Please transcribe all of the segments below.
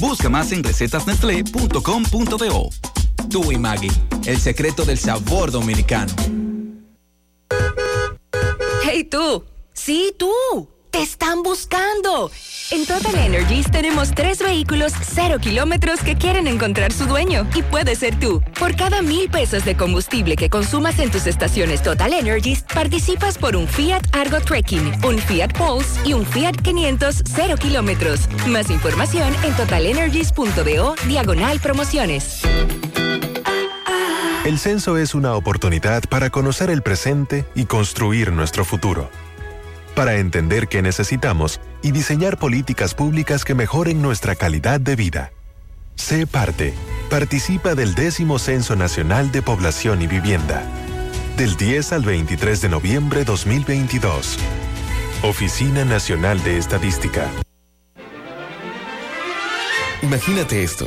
Busca más en recetasnestlé.com.do. Tú y Maggie, el secreto del sabor dominicano. ¡Hey tú! ¡Sí, tú! ¡Te están buscando! En Total Energies tenemos tres vehículos cero kilómetros que quieren encontrar su dueño y puede ser tú. Por cada mil pesos de combustible que consumas en tus estaciones Total Energies, participas por un Fiat Argo Trekking, un Fiat Pulse y un Fiat 500 cero kilómetros. Más información en totalenergies.do diagonal promociones. El censo es una oportunidad para conocer el presente y construir nuestro futuro para entender qué necesitamos y diseñar políticas públicas que mejoren nuestra calidad de vida. Sé parte. Participa del décimo Censo Nacional de Población y Vivienda. Del 10 al 23 de noviembre 2022. Oficina Nacional de Estadística. Imagínate esto.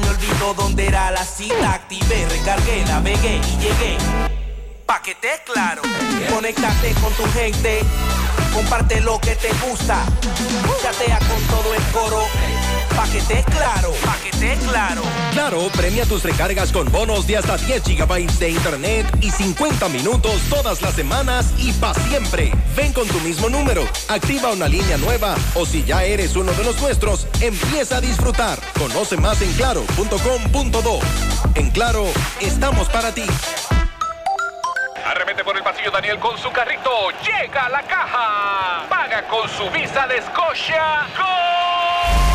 Me olvidó dónde era la cita. Activé, recargué, navegué y llegué. Pa' que te claro, conéctate con tu gente, comparte lo que te gusta, chatea con todo el coro. Pa' que te claro, pa' que te claro. Claro, premia tus recargas con bonos de hasta 10 GB de internet y 50 minutos todas las semanas y pa' siempre. Ven con tu mismo número, activa una línea nueva o si ya eres uno de los nuestros, empieza a disfrutar. Conoce más en claro.com.do. En Claro, estamos para ti. Arremete por el pasillo Daniel con su carrito. Llega a la caja. Paga con su visa de Scotia. ¡Gol!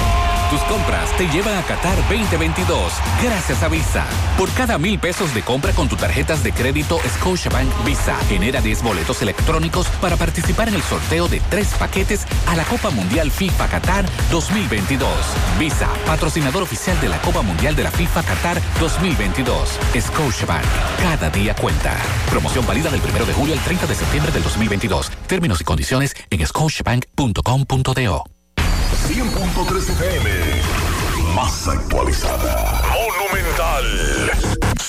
Tus compras te llevan a Qatar 2022 gracias a Visa. Por cada mil pesos de compra con tus tarjetas de crédito Scotiabank Visa, genera 10 boletos electrónicos para participar en el sorteo de tres paquetes a la Copa Mundial FIFA Qatar 2022. Visa, patrocinador oficial de la Copa Mundial de la FIFA Qatar 2022. Scotiabank, cada día cuenta. Promoción válida del 1 de julio al 30 de septiembre del 2022. Términos y condiciones en scotiabank.com.do. 100.3 FM. Más actualizada. Monumental.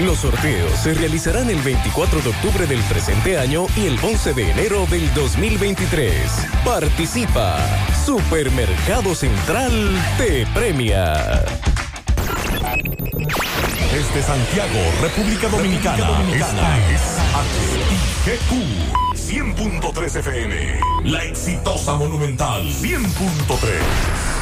Los sorteos se realizarán el 24 de octubre del presente año y el 11 de enero del 2023. Participa. Supermercado Central te premia. Desde Santiago, República Dominicana. Esta es HIGQ 100.3 FM. La exitosa Monumental 100.3.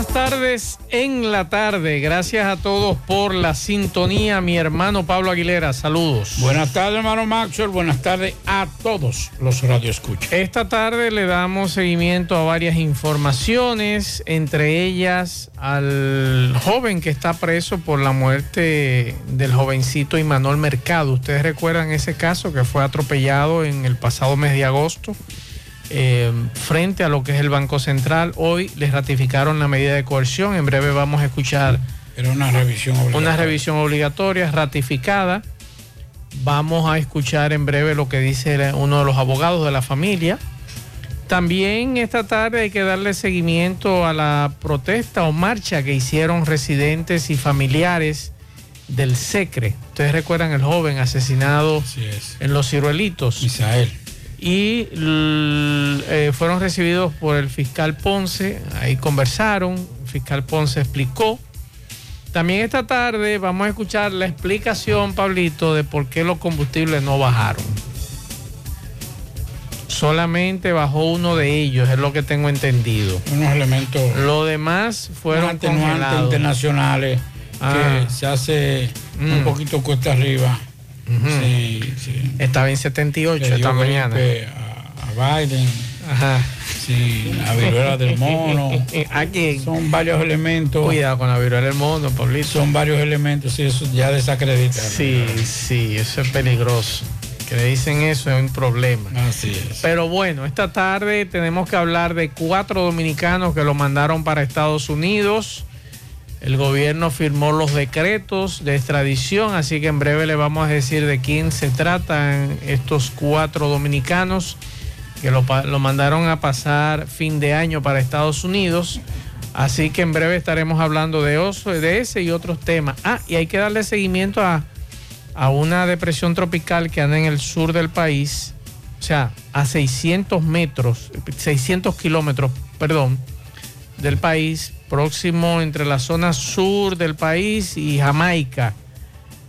Buenas tardes en la tarde. Gracias a todos por la sintonía. Mi hermano Pablo Aguilera, saludos. Buenas tardes, hermano Maxwell. Buenas tardes a todos los radioescuchas. Esta tarde le damos seguimiento a varias informaciones, entre ellas al joven que está preso por la muerte del jovencito Imanol Mercado. Ustedes recuerdan ese caso que fue atropellado en el pasado mes de agosto. Eh, frente a lo que es el Banco Central. Hoy les ratificaron la medida de coerción. En breve vamos a escuchar Era una revisión obligatoria. una revisión obligatoria ratificada. Vamos a escuchar en breve lo que dice uno de los abogados de la familia. También esta tarde hay que darle seguimiento a la protesta o marcha que hicieron residentes y familiares del SECRE. Ustedes recuerdan el joven asesinado en Los Ciruelitos. Misael. Y eh, fueron recibidos por el fiscal Ponce, ahí conversaron, el fiscal Ponce explicó. También esta tarde vamos a escuchar la explicación, Pablito, de por qué los combustibles no bajaron. Solamente bajó uno de ellos, es lo que tengo entendido. Unos elementos. Lo demás fueron congelados. internacionales Ah. que se hace un Mm. poquito cuesta arriba. Ujú. Sí, sí. Estaba en 78 Le dio esta mañana. A, a Biden. Ajá. Sí, la viruela del mono. ¿A quién? Son varios elementos. Cuidado con la viruela del mono, Pablito. Son varios elementos, sí, eso ya desacredita. Sí, sí, eso es peligroso. Que le dicen eso es un problema. Así es. Pero bueno, esta tarde tenemos que hablar de cuatro dominicanos que lo mandaron para Estados Unidos. El gobierno firmó los decretos de extradición, así que en breve le vamos a decir de quién se tratan estos cuatro dominicanos que lo, mandaron a pasar fin de año para Estados Unidos. Así que en breve estaremos hablando de, oso, de ese y otros temas. Ah, y hay que darle seguimiento a, a una depresión tropical que anda en el sur del país, o sea, a 600 metros, 600 kilómetros, perdón, del país, próximo entre la zona sur del país y Jamaica.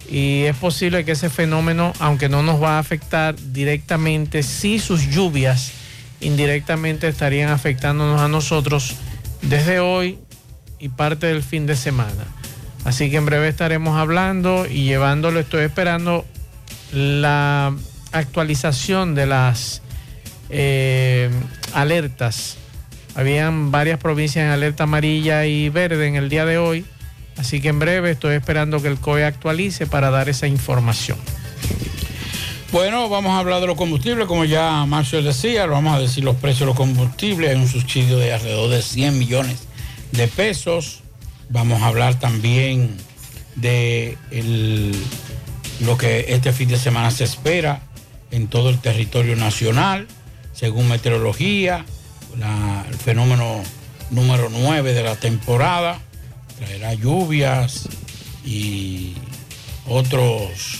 Y es posible que ese fenómeno, aunque no nos va a afectar directamente, sí sus lluvias indirectamente estarían afectándonos a nosotros desde hoy y parte del fin de semana. Así que en breve estaremos hablando y llevándolo, estoy esperando la actualización de las eh, alertas. Habían varias provincias en alerta amarilla y verde en el día de hoy. Así que en breve estoy esperando que el COE actualice para dar esa información. Bueno, vamos a hablar de los combustibles, como ya Marcio decía, vamos a decir los precios de los combustibles, hay un subsidio de alrededor de 100 millones de pesos. Vamos a hablar también de el- lo que este fin de semana se espera en todo el territorio nacional, según meteorología, el fenómeno número 9 de la temporada, traerá lluvias y otros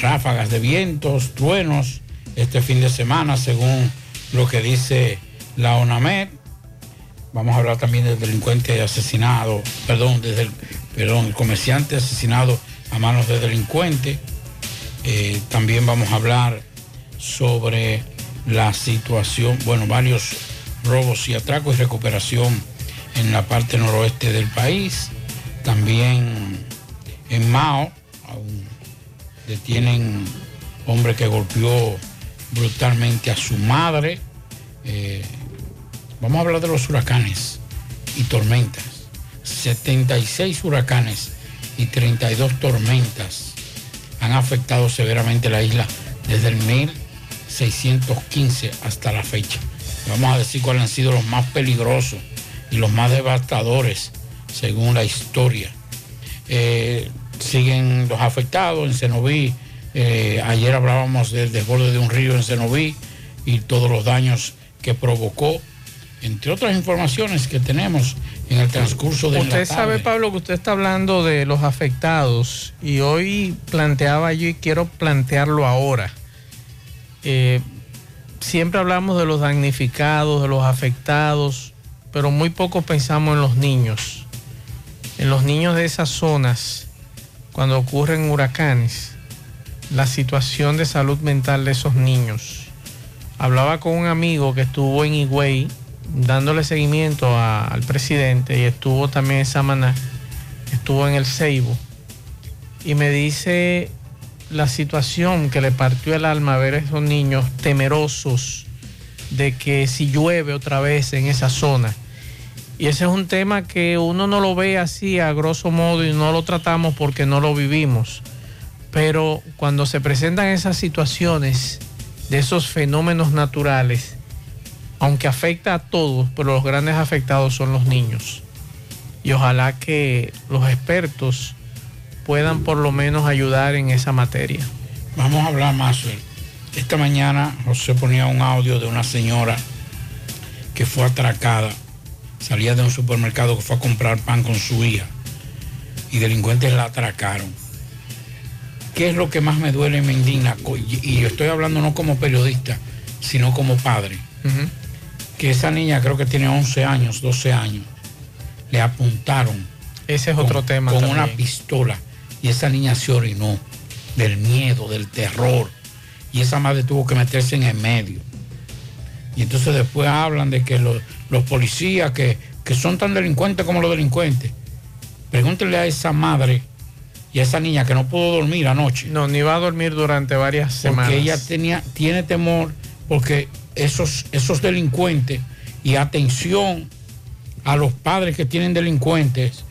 ráfagas de vientos, truenos este fin de semana, según lo que dice la ONAMED. Vamos a hablar también del delincuente asesinado, perdón, desde el, perdón, el comerciante asesinado a manos de delincuente. Eh, también vamos a hablar sobre la situación, bueno, varios robos y atracos y recuperación en la parte noroeste del país. También en Mao, aún detienen hombre que golpeó brutalmente a su madre. Eh, vamos a hablar de los huracanes y tormentas. 76 huracanes y 32 tormentas han afectado severamente la isla desde el 1615 hasta la fecha. Vamos a decir cuáles han sido los más peligrosos y los más devastadores según la historia. Eh, siguen los afectados en Cenoví. Eh, ayer hablábamos del desborde de un río en Cenoví y todos los daños que provocó, entre otras informaciones que tenemos en el transcurso de Usted la sabe, tarde. Pablo, que usted está hablando de los afectados y hoy planteaba yo y quiero plantearlo ahora. Eh, siempre hablamos de los damnificados, de los afectados, pero muy poco pensamos en los niños. En los niños de esas zonas, cuando ocurren huracanes, la situación de salud mental de esos niños. Hablaba con un amigo que estuvo en Higüey dándole seguimiento al presidente y estuvo también en Samaná, estuvo en el Ceibo y me dice la situación que le partió el alma ver a esos niños temerosos de que si llueve otra vez en esa zona. Y ese es un tema que uno no lo ve así a grosso modo y no lo tratamos porque no lo vivimos. Pero cuando se presentan esas situaciones de esos fenómenos naturales, aunque afecta a todos, pero los grandes afectados son los niños. Y ojalá que los expertos puedan por lo menos ayudar en esa materia. Vamos a hablar más. Esta mañana José ponía un audio de una señora que fue atracada. Salía de un supermercado que fue a comprar pan con su hija y delincuentes la atracaron. ¿Qué es lo que más me duele y me indigna? Y yo estoy hablando no como periodista, sino como padre, que esa niña creo que tiene 11 años, 12 años, le apuntaron. Ese es otro tema Con también. una pistola y esa niña se orinó del miedo, del terror. Y esa madre tuvo que meterse en el medio. Y entonces después hablan de que los, los policías que, que son tan delincuentes como los delincuentes. Pregúntenle a esa madre y a esa niña que no pudo dormir anoche. No, ni va a dormir durante varias semanas. Porque ella tenía, tiene temor porque esos, esos delincuentes y atención a los padres que tienen delincuentes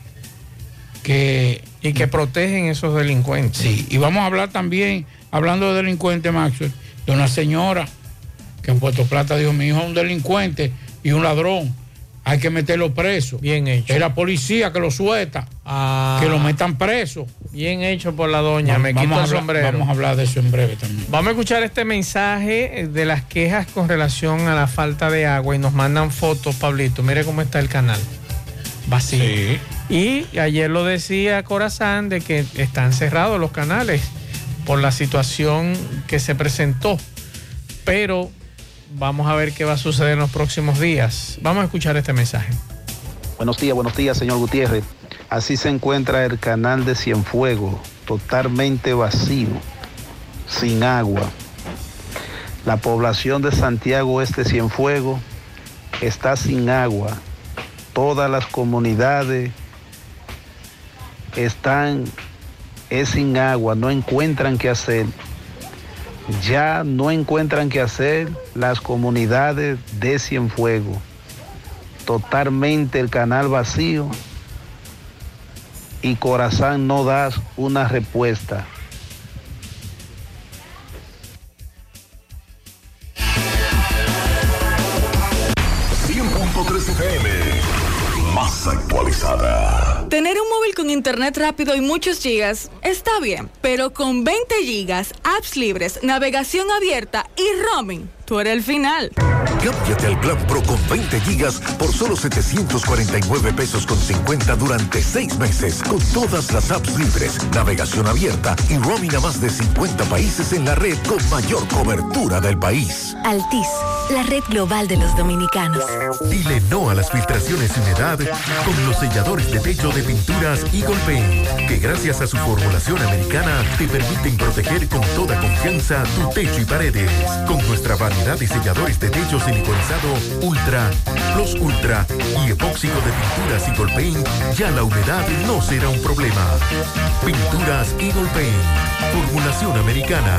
que... Y que protegen esos delincuentes. Sí, y vamos a hablar también, hablando de delincuentes, Maxwell, de una señora que en Puerto Plata dijo, mi hijo es un delincuente y un ladrón. Hay que meterlo preso. Bien hecho. Es la policía que lo suelta. Ah. Que lo metan preso. Bien hecho por la doña, me Vamos quito a el hablar- sombrero. Vamos a hablar de eso en breve también. Vamos a escuchar este mensaje de las quejas con relación a la falta de agua y nos mandan fotos, Pablito. Mire cómo está el canal. Vacío. Y ayer lo decía Corazán de que están cerrados los canales por la situación que se presentó. Pero vamos a ver qué va a suceder en los próximos días. Vamos a escuchar este mensaje. Buenos días, buenos días, señor Gutiérrez. Así se encuentra el canal de Cienfuegos, totalmente vacío, sin agua. La población de Santiago Este Cienfuegos está sin agua. Todas las comunidades están es sin agua, no encuentran qué hacer. Ya no encuentran qué hacer las comunidades de Cienfuegos totalmente el canal vacío y Corazán no da una respuesta. Tener un móvil con internet rápido y muchos gigas está bien, pero con 20 gigas, apps libres, navegación abierta y roaming, tú eres el final. Cámbiate al plan Pro con 20 gigas por solo 749 pesos con 50 durante 6 meses con todas las apps libres, navegación abierta y roaming a más de 50 países en la red con mayor cobertura del país. Altis, la red global de los dominicanos. Dile no a las filtraciones y humedad con los selladores de techo de pinturas Eagle Paint, que gracias a su formulación americana te permiten proteger con toda confianza tu techo y paredes. Con nuestra variedad de selladores de techo siliconizado Ultra, Plus Ultra y epóxico de pinturas Eagle Paint, ya la humedad no será un problema. Pinturas Eagle Paint, formulación americana.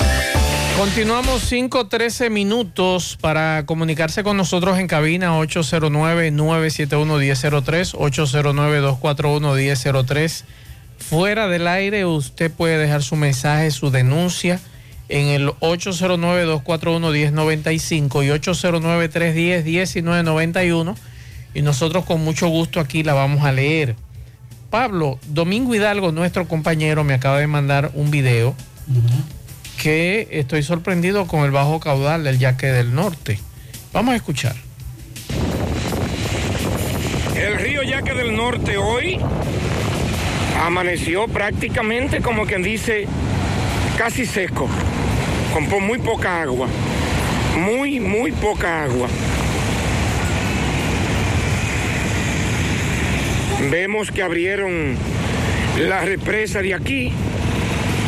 Continuamos 5-13 minutos para comunicarse con nosotros en cabina 809-971-1003, 809-241-1003. Fuera del aire usted puede dejar su mensaje, su denuncia en el 809-241-1095 y 809-310-1991 y nosotros con mucho gusto aquí la vamos a leer. Pablo, Domingo Hidalgo, nuestro compañero, me acaba de mandar un video que estoy sorprendido con el bajo caudal del Yaque del Norte. Vamos a escuchar. El río Yaque del Norte hoy amaneció prácticamente como quien dice casi seco, con muy poca agua, muy, muy poca agua. Vemos que abrieron la represa de aquí,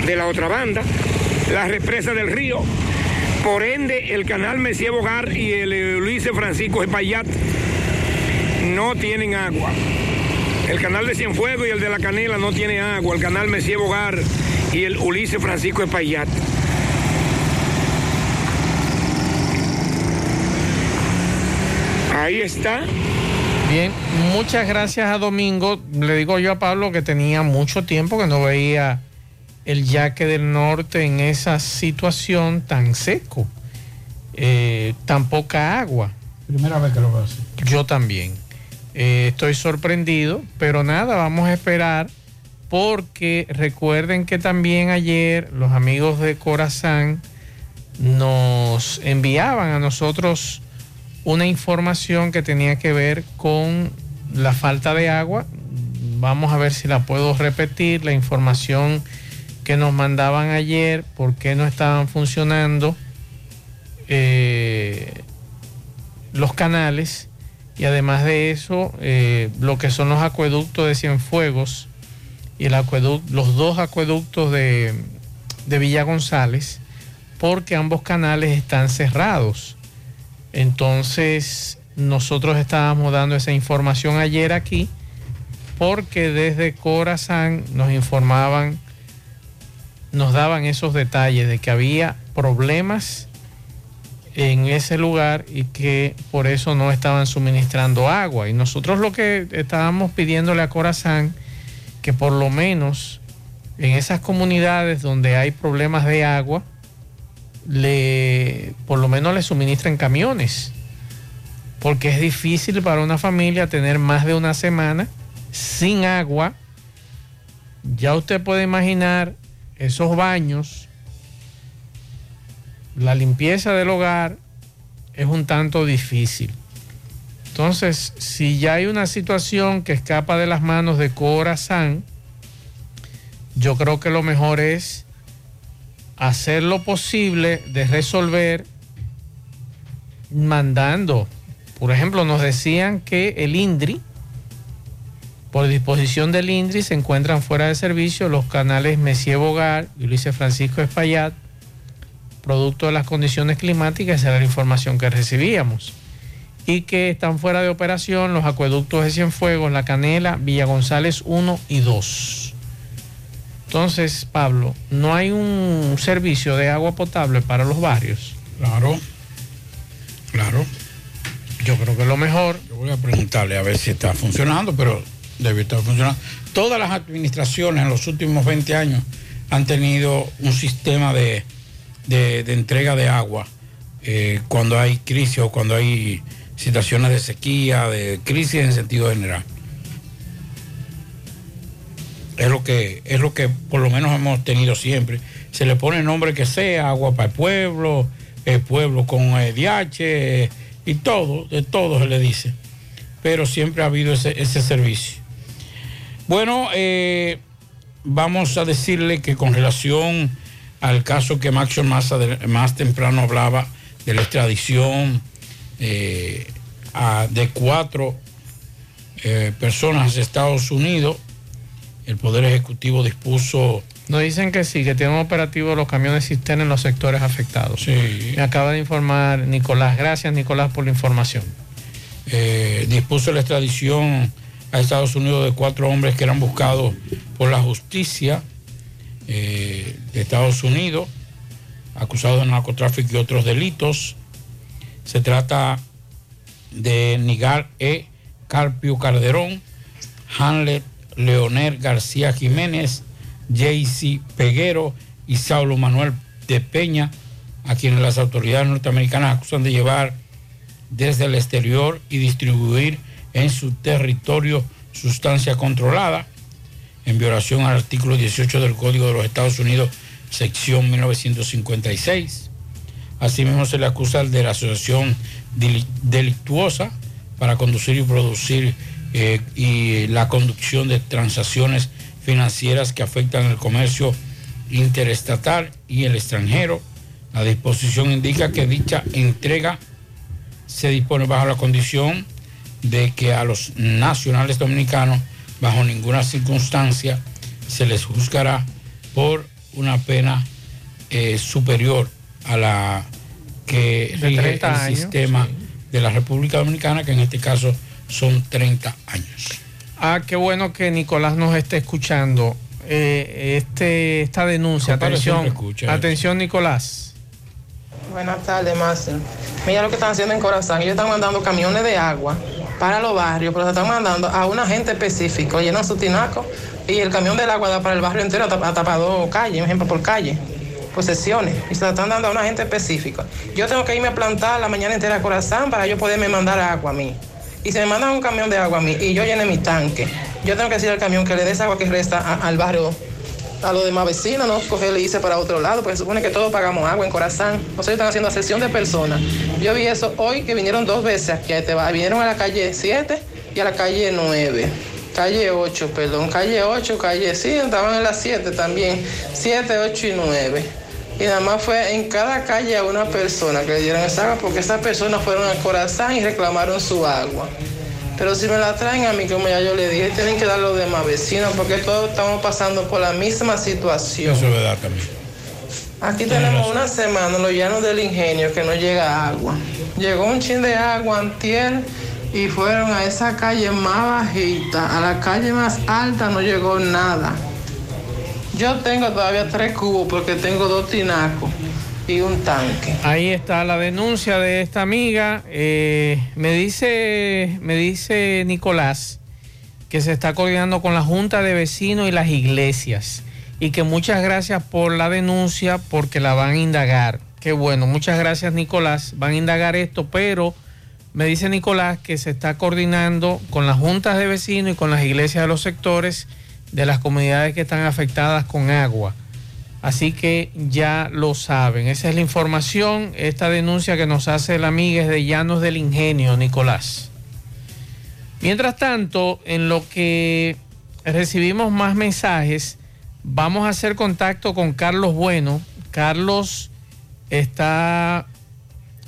de la otra banda, la represa del río. Por ende, el canal Mesía Bogar y el Luis Francisco Espaillat no tienen agua. El canal de Cienfuegos y el de La Canela no tiene agua. El canal Mesía Bogar y el Ulises Francisco Espaillat. Ahí está. Bien, muchas gracias a Domingo. Le digo yo a Pablo que tenía mucho tiempo que no veía el yaque del norte en esa situación tan seco, eh, tan poca agua. Primera vez que lo veo así. Yo también. Eh, estoy sorprendido, pero nada, vamos a esperar porque recuerden que también ayer los amigos de Corazán nos enviaban a nosotros una información que tenía que ver con la falta de agua. Vamos a ver si la puedo repetir. La información que nos mandaban ayer, por qué no estaban funcionando eh, los canales y además de eso, eh, lo que son los acueductos de Cienfuegos y el acueducto, los dos acueductos de, de Villa González, porque ambos canales están cerrados. Entonces, nosotros estábamos dando esa información ayer aquí, porque desde Corazán nos informaban nos daban esos detalles de que había problemas en ese lugar y que por eso no estaban suministrando agua. Y nosotros lo que estábamos pidiéndole a Corazán, que por lo menos en esas comunidades donde hay problemas de agua, le, por lo menos le suministren camiones, porque es difícil para una familia tener más de una semana sin agua. Ya usted puede imaginar esos baños, la limpieza del hogar es un tanto difícil. Entonces, si ya hay una situación que escapa de las manos de Corazán, yo creo que lo mejor es hacer lo posible de resolver mandando. Por ejemplo, nos decían que el INDRI, por disposición del INDRI se encuentran fuera de servicio los canales Messier Bogar y Luis Francisco Espaillat, producto de las condiciones climáticas, esa era la información que recibíamos. Y que están fuera de operación los acueductos de Cienfuegos, La Canela, Villa González 1 y 2. Entonces, Pablo, ¿no hay un servicio de agua potable para los barrios? Claro, claro. Yo creo que lo mejor. Yo voy a preguntarle a ver si está funcionando, pero debe estar funcionando. Todas las administraciones en los últimos 20 años han tenido un sistema de, entrega de agua eh, cuando hay crisis o cuando hay situaciones de sequía, de crisis en sentido general. Es lo que, es lo que por lo menos hemos tenido siempre. Se le pone el nombre que sea, agua para el pueblo, el pueblo con el DH y todo, de todo se le dice. Pero siempre ha habido ese servicio. Bueno, eh, vamos a decirle que con relación al caso que Maxwell más, más temprano hablaba de la extradición eh, a- de cuatro eh, personas a Estados Unidos, el Poder Ejecutivo dispuso... Nos dicen que sí, que tienen operativo los camiones cisterna en los sectores afectados. Sí. Me acaba de informar Nicolás. Gracias, Nicolás, por la información. eh, dispuso la extradición a Estados Unidos de cuatro hombres que eran buscados por la justicia eh, de Estados Unidos, acusados de narcotráfico y otros delitos. Se trata de Nigar E. Carpio Calderón, Hanlet Leonel García Jiménez, JC Peguero y Saulo Manuel de Peña, a quienes las autoridades norteamericanas acusan de llevar desde el exterior y distribuir en su territorio sustancia controlada en violación al artículo 18 del Código de los Estados Unidos, sección 1956. Asimismo se le acusa de la asociación deli- delictuosa para conducir y producir eh, y la conducción de transacciones financieras que afectan el comercio interestatal y el extranjero. La disposición indica que dicha entrega se dispone bajo la condición de que a los nacionales dominicanos, bajo ninguna circunstancia, se les juzgará por una pena eh, superior a la que rige 30 el años, sistema de la República Dominicana, que en este caso son 30 años. Ah, qué bueno que Nicolás nos esté escuchando. Eh, este, esta denuncia, atención, escucha atención Nicolás. Buenas tardes, Máster. Mira lo que están haciendo en Corazán. Ellos están mandando camiones de agua para los barrios, pero se están mandando a una gente específica. Llenan su tinaco y el camión del agua da para el barrio entero, ha tapado calle, un ejemplo por calle, posesiones. Y se la están dando a una gente específica. Yo tengo que irme a plantar la mañana entera a Corazán para yo poderme mandar agua a mí. Y se me manda un camión de agua a mí y yo llené mi tanque. Yo tengo que decir al camión que le dé esa agua que resta a- al barrio a los demás vecinos, no cogerle y irse para otro lado, porque supone que todos pagamos agua en Corazán. O sea, están haciendo sesión de personas. Yo vi eso hoy que vinieron dos veces aquí a este bar. Vinieron a la calle 7 y a la calle 9. Calle 8, perdón. Calle 8, calle sí, estaban en las 7 también. 7, 8 y 9. Y nada más fue en cada calle a una persona que le dieron esa agua, porque esas personas fueron al Corazán y reclamaron su agua. Pero si me la traen a mí, como ya yo le dije, tienen que dar los demás vecinos, porque todos estamos pasando por la misma situación. Eso es verdad también. Aquí tenemos una semana, los llanos del ingenio, que no llega agua. Llegó un chin de agua antier y fueron a esa calle más bajita, a la calle más alta no llegó nada. Yo tengo todavía tres cubos porque tengo dos tinacos y un tanque. Ahí está la denuncia de esta amiga. Eh, me dice, me dice Nicolás que se está coordinando con la Junta de Vecinos y las iglesias y que muchas gracias por la denuncia porque la van a indagar. Qué bueno, muchas gracias Nicolás. Van a indagar esto, pero me dice Nicolás que se está coordinando con las juntas de vecinos y con las iglesias de los sectores de las comunidades que están afectadas con agua. Así que ya lo saben. Esa es la información. Esta denuncia que nos hace la amiga es de Llanos del Ingenio, Nicolás. Mientras tanto, en lo que recibimos más mensajes, vamos a hacer contacto con Carlos Bueno. Carlos está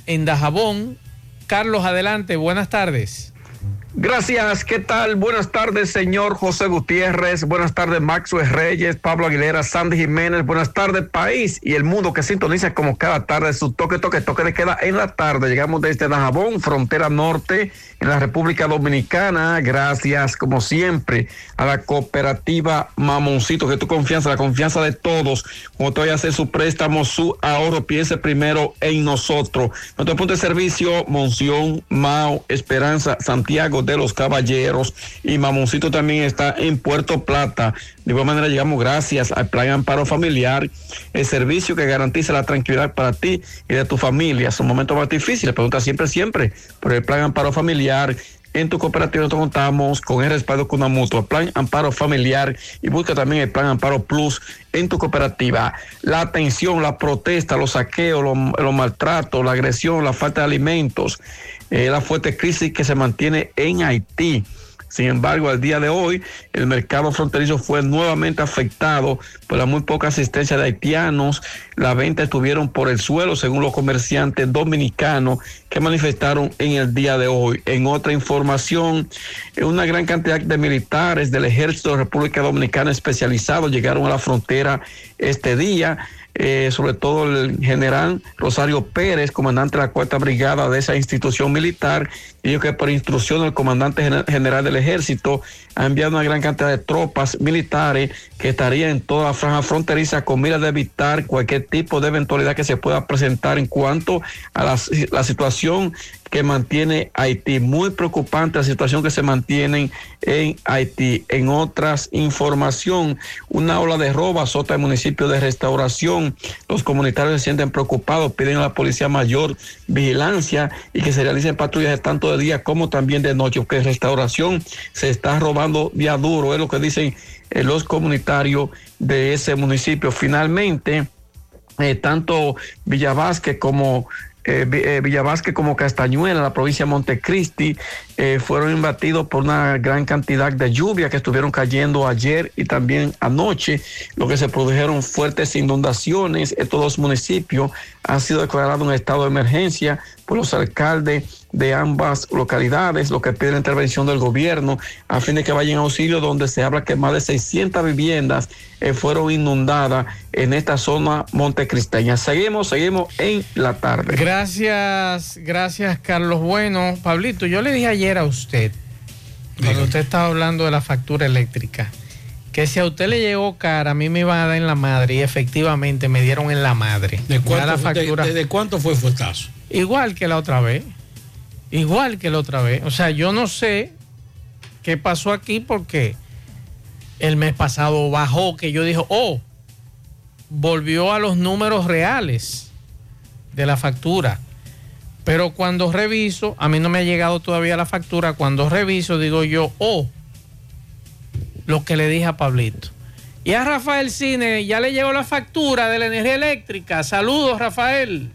en Dajabón. Carlos, adelante. Buenas tardes. Gracias, ¿qué tal? Buenas tardes, señor José Gutiérrez. Buenas tardes, Maxwell Reyes, Pablo Aguilera, Sandy Jiménez. Buenas tardes, país y el mundo que sintoniza como cada tarde su toque, toque, toque de queda en la tarde. Llegamos desde Dajabón, frontera norte, en la República Dominicana. Gracias, como siempre, a la cooperativa Mamoncito, que tu confianza, la confianza de todos. Como te voy a hacer su préstamo, su ahorro, piense primero en nosotros. Nuestro punto de servicio, Monción, Mao, Esperanza, Santiago de los Caballeros y Mamoncito también está en Puerto Plata. De igual manera llegamos gracias al Plan Amparo Familiar, el servicio que garantiza la tranquilidad para ti y de tu familia. Son momentos más difíciles, pregunta siempre, siempre por el Plan Amparo Familiar En tu cooperativa nosotros contamos con el respaldo con una mutua, plan amparo familiar y busca también el plan amparo plus en tu cooperativa. La atención, la protesta, los saqueos, los, maltratos, la agresión, la falta de alimentos, eh, la fuerte crisis que se mantiene en Haití. Sin embargo, al día de hoy, el mercado fronterizo fue nuevamente afectado por la muy poca asistencia de haitianos. Las ventas estuvieron por el suelo, según los comerciantes dominicanos que manifestaron en el día de hoy. En otra información, una gran cantidad de militares del Ejército de República Dominicana especializados llegaron a la frontera este día eh, sobre todo el general Rosario Pérez, comandante de la cuarta brigada de esa institución militar, dijo que por instrucción del comandante general del ejército ha enviado una gran cantidad de tropas militares que estarían en toda la franja fronteriza con miras de evitar cualquier tipo de eventualidad que se pueda presentar en cuanto a la, situación que mantiene Haití. Muy preocupante la situación que se mantiene en Haití. En otras información, una ola de robo azota el municipio de Restauración. Los comunitarios se sienten preocupados, piden a la policía mayor vigilancia y que se realicen patrullas tanto de día como también de noche, porque Restauración se está robando día duro, es lo que dicen eh, los comunitarios de ese municipio. Finalmente, eh, tanto Villavasque como eh, Villavasque como Castañuela, la provincia de Montecristi, fueron invadidos por una gran cantidad de lluvia que estuvieron cayendo ayer y también anoche, lo que se produjeron fuertes inundaciones. Estos dos municipios han sido declarados en estado de emergencia por los alcaldes de ambas localidades, lo que pide la intervención del gobierno a fin de que vayan a auxilio donde se habla que más de 600 viviendas eh, fueron inundadas en esta zona montecristeña. Seguimos, seguimos en la tarde. Gracias, gracias Carlos Bueno. Pablito, yo le dije ayer a usted, cuando usted estaba hablando de la factura eléctrica, que si a usted le llegó cara, a mí me iban a dar en la madre y efectivamente me dieron en la madre. ¿De cuánto, la de- factura- de- de cuánto fue el fuetazo? Igual que la otra vez. Igual que la otra vez. O sea, yo no sé qué pasó aquí porque el mes pasado bajó, que yo dije, oh, volvió a los números reales de la factura. Pero cuando reviso, a mí no me ha llegado todavía la factura, cuando reviso digo yo, oh, lo que le dije a Pablito. Y a Rafael Cine ya le llegó la factura de la energía eléctrica. Saludos, Rafael.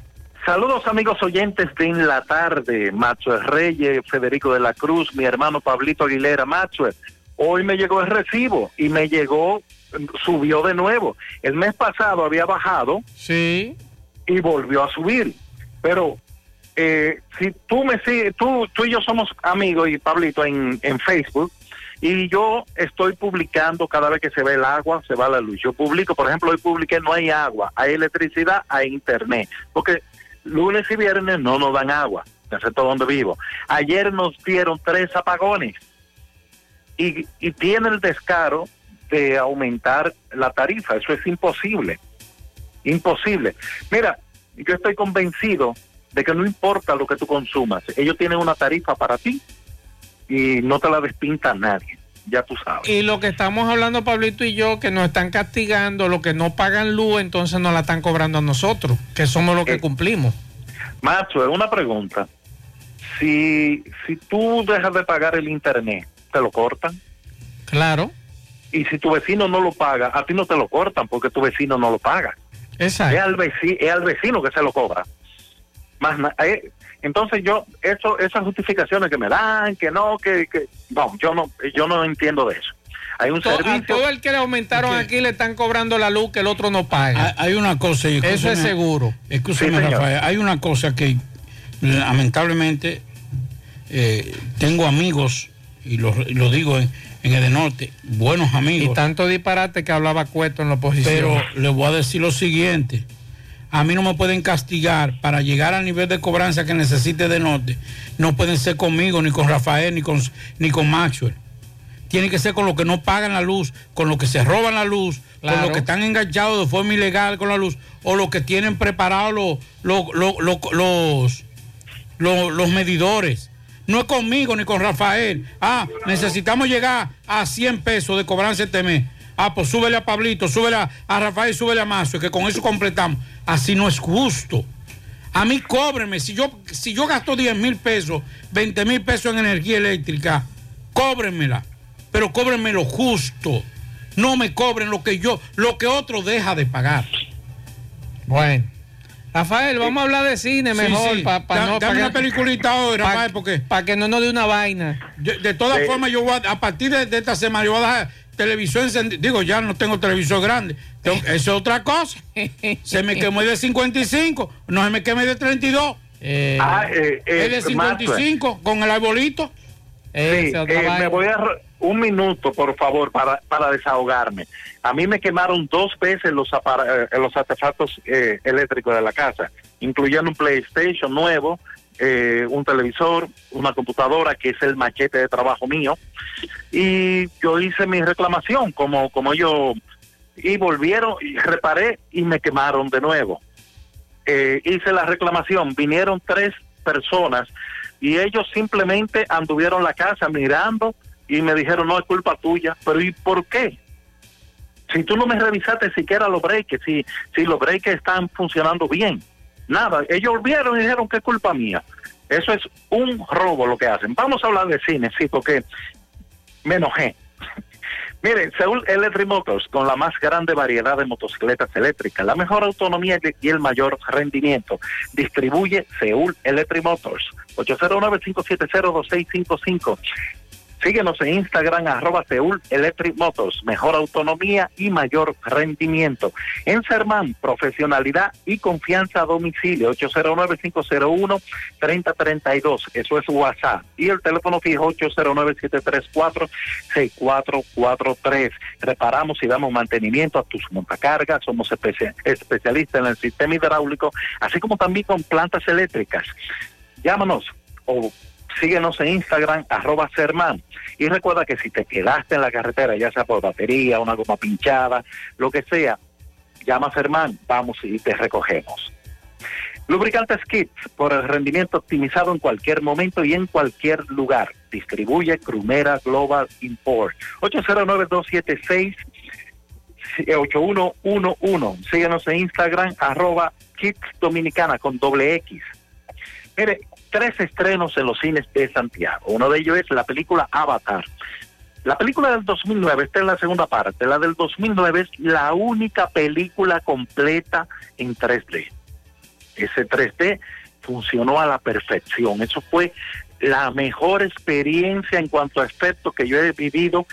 Saludos amigos oyentes de En la Tarde, Macho Reyes, Federico de la Cruz, mi hermano Pablito Aguilera, Macho. Hoy me llegó el recibo y me llegó, subió de nuevo. El mes pasado había bajado sí. y volvió a subir. Pero eh, si tú me sigues, tú, tú y yo somos amigos y Pablito en, en Facebook y yo estoy publicando cada vez que se ve el agua, se va la luz. Yo publico, por ejemplo, hoy publiqué no hay agua, hay electricidad, hay internet, porque lunes y viernes no nos dan agua, sector donde vivo. Ayer nos dieron tres apagones y, y tiene el descaro de aumentar la tarifa, eso es imposible, imposible. Mira, yo estoy convencido de que no importa lo que tú consumas, ellos tienen una tarifa para ti y no te la despinta nadie, ya tú sabes. Y lo que estamos hablando, Pablito y yo, que nos están castigando, los que no pagan luz, entonces nos la están cobrando a nosotros, que somos los que cumplimos. Macho, es una pregunta. Si, si tú dejas de pagar el internet, ¿te lo cortan? Claro. Y si tu vecino no lo paga, a ti no te lo cortan porque tu vecino no lo paga. Exacto. Es al, vecino, es al vecino que se lo cobra. Más eh, entonces yo, eso, esas justificaciones que me dan, que no, que, que no, yo no, yo no entiendo de eso. Hay un To- a servicio. todo el que le aumentaron aquí le están cobrando la luz que el otro no paga. Hay una cosa. y Eso es seguro. Escúcheme, Sí, señor. Rafael. Hay una cosa que lamentablemente eh, tengo amigos, y lo, y lo digo en, en el de norte, buenos amigos. Y tanto disparate que hablaba Cueto en la oposición. Pero le voy a decir lo siguiente. A mí no me pueden castigar para llegar al nivel de cobranza que necesite de norte. No pueden ser conmigo, ni con Rafael, ni con, ni con Maxwell. Tiene que ser con los que no pagan la luz, con los que se roban la luz, con los que están enganchados de forma ilegal con la luz, o los que tienen preparados los, los, los, los, los, los- los medidores. No es conmigo ni con Rafael. Ah, necesitamos llegar a 100 pesos de cobranza este mes. Ah, pues súbele a Pablito, súbele a, a Rafael, súbele a Mazo, que con eso completamos. Así no es justo. A mí cóbreme, si yo, si yo gasto 10 mil pesos, 20 mil pesos en energía eléctrica, cóbrenmela, pero cóbrenme lo justo. No me cobren lo que yo, lo que otro deja de pagar. Bueno. Rafael, vamos a hablar de cine Sí, mejor. sí. pa- pa Da- no- dame pa una que- peliculita hoy, pa- Rafael, porque... Para que no nos dé una vaina. De, de todas Sí. formas, yo voy a, a partir de, de esta semana, yo voy a dejar televisor encendido. Digo, ya no tengo televisor grande. Tengo- eso es otra cosa. Se me quemó el de 55, no se me queme de 32. Ah, eh, eh, el de 55 con el arbolito. Sí, eh, me voy a un minuto, por favor, para, para desahogarme. A mí me quemaron dos veces los, eh, los artefactos eh, eléctricos de la casa, incluyendo un PlayStation nuevo, eh, un televisor, una computadora, que es el machete de trabajo mío. Y yo hice mi reclamación, como, como yo, y volvieron, y reparé y me quemaron de nuevo. Eh, hice la reclamación, vinieron tres personas y ellos simplemente anduvieron la casa mirando y me dijeron, no es culpa tuya, pero ¿y por qué? Si tú no me revisaste siquiera los breaks, si, si los breaks están funcionando bien, nada, ellos volvieron y dijeron que es culpa mía. Eso es un robo lo que hacen. Vamos a hablar de cine, sí, porque me enojé. Miren, Seúl Electric Motors, con la más grande variedad de motocicletas eléctricas, la mejor autonomía y el mayor rendimiento, distribuye Seúl Electric Motors, 809-570-2655. Síguenos en Instagram, arroba Seúl Electric Motors, mejor autonomía y mayor rendimiento. En Sermán, profesionalidad y confianza a domicilio, 809-501-3032, eso es WhatsApp. Y el teléfono fijo 809-734-6443. Reparamos y damos mantenimiento a tus montacargas, somos especia- especialistas en el sistema hidráulico, así como también con plantas eléctricas. Llámanos o síguenos en Instagram, arroba Sermán. Y recuerda que si te quedaste en la carretera, ya sea por batería, una goma pinchada, lo que sea, llama a Sermán, vamos y te recogemos. Lubricantes Kits, por el rendimiento optimizado en cualquier momento y en cualquier lugar. Distribuye Crumera Global Import. 809-276 8111. Síguenos en Instagram, arroba Kits Dominicana con doble X. Mire, tres estrenos en los cines de Santiago. Uno de ellos es la película Avatar. La película del 2009, esta es la segunda parte, la del 2009 es la única película completa en 3D. Ese 3D funcionó a la perfección. Eso fue la mejor experiencia en cuanto a efectos que yo he vivido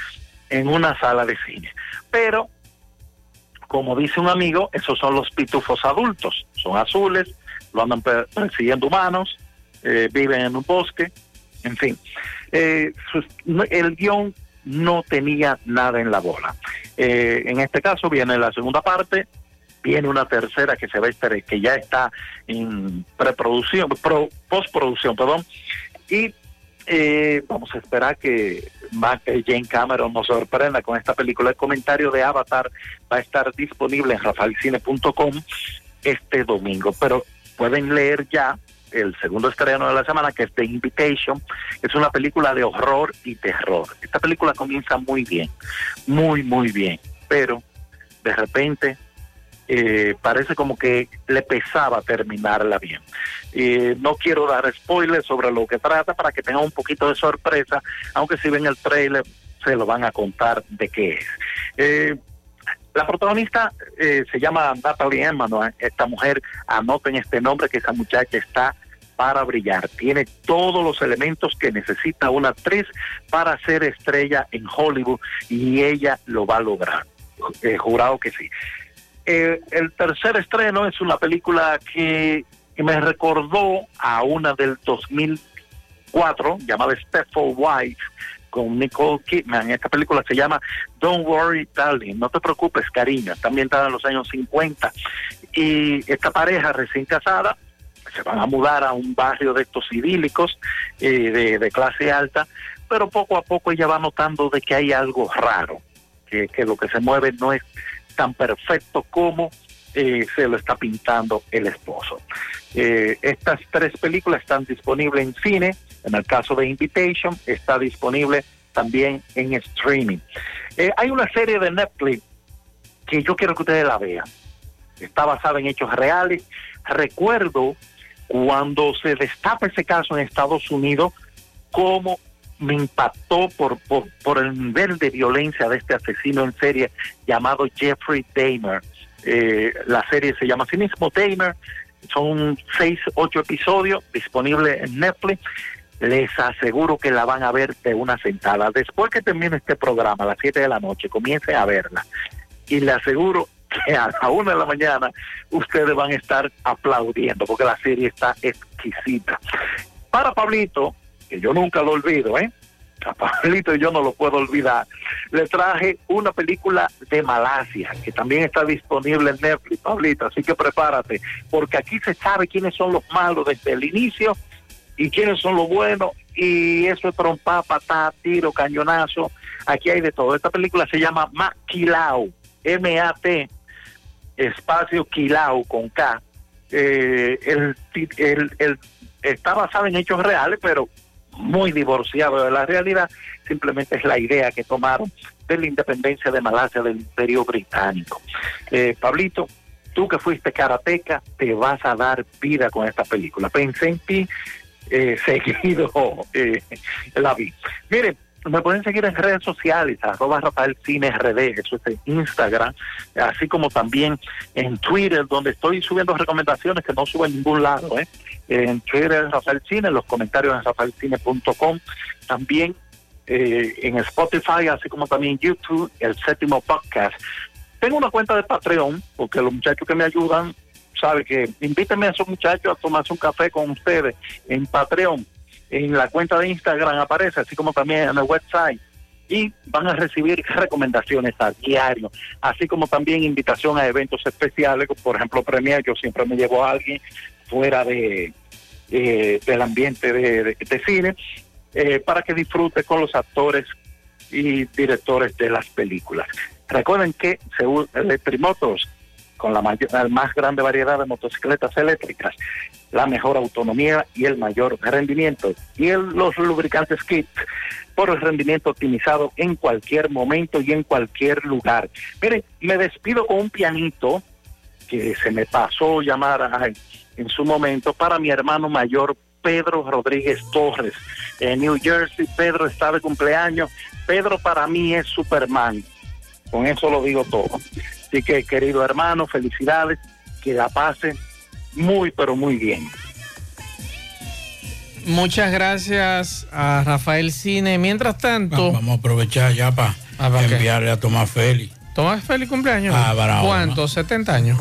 en una sala de cine. Pero, como dice un amigo, esos son los pitufos adultos. Son azules, lo andan per- persiguiendo humanos, eh, viven en un bosque, en fin. Eh, el guion no tenía nada en la bola. Eh, en este caso viene la segunda parte, viene una tercera que se va a que ya está en preproducción, pro- postproducción, perdón, y eh, vamos a esperar que Jane Cameron nos sorprenda con esta película. El comentario de Avatar va a estar disponible en rafaelcine.com este domingo, pero pueden leer ya el segundo estreno de la semana, que es The Invitation. Es una película de horror y terror. Esta película comienza muy bien, muy, muy bien, pero de repente eh, parece como que le pesaba terminarla bien. Eh, no quiero dar spoilers sobre lo que trata para que tengan un poquito de sorpresa, aunque si ven el trailer se lo van a contar de qué es. Eh, la protagonista eh, se llama Natalie Emmanuel. Esta mujer, anoten este nombre, que esa muchacha está para brillar. Tiene todos los elementos que necesita una actriz para ser estrella en Hollywood y ella lo va a lograr. Eh, jurado que sí. Eh, el tercer estreno es una película que me recordó a una del 2004 llamada Stepford Wife con Nicole Kidman. Esta película se llama Don't Worry Darling, no te preocupes cariño, está en los años 50 y esta pareja recién casada se van a mudar a un barrio de estos idílicos eh, de, clase alta, pero poco a poco ella va notando de que hay algo raro, que lo que se mueve no es tan perfecto como eh, se lo está pintando el esposo. Eh, estas tres películas están disponibles en cine, en el caso de Invitation está disponible también en streaming. Eh, hay una serie de Netflix que yo quiero que ustedes la vean. Está basada en hechos reales. Recuerdo cuando se destapa ese caso en Estados Unidos, cómo me impactó por, por, por el nivel de violencia de este asesino en serie llamado Jeffrey Dahmer. Eh, la serie se llama así mismo Dahmer, son seis, ocho episodios disponibles en Netflix. Les aseguro que la van a ver de una sentada. Después que termine este programa, a las 7 de la noche, comiencen a verla. Y le aseguro que a la una de la mañana ustedes van a estar aplaudiendo porque la serie está exquisita. Para Pablito, que yo nunca lo olvido, ¿eh? A Pablito yo no lo puedo olvidar. Le traje una película de Malasia que también está disponible en Netflix, Pablito, así que prepárate, porque aquí se sabe quiénes son los malos desde el inicio y quiénes son los buenos y eso es trompa, patá, tiro, cañonazo, aquí hay de todo. Esta película se llama Maquilao, M-A-T, espacio Quilao con K. Eh, el, el, está basado en hechos reales, pero muy divorciado de la realidad, simplemente es la idea que tomaron de la independencia de Malasia del Imperio Británico. Eh, Pablito, tú que fuiste karateca, te vas a dar vida con esta película. Pensé en ti, eh, seguido eh, la vi. Miren, me pueden seguir en redes sociales, arroba Rafael Cine RD, eso es en Instagram, así como también en Twitter, donde estoy subiendo recomendaciones que no subo en ningún lado, ¿eh? En Twitter, Rafael Cine, en los comentarios en rafaelcine.com, también eh, en Spotify, así como también en YouTube, el séptimo podcast. Tengo una cuenta de Patreon, porque los muchachos que me ayudan, sabe que invítenme a esos muchachos a tomarse un café con ustedes en Patreon en la cuenta de Instagram aparece, así como también en el website. Y van a recibir recomendaciones a diario, así como también invitación a eventos especiales, por ejemplo, Premier, yo siempre me llevo a alguien fuera de eh, del ambiente de, de, cine, eh, para que disfrute con los actores y directores de las películas. Recuerden que según Electrimotos con la, mayor, la más grande variedad de motocicletas eléctricas, la mejor autonomía y el mayor rendimiento. Y los lubricantes kits por el rendimiento optimizado en cualquier momento y en cualquier lugar. Miren, me despido con un pianito que se me pasó llamar a, en su momento para mi hermano mayor Pedro Rodríguez Torres en New Jersey. Pedro está de cumpleaños. Pedro para mí es Superman. Con eso lo digo todo. Así que, querido hermano, felicidades, que la pasen muy, pero muy bien. Muchas gracias a Rafael Cine. Mientras tanto. Vamos a aprovechar ya para enviarle a Tomás Félix. ¿Tomás Félix cumpleaños? Ah, Barahona. ¿Cuánto? ¿70 años?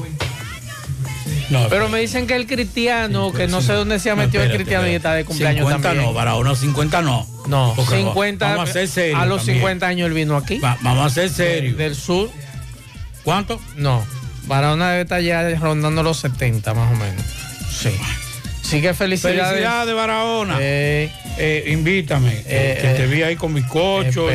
No, pero me dicen que el cristiano, que no sé dónde se ha metido el cristiano y está de cumpleaños 50 también. no, Barahona 50 no. No, Porque 50. Vamos a ser serios A los también. 50 años él vino aquí. Va- vamos a ser serios. Del sur. ¿Cuánto? No. Barahona debe estar ya rondando los 70 más o menos. Sí. Sí que felicidades. Felicidades, Barahona. Eh, Eh, invítame, que, Eh, que te vi ahí con bizcocho. y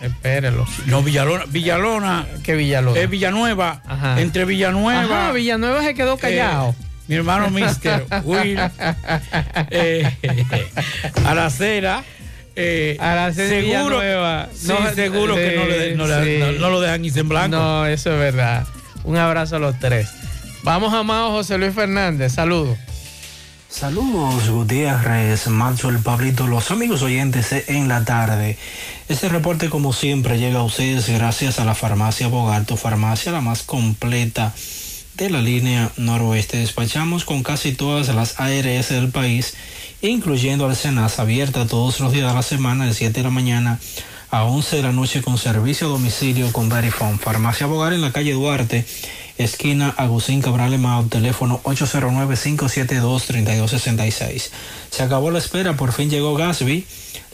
espérelo. No, Villalona, Villalona. ¿Qué Villalona? Es Villanueva. Ajá. Entre Villanueva. Ajá, Villanueva se quedó callado. Eh, mi hermano Mister Will. eh, Aracera. Eh, Araceli seguro, Villanueva. sí, No, seguro que no, le, no, sí. lo dejan irse en blanco. No, eso es verdad. Un abrazo a los tres. Vamos a Mao José Luis Fernández. Saludos. Saludos Gutiérrez, Macho, el Pablito, los amigos oyentes en la tarde. Este reporte como siempre llega a ustedes gracias a la farmacia Bogarto, farmacia la más completa de la línea noroeste. Despachamos con casi todas las ARS del país, incluyendo al Senas, abierta todos los días de la semana de 7 de la mañana a 11 de la noche con servicio a domicilio con Verifone. Farmacia Bogar en la calle Duarte, esquina Agustín Cabral Emao, teléfono 809-572-3266. Se acabó la espera, por fin llegó Gasby,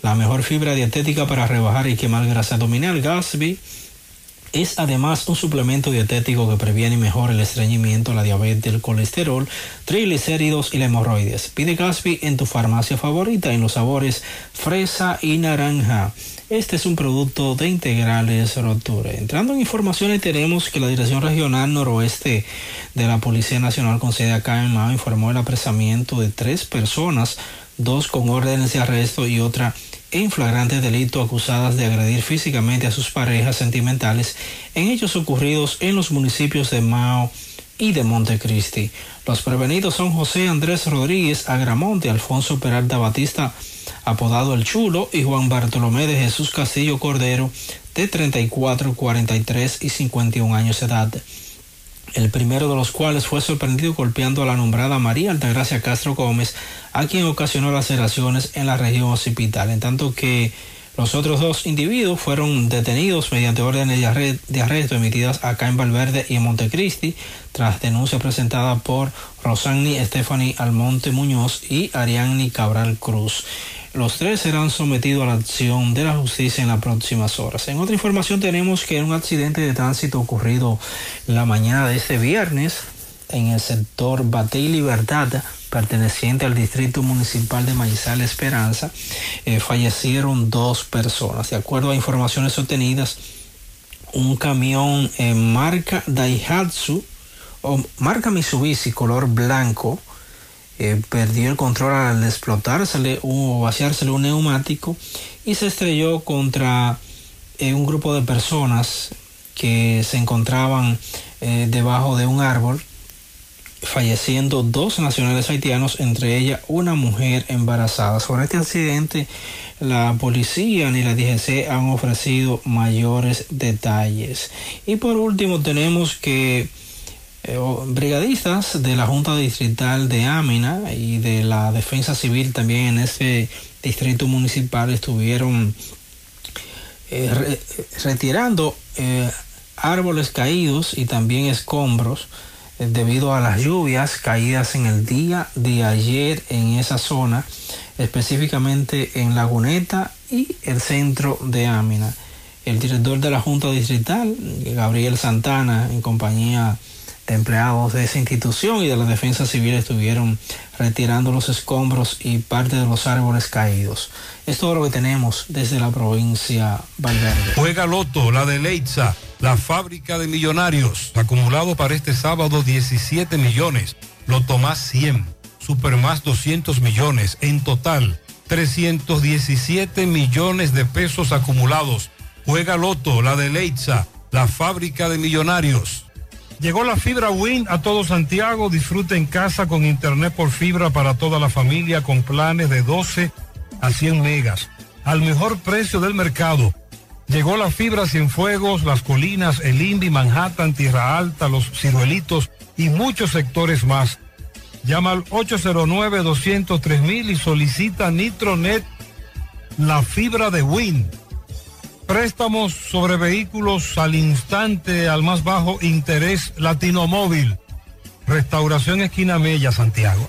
la mejor fibra dietética para rebajar y quemar grasa abdominal. Gasby es además un suplemento dietético que previene y mejora el estreñimiento, la diabetes, el colesterol, triglicéridos y la hemorroides. Pide Gasby en tu farmacia favorita en los sabores fresa y naranja. Este es un producto de integrales Roture. Entrando en informaciones, tenemos que la Dirección Regional Noroeste de la Policía Nacional con sede acá en Mao informó el apresamiento de tres personas, dos con órdenes de arresto y otra en flagrante delito acusadas de agredir físicamente a sus parejas sentimentales en hechos ocurridos en los municipios de Mao y de Montecristi. Los prevenidos son José Andrés Rodríguez Agramonte, Alfonso Peralta Batista, apodado El Chulo, y Juan Bartolomé de Jesús Castillo Cordero, de 34, 43 y 51 años de edad. El primero de los cuales fue sorprendido golpeando a la nombrada María Altagracia Castro Gómez, a quien ocasionó laceraciones en la región occipital, en tanto que los otros dos individuos fueron detenidos mediante órdenes de arre- de arresto emitidas acá en Valverde y en Montecristi, tras denuncia presentada por Rosani Stephanie Almonte Muñoz y Arianni Cabral Cruz. Los tres serán sometidos a la acción de la justicia en las próximas horas. En otra información tenemos que un accidente de tránsito ocurrido la mañana de este viernes en el sector Batey Libertad, perteneciente al Distrito Municipal de Maizal Esperanza, eh, fallecieron dos personas. De acuerdo a informaciones obtenidas, un camión en marca Daihatsu o marca Mitsubishi color blanco eh, perdió el control al explotársele o vaciársele un neumático y se estrelló contra eh, un grupo de personas que se encontraban eh, debajo de un árbol falleciendo dos nacionales haitianos, entre ellas una mujer embarazada. Sobre este accidente, la policía ni la DGC han ofrecido mayores detalles. Y por último, tenemos que eh, brigadistas de la Junta Distrital de Amina y de la Defensa Civil también en ese distrito municipal estuvieron eh, re- retirando eh, árboles caídos y también escombros debido a las lluvias caídas en el día de ayer en esa zona, específicamente en Laguneta y el centro de Amina. El director de la Junta Distrital, Gabriel Santana, en compañía de empleados de esa institución y de la defensa civil estuvieron retirando los escombros y parte de los árboles caídos. Es todo lo que tenemos desde la provincia Valverde. Juega Loto, la de Leitza, la fábrica de millonarios. Acumulado para este sábado 17 millones. Loto más 100. Super más 200 millones. En total, 317 millones de pesos acumulados. Juega Loto, la de Leitza, la fábrica de millonarios. Llegó la fibra Win a todo Santiago. Disfruta en casa con internet por fibra para toda la familia con planes de 12 a 100 megas. Al mejor precio del mercado. Llegó la fibra Cienfuegos, Las Colinas, El Indy, Manhattan, Tierra Alta, Los Ciruelitos y muchos sectores más. Llama al 809-203 y solicita Nitronet, la fibra de Win. Préstamos sobre vehículos al instante, al más bajo interés Latino Móvil. Restauración Esquina Mella, Santiago.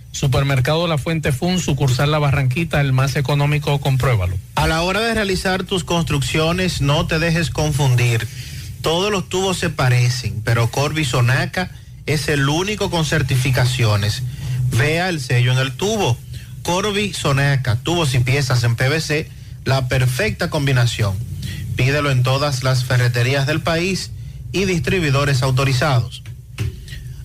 Supermercado La Fuente Fund, sucursal La Barranquita, el más económico, compruébalo. A la hora de realizar tus construcciones, no te dejes confundir. Todos los tubos se parecen, pero Corby Sonaca es el único con certificaciones. Vea el sello en el tubo. Corby Sonaca, tubos y piezas en PVC, la perfecta combinación. Pídelo en todas las ferreterías del país y distribuidores autorizados.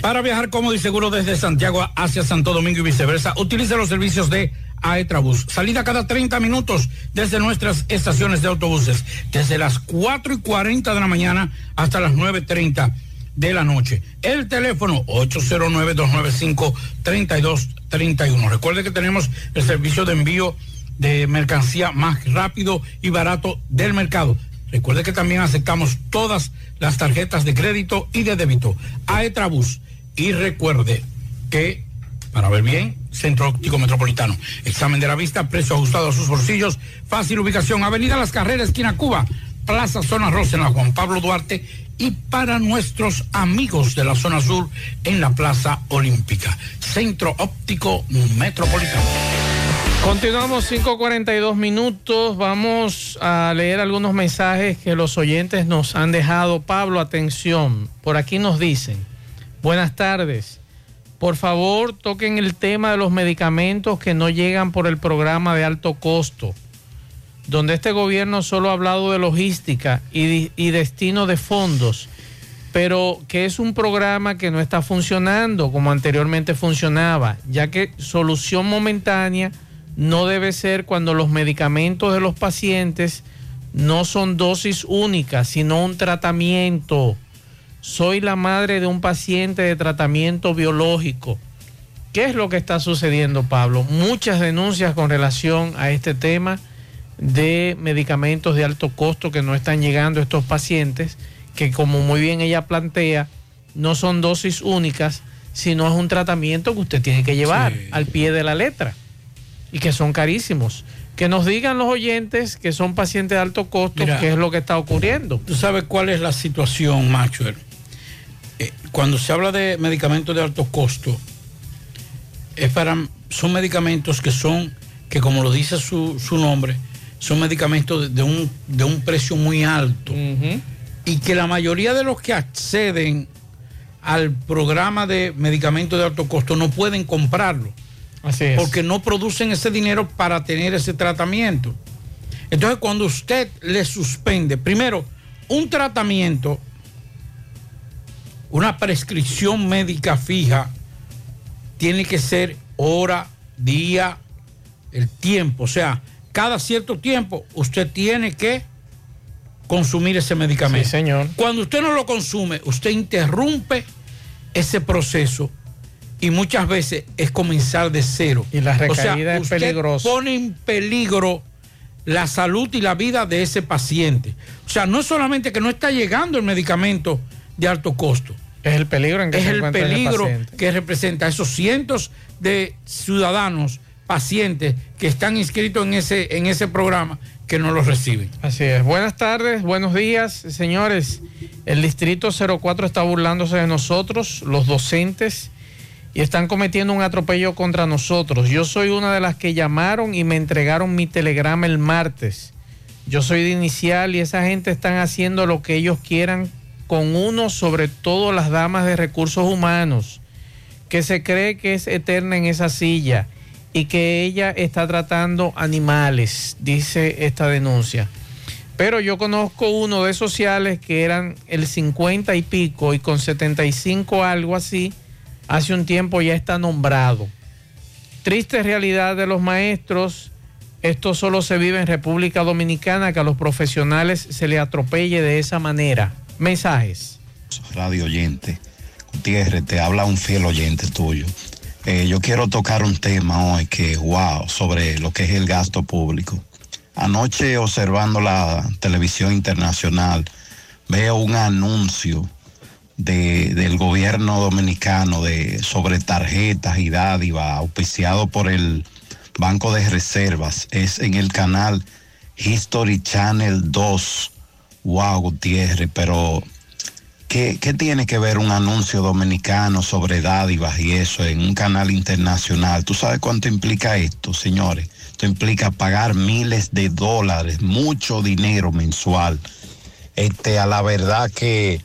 Para viajar cómodo y seguro desde Santiago hacia Santo Domingo y viceversa, utilice los servicios de Aetrabús. Salida cada 30 minutos desde nuestras estaciones de autobuses, desde las 4 y 40 de la mañana hasta las 9.30 de la noche. El teléfono 809-295-3231. Recuerde que tenemos el servicio de envío de mercancía más rápido y barato del mercado. Recuerde que también aceptamos todas las tarjetas de crédito y de débito. Aetrabús. Y recuerde que Para ver bien, Centro Óptico Metropolitano. Examen de la vista, precio ajustado a sus bolsillos, fácil ubicación, Avenida Las Carreras, esquina Cuba, Plaza Zona Rosa en la Juan Pablo Duarte y para nuestros amigos de la zona sur en la Plaza Olímpica. Centro Óptico Metropolitano. Continuamos 5.42 minutos. Vamos a leer algunos mensajes que los oyentes nos han dejado. Pablo, atención. Por aquí nos dicen, buenas tardes. Por favor, toquen el tema de los medicamentos que no llegan por el programa de alto costo, donde este gobierno solo ha hablado de logística y, destino de fondos, pero que es un programa que no está funcionando como anteriormente funcionaba, ya que solución momentánea no debe ser cuando los medicamentos de los pacientes no son dosis únicas, sino un tratamiento. Soy la madre de un paciente de tratamiento biológico. ¿Qué es lo que está sucediendo, Pablo? Muchas denuncias con relación a este tema de medicamentos de alto costo que no están llegando a estos pacientes, que como muy bien ella plantea, no son dosis únicas, sino es un tratamiento que usted tiene que llevar Sí. al pie de la letra y que son carísimos. Que nos digan los oyentes que son pacientes de alto costo Mira. qué es lo que está ocurriendo. ¿Tú sabes cuál es la situación, Maxwell? Eh, cuando se habla de medicamentos de alto costo, es para, son medicamentos que son, que como lo dice su, su nombre, son medicamentos de, de un, de un precio muy alto. Y que la mayoría de los que acceden al programa de medicamentos de alto costo no pueden comprarlo. Así es. Porque no producen ese dinero para tener ese tratamiento. Entonces, cuando usted le suspende, primero, un tratamiento, una prescripción médica fija, tiene que ser hora, día, el tiempo. O sea, cada cierto tiempo usted tiene que consumir ese medicamento. Sí, señor. Cuando usted no lo consume, usted interrumpe ese proceso y muchas veces es comenzar de cero. Y la O sea, recaída es usted peligrosa. pone en peligro la salud y la vida de ese paciente. O sea, no es solamente que no está llegando el medicamento de alto costo. Es el peligro en que Es se el peligro que representa a esos cientos de ciudadanos, pacientes que están inscritos en ese, en ese programa que no los reciben. Así es. Buenas tardes, buenos días, señores. El Distrito 04 está burlándose de nosotros, los docentes, y están cometiendo un atropello contra nosotros. Yo soy una de las que llamaron y me entregaron mi telegrama el martes. Yo soy de inicial y esa gente están haciendo lo que ellos quieran con uno, sobre todo las damas de recursos humanos, que se cree que es eterna en esa silla y que ella está tratando animales, dice esta denuncia. Pero yo conozco uno de sociales que eran el 50 y pico y con 75 algo así, hace un tiempo ya está nombrado. Triste realidad de los maestros, esto solo se vive en República Dominicana, que a los profesionales se le atropelle de esa manera. Mensajes. radio oyente. Gutiérrez, te habla un fiel oyente tuyo. Eh, yo quiero tocar un tema hoy que, wow, sobre lo que es el gasto público. Anoche observando la televisión internacional, veo un anuncio de- del gobierno dominicano de, sobre tarjetas y dádivas auspiciado por el Banco de Reservas. Es en el canal History Channel 2. Wow, Gutiérrez, pero ¿Qué, qué tiene que ver un anuncio dominicano sobre dádivas y eso en un canal internacional? ¿Tú sabes cuánto implica esto, señores? Esto implica pagar miles de dólares, mucho dinero mensual. Este, a la verdad que,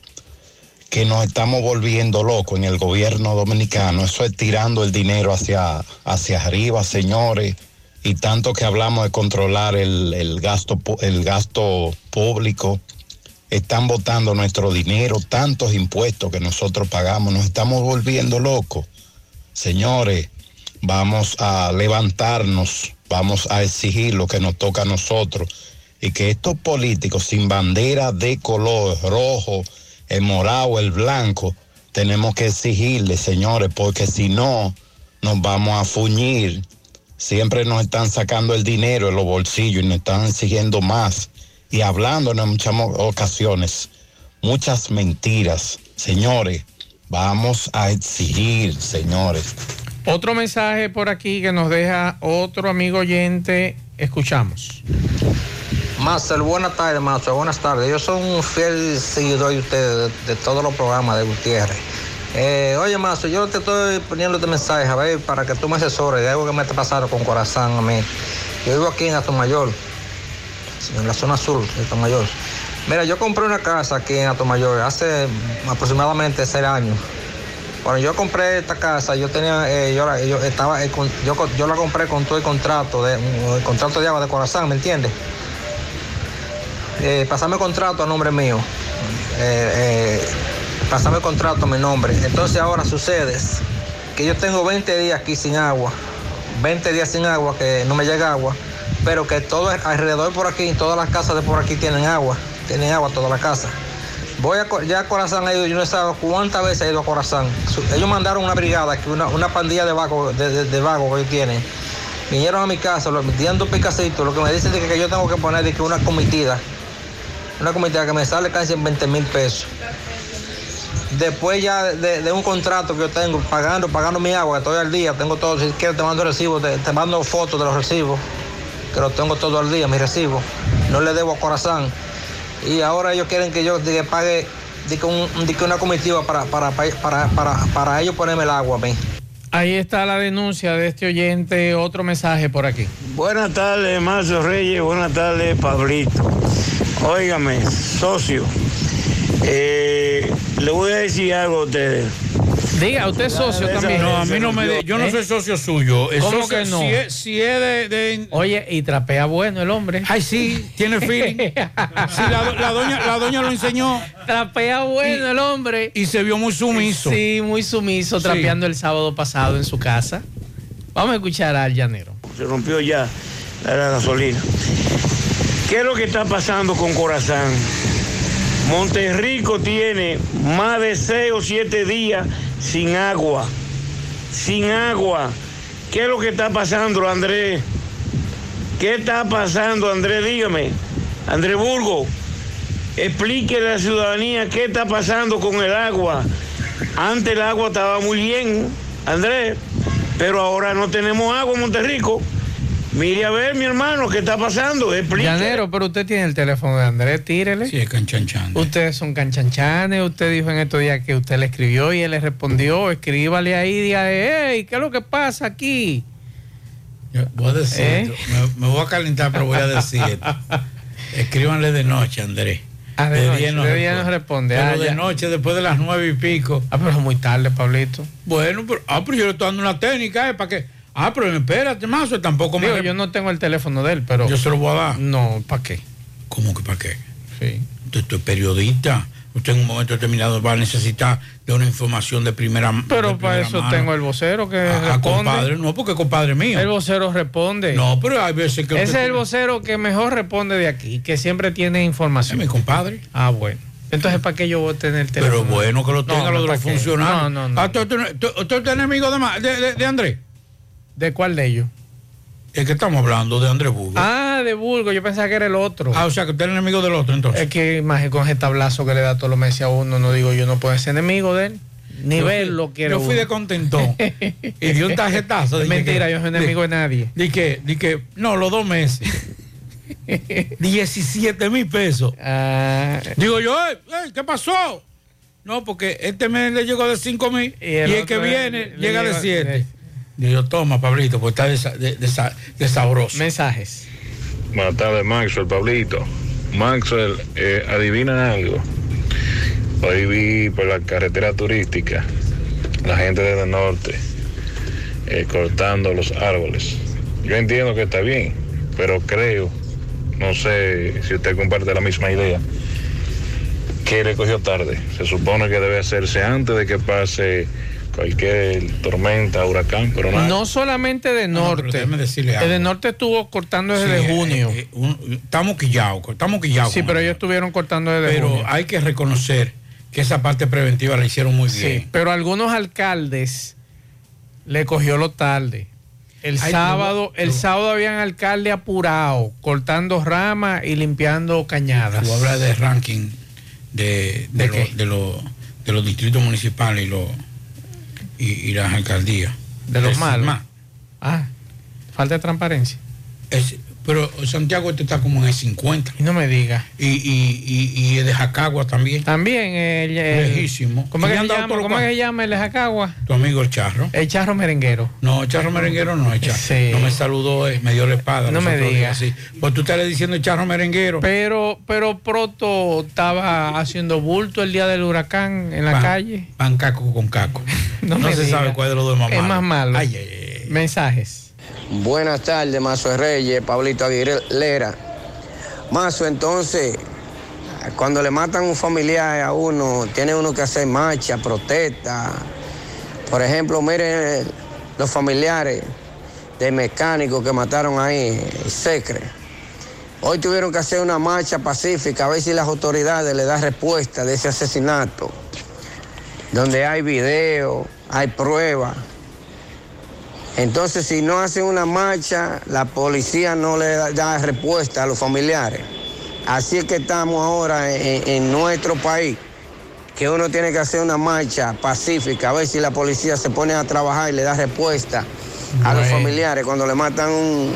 que nos estamos volviendo locos en el gobierno dominicano. Eso es tirando el dinero hacia, hacia arriba, señores. Y tanto que hablamos de controlar el, el gasto, el gasto público están botando nuestro dinero, tantos impuestos que nosotros pagamos, nos estamos volviendo locos. Señores, vamos a levantarnos, vamos a exigir lo que nos toca a nosotros y que estos políticos sin bandera de color rojo, el morado, el blanco, tenemos que exigirle, señores, porque si no, nos vamos a fuñir. Siempre nos están sacando el dinero de los bolsillos y nos están exigiendo más y hablándonos en muchas ocasiones, muchas mentiras. Señores, vamos a exigir, señores. Otro mensaje por aquí que nos deja otro amigo oyente. Escuchamos. Master, buenas tardes, Master, buenas tardes. Yo soy un fiel seguidor de ustedes, de, de todos los programas de Gutiérrez. Eh, oye, Master, yo te estoy poniendo este mensaje, a ver, para que tú me asesores de algo que me está pasando con corazón a mí. Yo vivo aquí en Atomayor, en la zona sur de Atomayor. Mira, yo compré una casa aquí en Atomayor hace aproximadamente seis años. Cuando yo compré esta casa, yo tenía, eh, yo, la- estaba, eh, yo, yo la compré con todo el contrato de, el contrato de agua de corazón, ¿me entiendes? Eh, pasame el contrato a nombre mío. Pasame el contrato a mi nombre. Entonces ahora sucede que yo tengo 20 días aquí sin agua. 20 días sin agua, que no me llega agua. Pero que todo alrededor por aquí, todas las casas de por aquí tienen agua. Tienen agua toda la casa. Voy a, ya Corazán, he ido, yo no sé cuántas veces he ido a Corazán. Ellos mandaron una brigada, una, pandilla de vagos de, vagos que ellos tienen. Vinieron a mi casa, lo, dos picacitos, lo que me dicen es que, yo tengo que poner que una comitida. Una comitida que me sale casi en 20 mil pesos. Después ya de, de un contrato que yo tengo, pagando, pagando mi agua, que estoy al día, tengo todo, si quieres te mando recibos, te, te mando fotos de los recibos, que los tengo todo al día, mis recibos. No le debo a corazón. Y ahora ellos quieren que yo que pague de que un- de que una comitiva para, para, para, para, para ellos ponerme el agua a mí. Ahí está la denuncia de este oyente. Otro mensaje por aquí. Buenas tardes, Marcio Reyes. Buenas tardes, Pablito. Óigame, socio. Eh, le voy a decir algo a ustedes. Diga, usted es socio también. No, a mí no me. de- yo no ¿Eh? soy socio suyo. El ¿Cómo socio- que no? Si es, si es de, de- Oye, y trapea bueno el hombre. Ay, sí, tiene feeling. Sí, la, do- la doña, la doña lo enseñó. Trapea bueno el hombre. Y se vio muy sumiso. Sí, muy sumiso, trapeando el sábado pasado en su casa. Vamos a escuchar al llanero. Se rompió ya la, la gasolina. ¿Qué es lo que está pasando con Corazán? Monterrico tiene más de seis o siete días sin agua. Sin agua. ¿Qué es lo que está pasando, Andrés? ¿Qué está pasando, Andrés? Dígame. Andrés Burgo, explíquele a la ciudadanía qué está pasando con el agua. Antes el agua estaba muy bien, Andrés, pero ahora no tenemos agua en Monterrico. Mire a ver, mi hermano, qué está pasando. Explíquele. Llanero, pero usted tiene el teléfono de Andrés, tírele. Sí, es canchanchan. Ustedes son canchanchanes, usted dijo en estos días que usted le escribió y él le respondió, escríbale ahí, dígale, hey, ¿qué es lo que pasa aquí? Yo voy a decir, ¿Eh? esto, me, me voy a calentar, pero voy a decir esto. Escríbanle de noche, Andrés. Ah, de noche, de día no responde. Pero Ah, de ya. noche, después de las nueve y pico. Ah, pero es muy tarde, Pablito. Bueno, pero, ah, pero yo le estoy dando una técnica, ¿eh? ¿Para qué? Ah, pero espérate, más, tampoco me. Digo, yo no tengo el teléfono de él, pero... Yo se lo voy a dar. No, ¿para qué? ¿Cómo que para qué? Sí. Usted, usted es periodista. Usted en un momento determinado va a necesitar de una información de primera Pero de para eso mano. tengo el vocero que Ah, responde. compadre, no, porque es compadre mío. El vocero responde. No, pero hay veces que. Ese usted es el vocero que mejor responde de aquí, que siempre tiene información. Es mi compadre. Ah, bueno. Entonces, ¿para qué yo voy a tener el teléfono? Pero bueno que lo No, tenga no, los ¿para qué? funcionarios. No, no, no. Ah, ¿tú, tú, tú- tú eres enemigo de, de- de Andrés? ¿De cuál de ellos? Es que estamos hablando de Andrés Burgo. Ah, de Burgo, yo pensaba que era el otro. Ah, o sea, que usted es enemigo del otro, entonces. Es que imagínate con ese tablazo que le da todos los meses a uno, no digo yo no puedo ser enemigo de él. Ni Yo fui- verlo quiero. Yo fui de contentón. y di un tarjetazo. Mentira, que- yo soy enemigo de nadie. Di que, di que, no, los dos meses. 17 mil pesos. Ah, Digo yo, "Ey, ey, ¿qué pasó? No, porque este mes le llegó de 5 mil y el, el que viene le llega de llega- 7. Digo yo, toma, Pablito, pues está de, sa- de- de sa- de sabroso. Mensajes. Buenas tardes, Maxwell, Pablito. Maxwell, eh, adivina algo. Hoy vi por la carretera turística la gente del norte eh, cortando los árboles. Yo entiendo que está bien, pero creo, no sé si usted comparte la misma idea, que le cogió tarde. Se supone que debe hacerse antes de que pase cualquier tormenta, huracán, pero nada. No solamente de No, pero norte. decirle el de norte estuvo cortando desde Sí, junio. eh, eh, un- estamos quillados, estamos quillados. sí, pero ellos estuvieron cortando desde Pero junio. hay que reconocer que esa parte preventiva la hicieron muy Sí, bien. pero algunos alcaldes le cogió lo tarde. El Ay, sábado, no, el no. sábado habían alcalde apurado, cortando ramas y limpiando cañadas. Tú hablas de ranking de, de, ¿De lo- de, lo- de los distritos municipales y, lo- y, y las alcaldías. De los malos. más. Ah, falta de transparencia. Es- pero Santiago este está como en el 50. Y no me diga. Y, y, y, y el de Jacagua también. También el, el- Lejísimo. ¿Cómo es que se llama? todos los ¿Cómo es que se llama el de Jacagua? Tu amigo el charro. El charro merenguero. No, el charro merenguero no, el charro. Sí. No me saludó, eh, me dio la espada. No me sí. Pues tú estás diciendo el charro merenguero. Pero, pero Proto estaba haciendo bulto el día del huracán en la Pan- calle. Pan caco con caco. No, No me se diga. sabe cuál de los dos es más Es malo. más malo. Ay, ay, Mensajes. Buenas tardes, Mazo Reyes, Pablito Aguilera. Mazo, entonces, cuando le matan un familiar a uno, tiene uno que hacer marcha, protesta. Por ejemplo, miren los familiares del mecánico que mataron ahí, Secre. Hoy tuvieron que hacer una marcha pacífica, a ver si las autoridades le dan respuesta de ese asesinato, donde hay video, hay pruebas. Entonces, si no hacen una marcha, la policía no le da, da respuesta a los familiares. Así es que estamos ahora en, en nuestro país, que uno tiene que hacer una marcha pacífica, a ver si la policía se pone a trabajar y le da respuesta a los familiares cuando le matan un,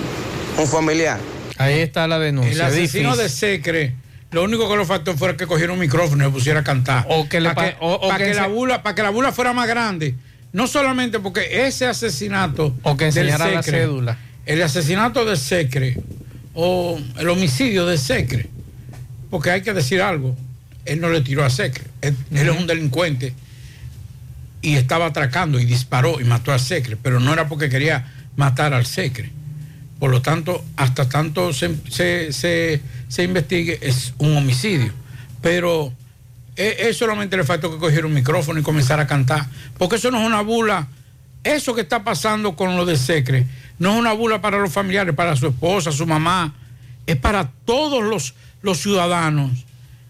un familiar. Ahí está la denuncia. El asesino Difícil. de Secre, lo único que le faltó fuera que cogiera un micrófono y le pusiera a cantar. O que le para pa- o- o pa' que que, la bula, para que la bula fuera más grande. No solamente porque ese asesinato. O que enseñara la cédula. El asesinato de Secre o el homicidio de Secre. Porque hay que decir algo. Él no le tiró a Secre. Él, él es un delincuente y estaba atracando y disparó y mató a Secre, pero no era porque quería matar al Secre. Por lo tanto, hasta tanto se, se- se- se investigue, es un homicidio. Pero eh, eh, solamente le faltó que cogiera un micrófono y comenzara a cantar. Porque eso no es una bula. Eso que está pasando con lo de Secre no es una bula para los familiares, para su esposa, su mamá. Es para todos los, los ciudadanos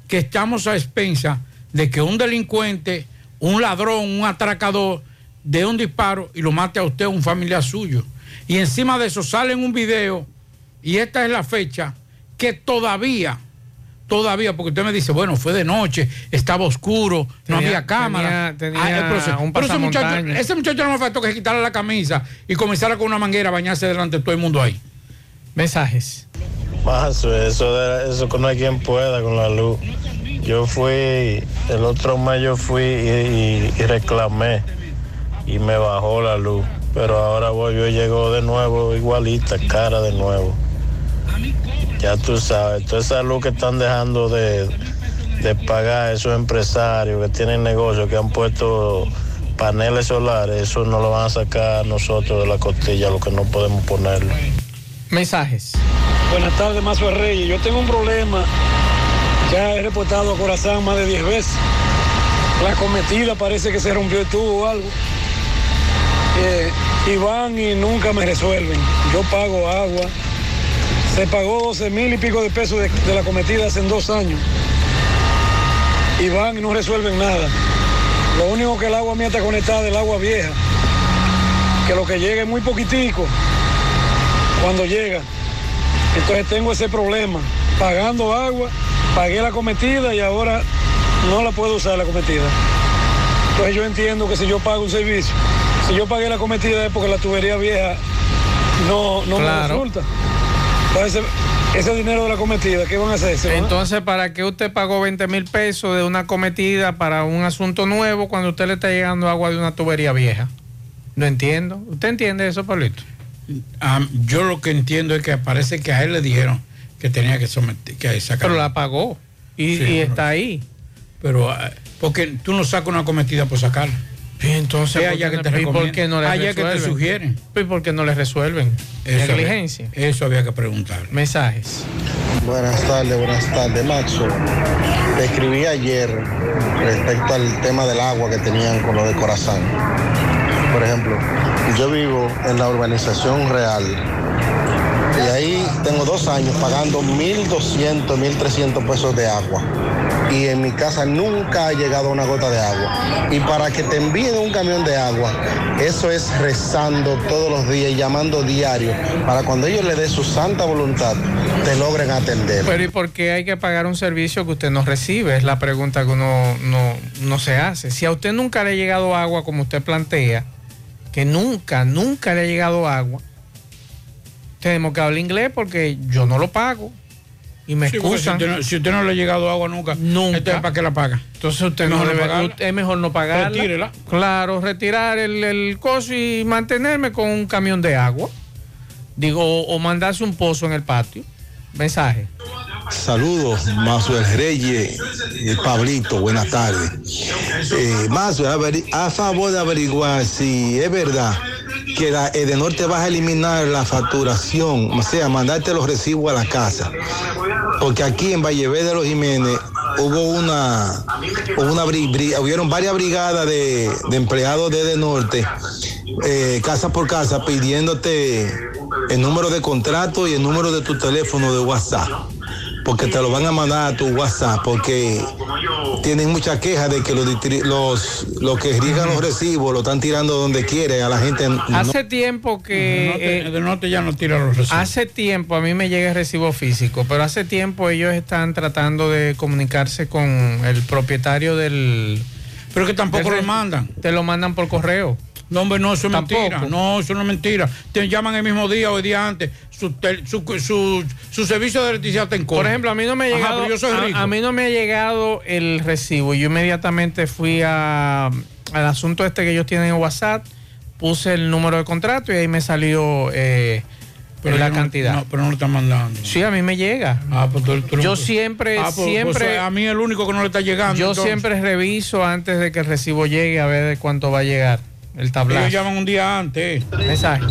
que estamos a expensa de que un delincuente, un ladrón, un atracador, dé un disparo y lo mate a usted, un familiar suyo. Y encima de eso sale en un video, y esta es la fecha, que todavía, todavía, porque usted me dice, bueno, fue de noche, estaba oscuro, no había cámara. tenía- Ah, tenía pero ese- un pero ese muchacho, pasamontaña. ese muchacho no me faltó que se quitara la camisa y comenzara con una manguera a bañarse delante de todo el mundo ahí. Mensajes. Mazo, eso, de, eso que no hay quien pueda con la luz. Yo fui, el otro mes yo fui y, y- y reclamé y me bajó la luz. Pero ahora volvió y llegó de nuevo igualita, cara de nuevo. Ya tú sabes, toda esa luz que están dejando de, de pagar esos empresarios que tienen negocios, que han puesto paneles solares, eso no lo van a sacar nosotros de la costilla, lo que no podemos ponerlo. Mensajes. Buenas tardes, Mazo Reyes. Yo tengo un problema. Ya he reportado a Corazán más de 10 veces. La cometida parece que se rompió el tubo o algo. Eh, y van y nunca me resuelven. Yo pago agua. Se pagó 12 mil y pico de pesos de, de la cometida hace dos años. Y van y no resuelven nada. Lo único que el agua mía está conectada es el agua vieja. Que lo que llega es muy poquitico cuando llega. Entonces tengo ese problema. Pagando agua, pagué la cometida y ahora no la puedo usar la cometida. Entonces yo entiendo que si yo pago un servicio, si yo pagué la cometida es porque la tubería vieja no, no me resulta. Entonces ese, ese dinero de la cometida, ¿qué van a hacer? ¿Se van a- Entonces, ¿para qué usted pagó 20 mil pesos de una cometida para un asunto nuevo cuando usted le está llegando agua de una tubería vieja? No entiendo. ¿Usted entiende eso, Pablito? Yo lo que entiendo es que parece que a él le dijeron que tenía que someter, que sacar. Pero la pagó y, Sí, y pero- está ahí. Pero, ah, porque tú no sacas una cometida por sacarla. Entonces, Es ¿por allá qué que no- te y por recomiendan. qué no le Allá que te resuelven? sugieren. ¿Y por qué no le resuelven? Eso Negligencia. había- eso había que preguntar. Mensajes. Buenas tardes, buenas tardes, Maxo. Te escribí ayer respecto al tema del agua que tenían con lo de Corazán. Por ejemplo, yo vivo en la urbanización real y ahí tengo dos años pagando 1.200, 1.300 pesos de agua. Y en mi casa nunca ha llegado una gota de agua. Y para que te envíen un camión de agua, eso es rezando todos los días y llamando diario para cuando ellos le den su santa voluntad, te logren atender. Pero ¿y por qué hay que pagar un servicio que usted no recibe? Es la pregunta que uno no, no se hace. Si a usted nunca le ha llegado agua como usted plantea, que nunca, nunca le ha llegado agua, tenemos que hablar inglés porque yo no lo pago. Y me Sí, excusan. si, usted no, si usted no le ha llegado agua nunca, Nunca. entonces, ¿para qué la paga? Entonces usted Es no mejor debe- pagarla. es mejor no pagarla. Retírela. Claro, retirar el, el coso y mantenerme con un camión de agua. Digo, o, o mandarse un pozo en el patio. Mensaje. Saludos, Mazuel Reyes y Pablito, buenas tardes. Eh, Mazuel, a favor de averiguar si es verdad que la Edenorte va a eliminar la facturación, o sea, mandarte los recibos a la casa. Porque aquí en Vallevé de los Jiménez hubo una, hubo una hubieron varias brigadas de, de empleados de Edenorte, eh, casa por casa, pidiéndote el número de contrato y el número de tu teléfono de WhatsApp porque te lo van a mandar a tu WhatsApp, porque tienen mucha queja de que los, los, los que riegan los recibos lo están tirando donde quiere, a la gente no- Hace tiempo que... eh, De norte ya no tira los recibos. Hace tiempo a mí me llega el recibo físico, pero hace tiempo ellos están tratando de comunicarse con el propietario del... Pero que tampoco lo mandan. Te lo mandan por correo. No, hombre, no, eso es Tampoco. mentira. No, eso no es mentira. Te llaman el mismo día o el día antes. Su, tel- su, su, su servicio de electricidad te Por ejemplo, a mí no me ha llegado, pero yo soy a- rico. a, mí no me ha llegado el recibo. Yo inmediatamente fui a, al asunto este que ellos tienen en WhatsApp, puse el número de contrato y ahí me salió eh, Pero la no- cantidad. no, pero no lo están mandando. Sí, a mí me llega. Ah, pues tú- yo siempre, Ah, pues- siempre. pues a mí el único que no le está llegando. Yo entonces. siempre reviso antes de que el recibo llegue a ver de cuánto va a llegar el tablazo. Ellos llaman un día antes. Mensaje.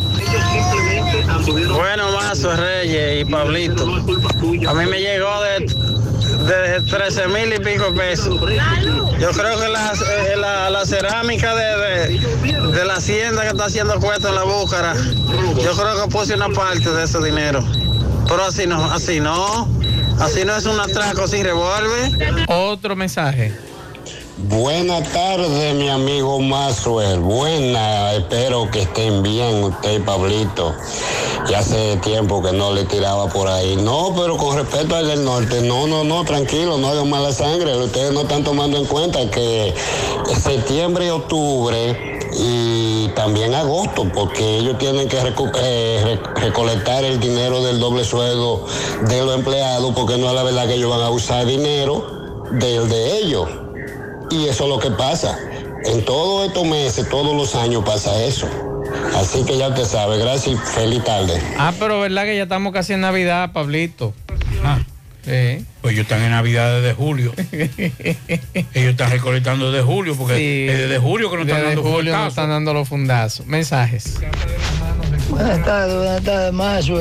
Bueno, Mazo Reyes y Pablito. A mí me llegó de, de 13 mil y pico pesos. Yo creo que la, eh, la, la cerámica de, de, de la hacienda que está haciendo cuesta en la búcara, yo creo que puse una parte de ese dinero. Pero así no, así no. Así no es un atraco sin revólver. Otro mensaje. Buenas tardes, mi amigo Maxwell. Buena, espero que estén bien usted y Pablito. Ya hace tiempo que no le tiraba por ahí. No, pero con respecto al del norte, no, no, no, tranquilo, no hagan mala sangre. Ustedes no están tomando en cuenta que septiembre y octubre y también agosto, porque ellos tienen que eh, re- recolectar el dinero del doble sueldo de los empleados, porque no es la verdad que ellos van a usar dinero del de ellos. Y eso es lo que pasa. En todos estos meses, todos los años pasa eso. Así que ya usted sabe. Gracias y feliz tarde. Ah, pero verdad que ya estamos casi en Navidad, Pablito. Ah. Sí. Pues ellos están en Navidad desde julio. ellos están recolectando desde julio, porque Sí. es desde julio que nos están Desde dando julio están dando los fundazos. Mensajes. Buenas tardes, buenas tardes, Mazo,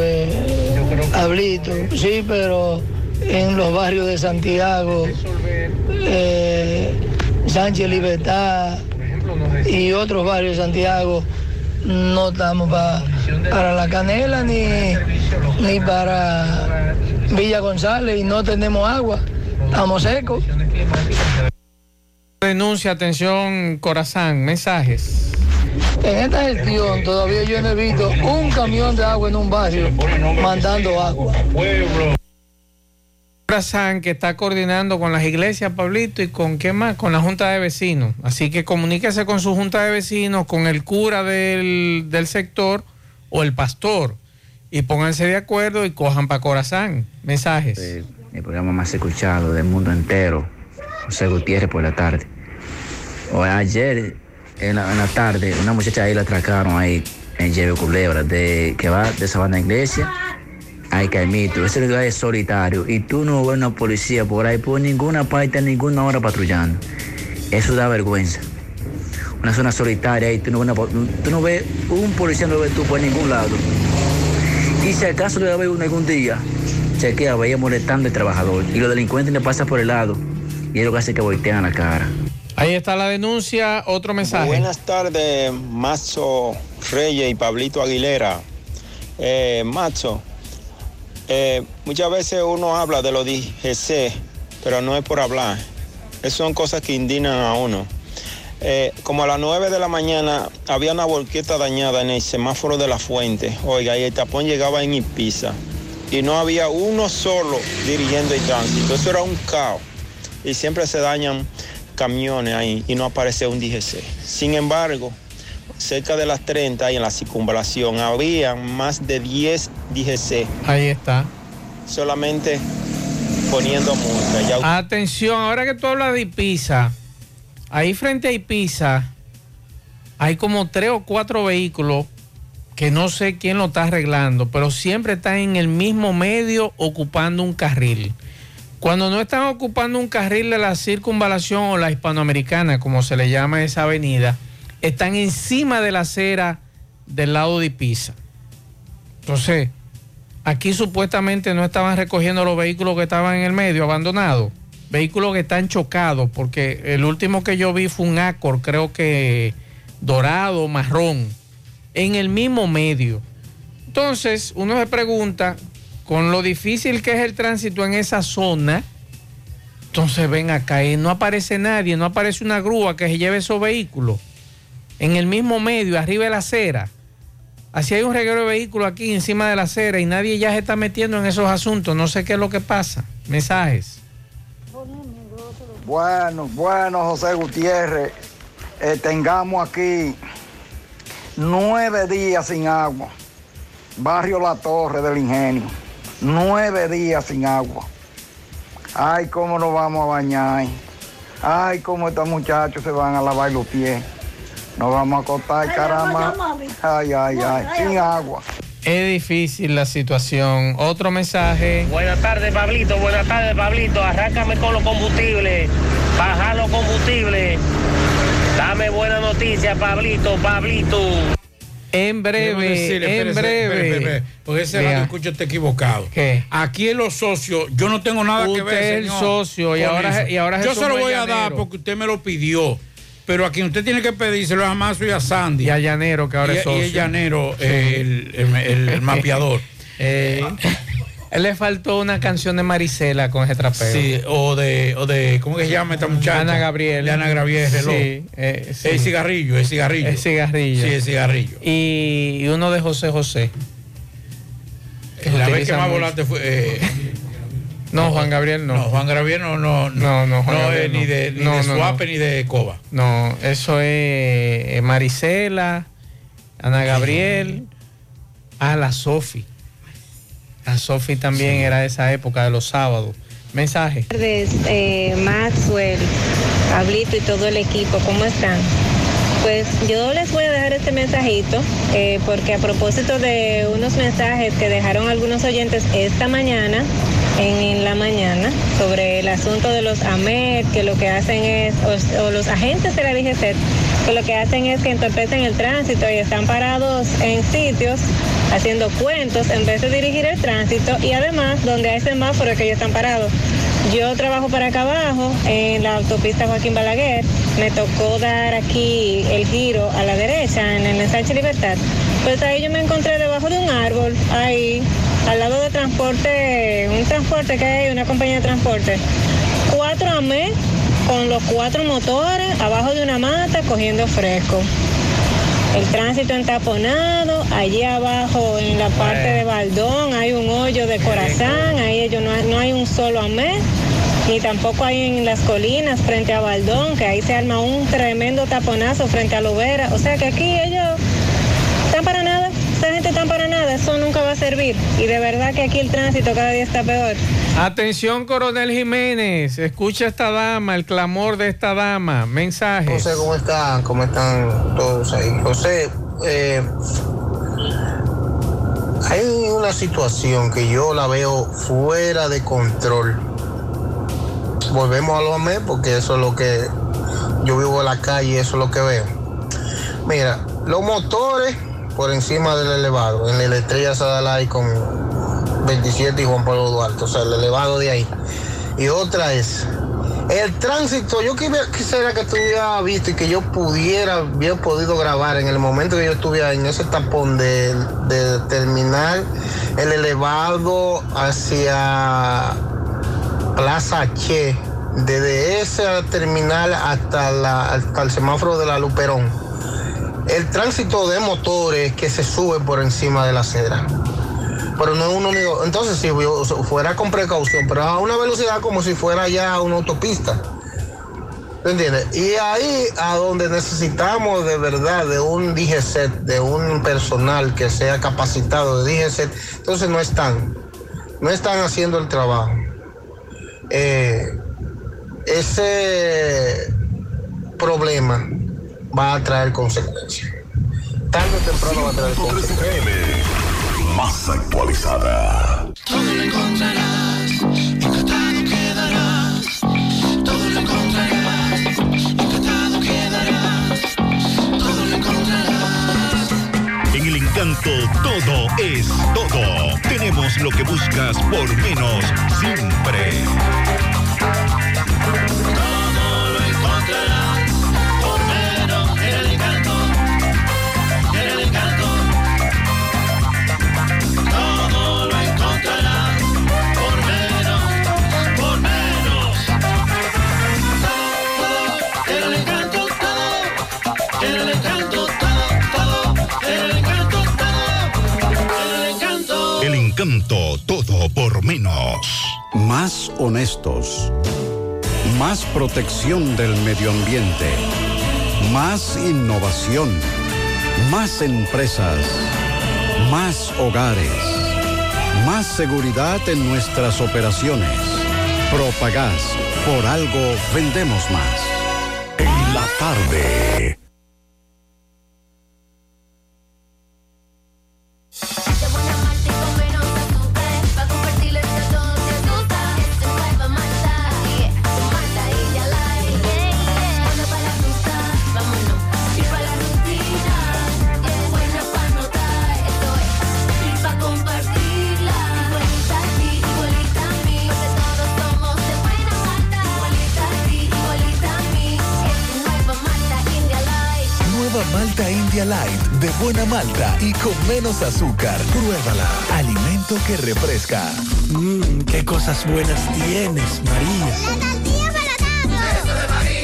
Pablito. Sí, pero en los barrios de Santiago, eh, Sánchez Libertad y otros barrios de Santiago, no estamos pa- para la canela ni, ni para Villa González y no tenemos agua. Estamos secos. Denuncia, atención, Corazán, mensajes. En esta gestión todavía yo no he visto un camión de agua en un barrio mandando agua. Corazán que está coordinando con las iglesias, Pablito, y con qué más, con la Junta de Vecinos. Así que comuníquese con su Junta de Vecinos, con el cura del, del sector o el pastor. Y pónganse de acuerdo y cojan para Corazán. Mensajes. el programa más escuchado del mundo entero, José Gutiérrez por la tarde. O ayer en la, en la tarde, una muchacha ahí la atracaron ahí en Lleve Culebra, de, que va de Sabana Iglesia a Caimito. Ese lugar es solitario y tú no ves una policía por ahí por ninguna parte, a ninguna hora patrullando. Eso da vergüenza. Una zona solitaria y tú no ves, una po- tú no ves un policía, no lo ves tú por ningún lado. Y si acaso le va a ver uno algún día, chequea, vaya molestando al trabajador. Y los delincuentes le pasan por el lado. Y es lo que hace que voltean la cara. Ahí está la denuncia, otro mensaje. Buenas tardes, Mazo Reyes y Pablito Aguilera. Eh, Mazo, eh, muchas veces uno habla de lo DGC, pero no es por hablar. Esas son cosas que indignan a uno. Eh, como a las 9 de la mañana había una volqueta dañada en el semáforo de la fuente. Oiga, y el tapón llegaba en Ipiza. Y no había uno solo dirigiendo el tránsito. Eso era un caos. Y siempre se dañan camiones ahí y no aparece un DGC. Sin embargo, cerca de las 30 y en la circunvalación había más de 10 DGC. Ahí está. Solamente poniendo multa. Ya Atención, ahora que tú hablas de Ipiza, ahí frente a Ipiza hay como tres o cuatro vehículos que no sé quién lo está arreglando, pero siempre están en el mismo medio ocupando un carril. Cuando no están ocupando un carril de la circunvalación o la hispanoamericana, como se le llama esa avenida, están encima de la acera del lado de Ipiza. Entonces, aquí supuestamente no estaban recogiendo los vehículos que estaban en el medio, abandonados. Vehículos que están chocados, porque el último que yo vi fue un Accord, creo que dorado, marrón, en el mismo medio. Entonces, uno se pregunta, con lo difícil que es el tránsito en esa zona, entonces ven acá y no aparece nadie, no aparece una grúa que se lleve esos vehículos en el mismo medio, arriba de la acera. Así hay un reguero de vehículos aquí encima de la acera y nadie ya se está metiendo en esos asuntos. No sé qué es lo que pasa. Mensajes. Bueno, bueno, José Gutiérrez, eh, tengamos aquí nueve días sin agua. Barrio La Torre del Ingenio. Nueve días sin agua. Ay, cómo nos vamos a bañar. Ay, cómo estos muchachos se van a lavar los pies. Nos vamos a acostar, caramba. Ay, ay, ay, sin agua. Es difícil la situación. Otro mensaje. Buenas tardes, Pablito. Buenas tardes, Pablito. Arráncame con los combustibles. Baja los combustibles. Dame buena noticia, Pablito, Pablito. En breve, Decirle, en espérese, breve. espere, espere, porque ese Vea. radio escucha está equivocado. ¿Qué? Aquí en los socios, yo no tengo nada que Usted ver. es el señor, socio y ahora- y ahora Yo se lo voy a dar porque usted me lo pidió. Pero a quien usted tiene que pedírselo es a Mazo y a Sandy. Y a Llanero, que ahora y, es y el socio. Llanero, eh, el, el- el mapeador. Eh, él le faltó una canción de Marisela con ese trapeo. Sí, o de, o de, ¿cómo que se llama esta muchacha? Ana Gabriel. De Ana Gabriel, reloj. Sí, eh, sí. El cigarrillo, el cigarrillo. El cigarrillo. Sí, el cigarrillo. Y, y uno de José José. La vez que más mucho. volante fue. Eh, No, Juan Gabriel no. no, Juan Gabriel no, no, No, no, Juan no Gabriel es ni no. de, ni de no, Suape no. ni de Coba. No, eso es eh, Marisela, Ana Gabriel, a la Sofi. La Sofi también era de esa época de los sábados. Mensaje. tardes, eh, Maxwell, Pablito y todo el equipo, ¿cómo están? Pues yo les voy a dejar este mensajito eh, porque a propósito de unos mensajes que dejaron algunos oyentes esta mañana, en, la mañana, sobre el asunto de los AMET, que lo que hacen es, o, los agentes de la DGC, que lo que hacen es que entorpecen el tránsito y están parados en sitios haciendo cuentos en vez de dirigir el tránsito y además donde hay semáforos que ellos están parados. Yo trabajo para acá abajo en la autopista Joaquín Balaguer. Me tocó dar aquí el giro a la derecha en el ensanche Libertad. Pues ahí yo me encontré debajo de un árbol, ahí, al lado de transporte, un transporte que hay, una compañía de transporte. Cuatro AME con los cuatro motores abajo de una mata cogiendo fresco. El tránsito entaponado, allí abajo en la parte de Baldón hay un hoyo de corazón, ahí ellos no, hay- no hay un solo amé, ni tampoco hay en las colinas frente a Baldón, que ahí se arma un tremendo taponazo frente a Lubera. O sea que aquí ellos están para nada, esa gente está para nada, eso nunca va a servir. Y de verdad que aquí el tránsito cada día está peor. Atención, coronel Jiménez. Escucha esta dama, el clamor de esta dama. Mensaje. José, ¿cómo están? ¿Cómo están todos ahí? José, eh, hay una situación que yo la veo fuera de control. Volvemos a lo AME porque eso es lo que yo vivo en la calle, eso es lo que veo. Mira, los motores por encima del elevado, en la estrella Sadalay con 27 y Juan Pablo Duarte, o sea, el elevado de ahí. Y otra es, el tránsito, yo quisiera que tú hubieras visto y que yo pudiera, hubiera podido grabar en el momento que yo estuviera en ese tapón de, de terminar el elevado hacia Plaza Che, desde ese terminal hasta, la, hasta el semáforo de la Luperón. El tránsito de motores que se suben por encima de la acera pero no es un único. Entonces, si fuera con precaución, pero a una velocidad como si fuera ya una autopista. ¿Me entiendes? Y ahí a donde necesitamos de verdad de un DGCET, de un personal que sea capacitado de DGCET, entonces no están, no están haciendo el trabajo. Eh, ese problema va a traer consecuencias. Tarde o temprano va a traer consecuencias. Más actualizada. Todo lo encontrarás, encantado quedarás. Todo lo encontrarás, encantado quedarás. Todo lo encontrarás. En el encanto todo es todo. Tenemos lo que buscas por menos siempre. Todo por menos. Más honestos. Más protección del medio ambiente. Más innovación. Más empresas. Más hogares. Más seguridad en nuestras operaciones. Propagás. Por algo vendemos más. En la tarde. India Light de buena malta y con menos azúcar. Pruébala. Alimento que refresca. Mmm, qué cosas buenas tienes, María.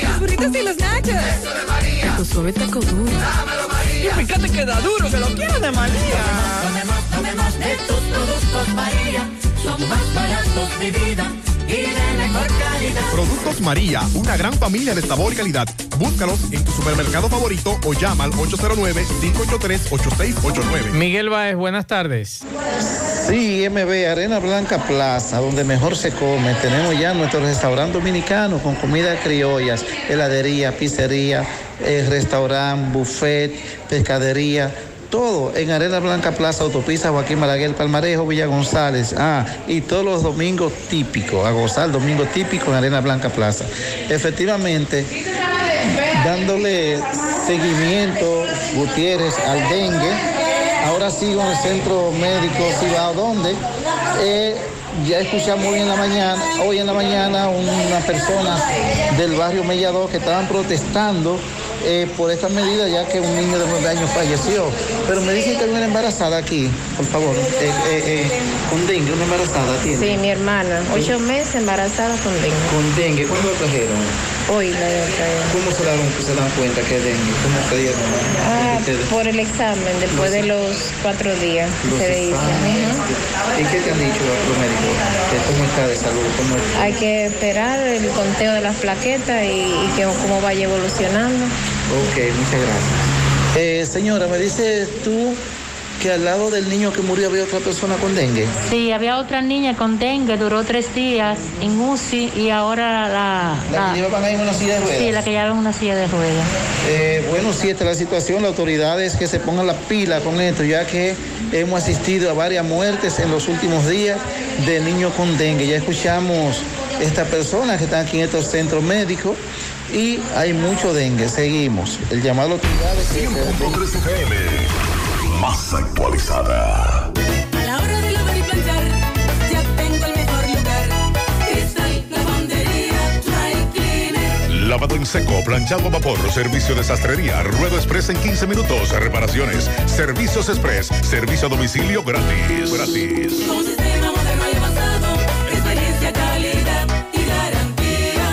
Los burritos y los nachos. Eso de María. Tu suave taco duro. Y fíjate que da duro, que lo quiero de María. Tomemos, tomemos de tus productos María. Son más baratos de vida y de mejor calidad. Productos María, una gran familia de sabor y calidad. Búscalos en tu supermercado favorito o llama al 809-583-8689. Miguel Baez, buenas tardes. Sí, MB, Arena Blanca Plaza, donde mejor se come. Tenemos ya nuestro restaurante dominicano con comida criollas, heladería, pizzería, eh, restaurante, buffet, pescadería. Todo en Arena Blanca Plaza, Autopista Joaquín Balaguer, Palmarejo, Villa González. Ah, y todos los domingos típicos, a gozar domingo típico en Arena Blanca Plaza. Efectivamente, dándole seguimiento, Gutiérrez, al dengue. Ahora sigo en el centro médico Cibao, donde eh, ya escuchamos hoy en la mañana, hoy en la mañana una persona del barrio Mellador que estaban protestando eh, por esta medida ya que un niño de nueve años falleció. Pero me dicen que hay una embarazada aquí, por favor, eh, eh, con dengue, una embarazada tiene. Sí, mi hermana, ocho meses embarazada con dengue. Con dengue, ¿cuándo la trajeron? Hoy la trajeron. ¿Cómo se, daron, se dan cuenta que es dengue? ¿Cómo se dieron? Ah, por el examen, después de los cuatro días Los se dice. exámenes. ¿Y qué te han dicho los médicos? ¿De ¿Cómo está de salud? ¿Cómo está? Hay que esperar el conteo de las plaquetas y, y que cómo vaya evolucionando. Ok, muchas gracias. Eh, señora, me dices tú que al lado del niño que murió había otra persona con dengue. Sí, había otra niña con dengue, duró tres días en UCI y ahora la... La que llevaban ahí en una silla de ruedas. Sí, la que lleva en una silla de ruedas. Eh, bueno, sí, esta es la situación. Las autoridades que se pongan la pila con esto, ya que hemos asistido a varias muertes en los últimos días de niños con dengue. Ya escuchamos estas personas que están aquí en estos centros médicos y hay mucho dengue. Seguimos. El llamado a autoridades. Que- 100.3 FM. Más actualizada. A la hora de lavar y planchar, ya tengo el mejor lugar. Cristal Lavandería Dry Cleaner. Lavado en seco, planchado a vapor, servicio de sastrería, ruedo express en 15 minutos, reparaciones, servicios express, servicio a domicilio gratis. Gratis.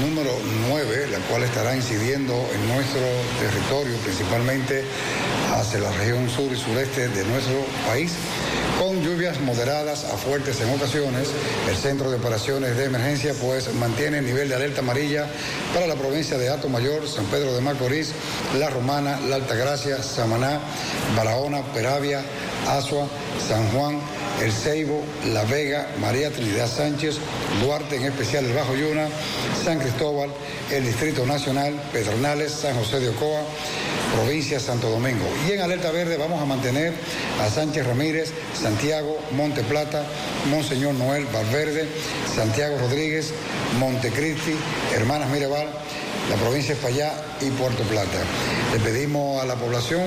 Número 9, la cual estará incidiendo en nuestro territorio, principalmente hacia la región sur y sureste de nuestro país, con lluvias moderadas a fuertes en ocasiones, el Centro de Operaciones de Emergencia pues mantiene el nivel de alerta amarilla para la provincia de Ato Mayor, San Pedro de Macorís, La Romana, La Altagracia, Samaná, Barahona, Peravia, Asua, San Juan, El Ceibo, La Vega, María Trinidad Sánchez, Duarte, en especial el Bajo Yuna, San Cristóbal, el Distrito Nacional, Pedernales, San José de Ocoa, provincia Santo Domingo. Y en alerta verde vamos a mantener a Sánchez Ramírez, Santiago, Monte Plata, Monseñor Noel Valverde, Santiago Rodríguez, Montecristi, Hermanas Mirabal, la provincia de Fallá y Puerto Plata. Le pedimos a la población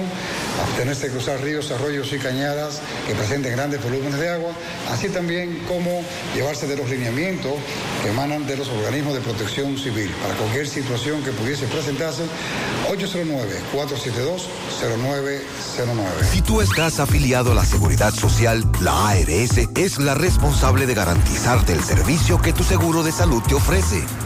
abstenerse de cruzar ríos, arroyos y cañadas que presenten grandes volúmenes de agua, así también como llevarse de los lineamientos que emanan de los organismos de protección civil. Para cualquier situación que pudiese presentarse, 809-472-0909. Si tú estás afiliado a la Seguridad Social, la ARS es la responsable de garantizarte el servicio que tu seguro de salud te ofrece.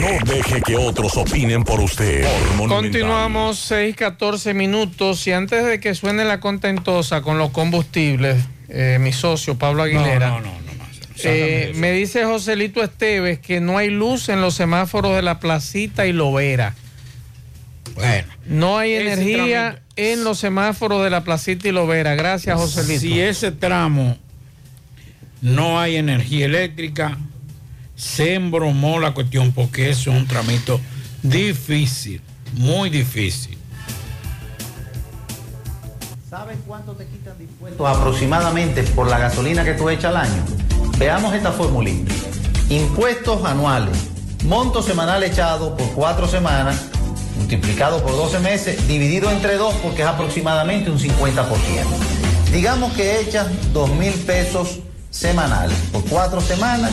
No deje que otros opinen por usted. Por. Continuamos 6, 14 minutos y antes de que suene la contentosa con los combustibles, eh, mi socio Pablo Aguilera. No, no, no, eh, me dice Joselito Esteves que no hay luz en los semáforos de la placita y Lovera. Bueno. No hay energía en los semáforos de la placita y Lovera. Gracias, Joselito. Si ese tramo no hay energía eléctrica, se embromó la cuestión porque eso es un tramito difícil, muy difícil. ¿Sabes cuánto te quitan de impuestos aproximadamente por la gasolina que tú echas al año? Veamos esta formulita. Impuestos anuales. Monto semanal echado por cuatro semanas, multiplicado por 12 meses, dividido entre dos porque es aproximadamente un 50%. Digamos que echas 2 mil pesos semanales por cuatro semanas,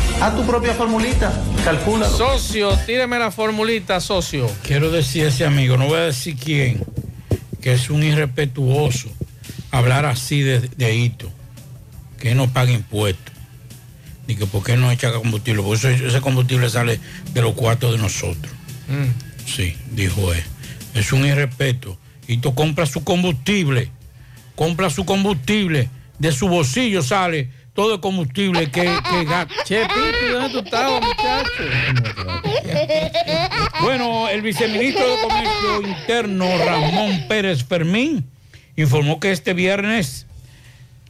Haz tu propia formulita, calcula. Socio, tíreme la formulita, socio. Quiero decir a ese amigo, no voy a decir quién, que es un irrespetuoso hablar así de, de Hito, que no paga impuestos, ni que por qué no echa combustible, porque eso- ese combustible sale de los cuartos de nosotros. Sí, dijo él. Es un irrespeto. Hito compra su combustible, compra su combustible, de su bolsillo sale todo el combustible que, que gasta. Che, ¿dónde tú estabas, Bueno, el viceministro de Comercio Interno, Ramón Pérez Fermín, informó que este viernes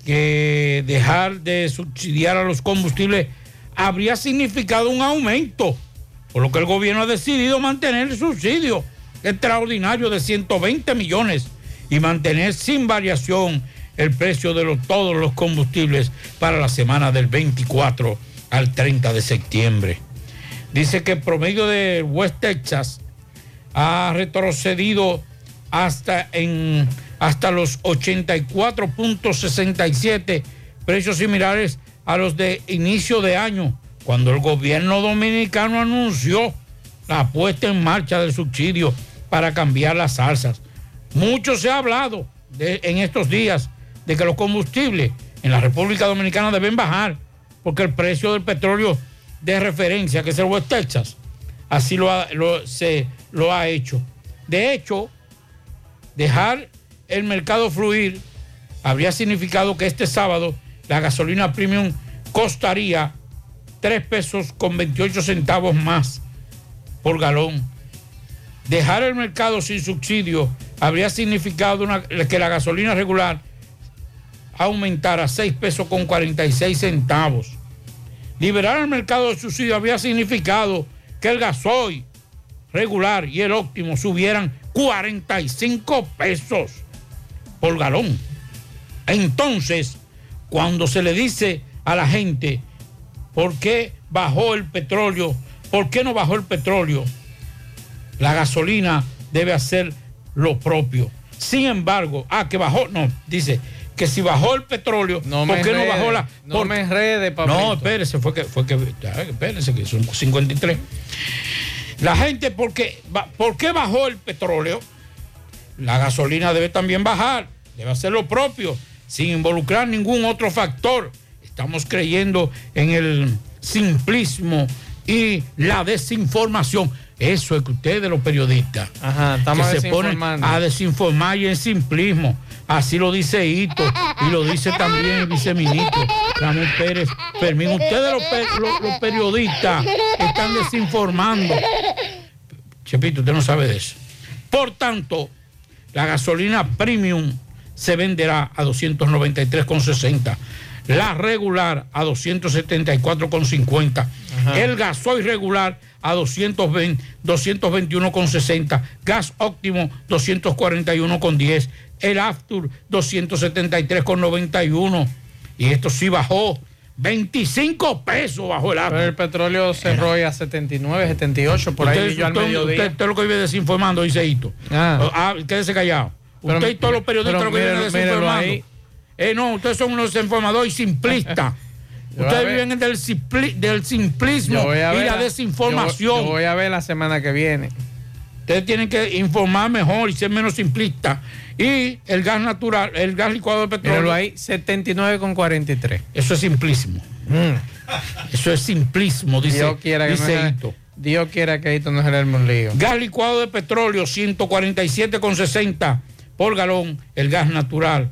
que dejar de subsidiar a los combustibles habría significado un aumento, por lo que el gobierno ha decidido mantener el subsidio extraordinario de 120 millones y mantener sin variación el precio de todos los combustibles para la semana del 24 al 30 de septiembre. Dice que el promedio de West Texas ha retrocedido hasta, en, hasta los 84.67 precios similares a los de inicio de año cuando el gobierno dominicano anunció la puesta en marcha del subsidio para cambiar las salsas. Mucho se ha hablado en estos días de que los combustibles en la República Dominicana deben bajar porque el precio del petróleo de referencia, que es el West Texas, así lo ha, lo- se, lo ha hecho. De hecho, dejar el mercado fluir habría significado que este sábado la gasolina premium costaría 3 pesos con 28 centavos más por galón. Dejar el mercado sin subsidio habría significado que la gasolina regular aumentara 6 pesos con 46 centavos. Liberar el mercado de subsidio habría significado que el gasoil regular y el óptimo subieran 45 pesos por galón. Entonces, cuando se le dice a la gente por qué bajó el petróleo, por qué no bajó el petróleo, la gasolina debe hacer lo propio. Sin embargo, ah, que bajó, no, dice que si bajó el petróleo, No ¿por qué no bajó la? no por- me enrede, Pablito. No, espérese, fue que, fue que, espérese, que son 53. La gente, porque, ¿por qué bajó el petróleo? La gasolina debe también bajar, debe hacer lo propio, sin involucrar ningún otro factor. Estamos creyendo en el simplismo y la desinformación. Eso es que ustedes, los periodistas, estamos que se ponen a desinformar y en simplismo. Así lo dice Hito y lo dice también el viceministro Ramón Pérez Fermín. Ustedes, los, pe- los- los periodistas, están desinformando. Chepito, usted no sabe de eso. Por tanto, la gasolina premium se venderá a 293,60. La regular a 274,50. El gasoil regular a 220 221,60. Gas óptimo 241,10. El Aftur 273,91. Y esto sí bajó. 25 pesos bajó el Aftur. Pero el petróleo cerró ya a 79, 78, por ahí Usted- vi yo al usted- mediodía. Usted, usted lo que vive desinformando, dice Hito. Ah, quédese callado. Pero- usted y todos los periodistas lo que viven desinformando. ahí. Eh, no, ustedes son unos desinformadores y simplistas. Ustedes viven del, simpli- del simplismo y la la- desinformación. yo- yo voy a ver la semana que viene. Ustedes tienen que informar mejor y ser menos simplistas. Y el gas natural, el gas licuado de petróleo. Míralo ahí, 79,43. Eso es simplismo. Eso es simplismo, dice, Dios quiera que dice no Hito. Dios quiera que esto no se un lío. Gas licuado de petróleo 147,60 por galón. El gas natural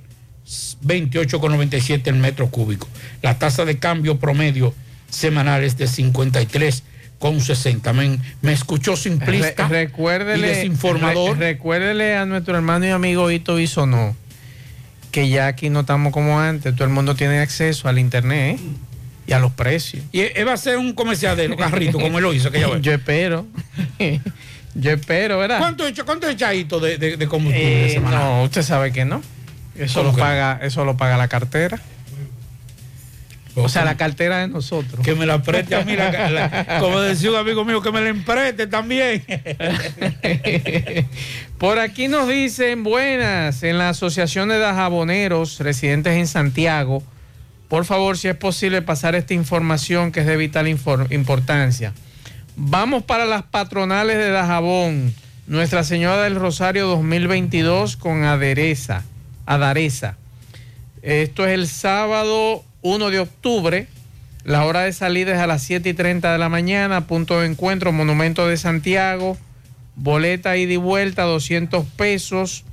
28,97 el metro cúbico. La tasa de cambio promedio semanal es de 53,60. Me, me escuchó simplista Re- y recuérdele, desinformador. re- recuérdele a nuestro hermano y amigo Hito Bisonó que ya aquí no estamos como antes, todo el mundo tiene acceso al internet ¿eh? y a los precios. Y él va a ser un comercial de los carritos, como él lo hizo aquella vez. Yo espero. Yo espero, ¿verdad? ¿Cuánto cuánto echa Hito de, de- de combustible Eh, semanal? no, usted sabe que no. Eso ¿Cómo lo que paga, eso lo paga la cartera. O sea, la cartera de nosotros. Que me la preste a mí, la- la- como decía un amigo mío, que me la empreste también. Por aquí nos dicen buenas en la Asociación de Dajaboneros residentes en Santiago. Por favor, si es posible, pasar esta información que es de vital importancia. Vamos para las patronales de Dajabón. Nuestra Señora del Rosario 2022 con adereza, adareza. Esto es el sábado 1 de octubre. La hora de salida es a las 7 y 30 de la mañana. Punto de encuentro, Monumento de Santiago. Boleta ida y vuelta, 200 pesos.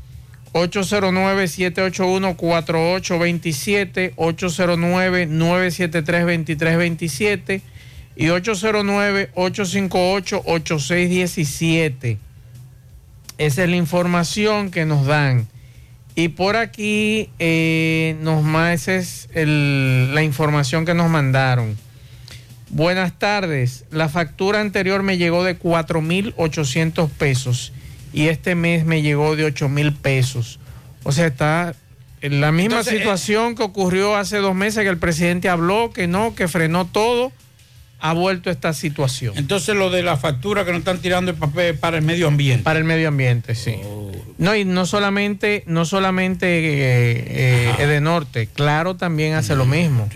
809-781-4827, 809-973-2327 y 809-858-8617. Esa es la información que nos dan. Y por aquí eh, nos ma- esa es el- la información que nos mandaron. Buenas tardes. La factura anterior me llegó de 4.800 pesos y este mes me llegó de 8.000 pesos. O sea, está en la misma Entonces, eh, situación que ocurrió hace dos meses que el presidente habló, que no, que frenó todo, ha vuelto esta situación. Entonces lo de la factura que nos están tirando el papel para el medio ambiente. Para el medio ambiente, sí. No, y no solamente, no solamente eh, eh, Edenorte, Claro también hace lo mismo.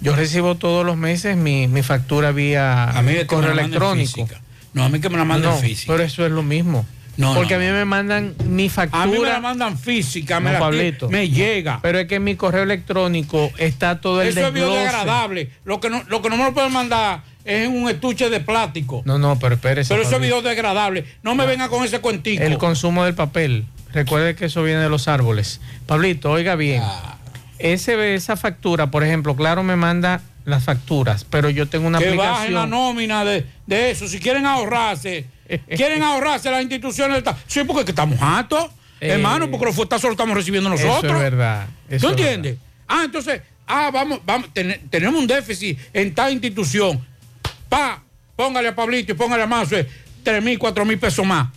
Yo recibo todos los meses mi, mi factura vía A mí es que correo electrónico. No, a mí que me la manden No, física. Pero eso es lo mismo. No, Porque no. a mí me mandan mi factura. A mí me la mandan física, me, la- me llega. Pero es que en mi correo electrónico está todo el Eso es biodegradable. Lo que, no, lo que no me lo pueden mandar es en un estuche de plástico. No, no, pero espérese. Pero eso es biodegradable. No me venga con ese cuentico. El consumo del papel. Recuerde que eso viene de los árboles. Pablito, oiga bien. Ah. Ese, esa factura, por ejemplo, claro, me manda las facturas, pero yo tengo una que bajen la aplicación. nómina de, de eso. Si quieren ahorrarse, quieren ahorrarse las instituciones. Sí, porque es que estamos hartos, Eh, hermano, porque los fuetazos los estamos recibiendo nosotros. Eso es verdad. eso ¿Tú es entiendes? Ah, entonces, ah, vamos, vamos, ten- tenemos un déficit en tal institución. Pa, póngale a Pablito y póngale a Mazo, tres mil, cuatro mil pesos más.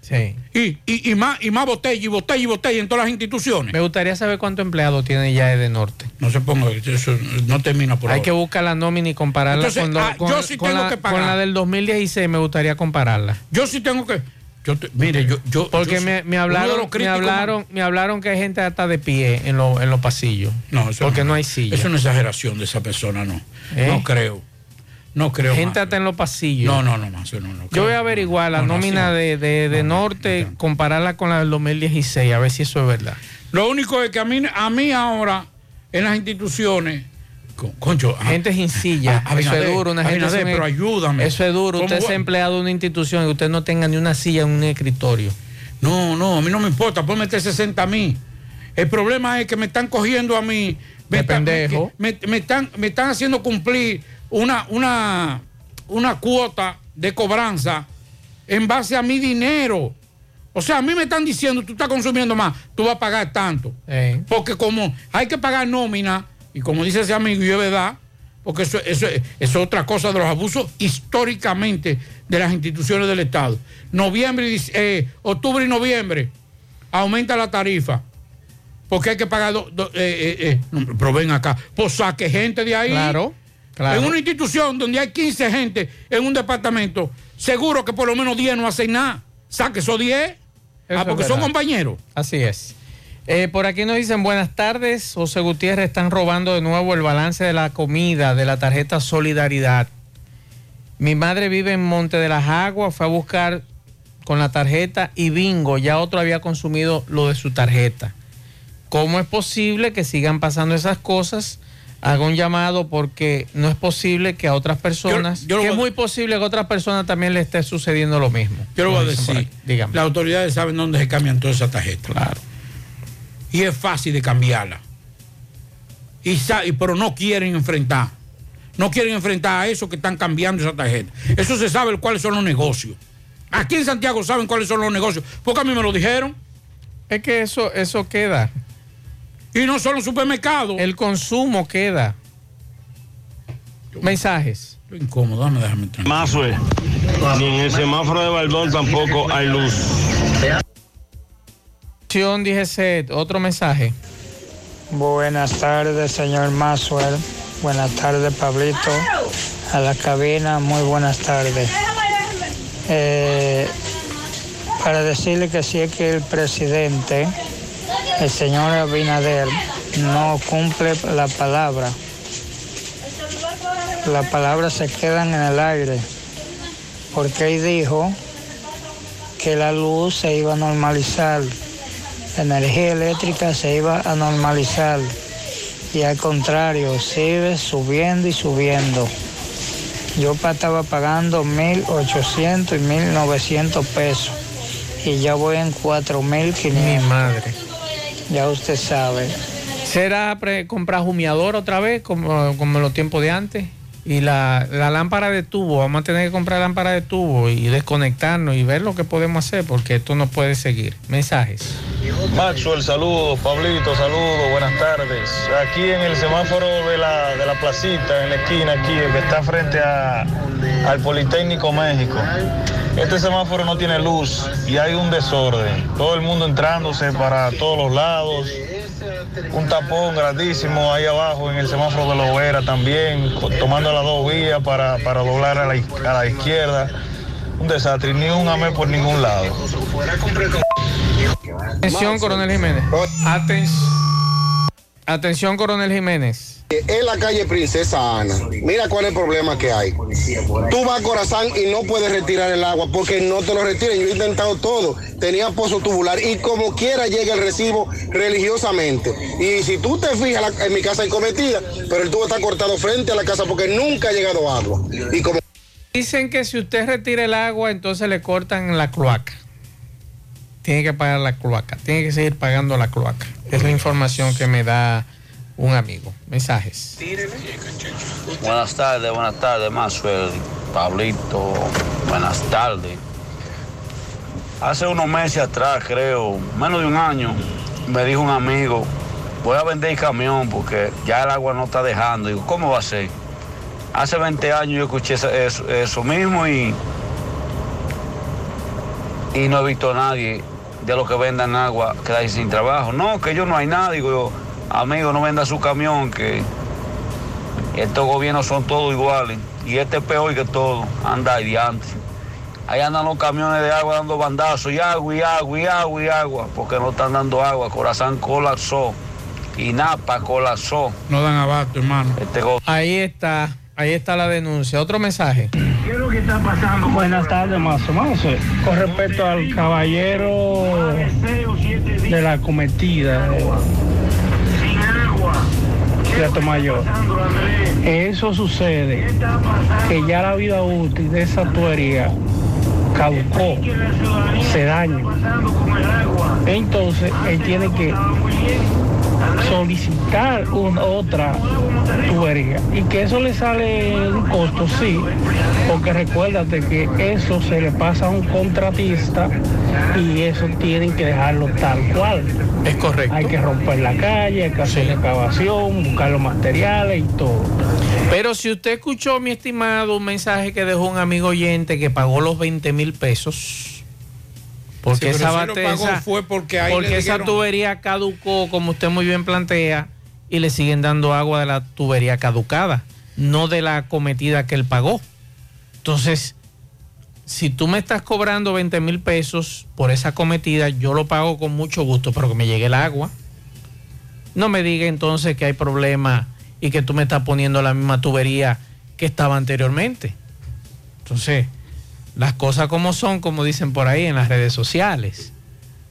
Sí. Y, y, y más, y más botella, y botella, y botella en todas las instituciones. Me gustaría saber cuántos empleados tiene ya de Norte. No se ponga, eso no termina por Hay ahora. que buscar la nómina y compararla Entonces, con, ah, con- yo sí con tengo la, que pagar. con la del 2016. Me gustaría compararla. Yo sí tengo que. Yo te- mire, yo. yo Porque yo me, me hablaron, me hablaron, me hablaron que hay gente hasta de pie en, lo- en los pasillos. No, eso porque no, hay silla. Es una exageración de esa persona, no. ¿Eh? No creo. No creo. gente hasta en los pasillos. No, no, no, más. No, no, Yo voy a averiguar la No, nómina de, de, de Norte, compararla con la del 2016, a ver si eso es verdad. Lo único es que a mí, a mí ahora, en las instituciones. con- Concho, a- Gente sin silla. a- eso es duro. Una gente sin- pero ayúdame. Eso es duro. ¿Cómo Usted es empleado de una institución y usted no tenga ni una silla en un escritorio. No, no, a mí no me importa, ponme meter 60 a mí. El problema es que me están cogiendo a mí. Me, De están- pendejo. Me, me están, me están haciendo cumplir una, una, una cuota de cobranza en base a mi dinero. O sea, a mí me están diciendo, tú estás consumiendo más, tú vas a pagar tanto. Eh. Porque como hay que pagar nómina, y como dice ese amigo, y es verdad, porque eso, eso, eso es otra cosa de los abusos históricamente de las instituciones del Estado. Noviembre, eh, octubre y noviembre aumenta la tarifa. Porque hay que pagar. do- do- eh, eh, no, pero ven acá, pues saque gente de ahí. Claro, claro. En una institución donde hay 15 gente en un departamento, seguro que por lo menos 10 no hacen nada. Saque esos 10. Eso Ah, porque son compañeros. Así es. Eh, por aquí nos dicen buenas tardes. José Gutiérrez están robando de nuevo el balance de la comida de la tarjeta Solidaridad. Mi madre vive en Monte de las Aguas, fue a buscar con la tarjeta y bingo, ya otro había consumido lo de su tarjeta. ¿Cómo es posible que sigan pasando esas cosas? Haga un llamado porque no es posible que a otras personas, yo lo que es muy posible que a otras personas también le esté sucediendo lo mismo. Yo lo voy a decir. Dígame. Las autoridades saben dónde se cambian todas esas tarjetas. Claro. Y es fácil de cambiarla. Y- pero no quieren enfrentar. No quieren enfrentar a eso que están cambiando esa tarjeta. Eso se sabe cuáles son los negocios. Aquí en Santiago saben cuáles son los negocios. Porque a mí me lo dijeron. Es que eso, eso queda. Y no solo en supermercados. El consumo queda. Mensajes. Estoy incómodo, dame, déjame ni en el semáforo de Baldón tampoco hay luz. Dije otro mensaje. Buenas tardes, señor Maxwell. Buenas tardes, Pablito. A la cabina, muy buenas tardes. Eh, para decirle que si es que el presidente, el señor Abinader, no cumple la palabra, las palabras se quedan en el aire, porque él dijo que la luz se iba a normalizar, la energía eléctrica se iba a normalizar y al contrario, sigue subiendo y subiendo. Yo estaba pagando 1.800 y 1.900 pesos y ya voy en 4.500. Mi madre. Ya usted sabe. ¿Será comprar humeador otra vez, como, como en los tiempos de antes? Y la, la lámpara de tubo, vamos a tener que comprar lámpara de tubo y desconectarnos y ver lo que podemos hacer, porque esto no puede seguir. Mensajes. Maxwell, saludos. Pablito, saludos. Buenas tardes. Aquí en el semáforo de la, de la placita, en la esquina aquí, el que está frente a- al Politécnico México. Este semáforo no tiene luz y hay un desorden. Todo el mundo entrándose para todos los lados. Un tapón grandísimo ahí abajo en el semáforo de la hoguera también, tomando las dos vías para, para doblar a la, a la izquierda. Un desastre, ni un amé por ningún lado. Atención, coronel Jiménez. Aten- Atención, coronel Jiménez. En la calle Princesa Ana, mira cuál es el problema que hay. Tú vas a Corazán y no puedes retirar el agua porque no te lo retiran. Yo he intentado todo. Tenía pozo tubular y como quiera llega el recibo religiosamente. Y si tú te fijas, en mi casa hay cometida, pero el tubo está cortado frente a la casa porque nunca ha llegado agua. Y como Dicen que si usted retira el agua, entonces le cortan la cloaca. Tiene que pagar la cloaca. Tiene que seguir pagando la cloaca. Es la información que me da un amigo. Mensajes. Buenas tardes, buenas tardes, Maxwell, Pablito, buenas tardes. Hace unos meses atrás, creo, menos de un año, me dijo un amigo, voy a vender camión porque ya el agua no está dejando. Digo, ¿cómo va a ser? Hace 20 años yo escuché eso mismo y, y no he visto a nadie de los que vendan agua quedarse sin trabajo. No, que yo no hay nada. Digo yo, amigo, no venda su camión, que estos gobiernos son todos iguales y este es peor que todo, anda ahí diante. Ahí andan los camiones de agua dando bandazos y agua y agua y agua y agua, porque no están dando agua. Corazán colapsó y Napa colapsó. No dan abasto, hermano. Este Ahí está. Ahí está la denuncia. Otro mensaje. Buenas tardes, Mazo. Mazo, con respecto al caballero de la cometida Mayor, eso sucede que ya la vida útil de esa tubería caducó, se daña. Entonces, él tiene que solicitar una, otra tubería y que eso le sale un costo, sí, porque recuérdate que eso se le pasa a un contratista y eso tienen que dejarlo tal cual. Es correcto. Hay que romper la calle, hay que hacer excavación, buscar los materiales y todo. Pero si usted escuchó, mi estimado, un mensaje que dejó un amigo oyente que pagó los 20 mil pesos. Porque Sí, esa si fue porque ahí porque le esa dijeron- tubería caducó, como usted muy bien plantea, y le siguen dando agua de la tubería caducada, no de la cometida que él pagó. Entonces, si tú me estás cobrando 20 mil pesos por esa cometida, yo lo pago con mucho gusto, pero que me llegue el agua. No me diga entonces que hay problema y que tú me estás poniendo la misma tubería que estaba anteriormente. Entonces, las cosas como son, como dicen por ahí en las redes sociales.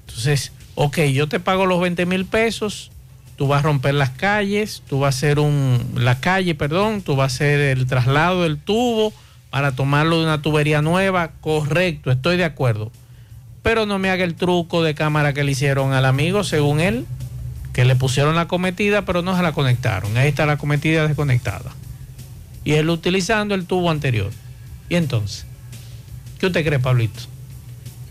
Entonces, ok, yo te pago los 20 mil pesos, tú vas a romper las calles, tú vas a hacer un, la calle, perdón, tú vas a hacer el traslado del tubo para tomarlo de una tubería nueva, correcto, estoy de acuerdo. Pero no me haga el truco de cámara que le hicieron al amigo, según él, que le pusieron la cometida, pero no se la conectaron. Ahí está la cometida desconectada. Y él utilizando el tubo anterior. Y entonces, ¿qué usted cree, Pablito?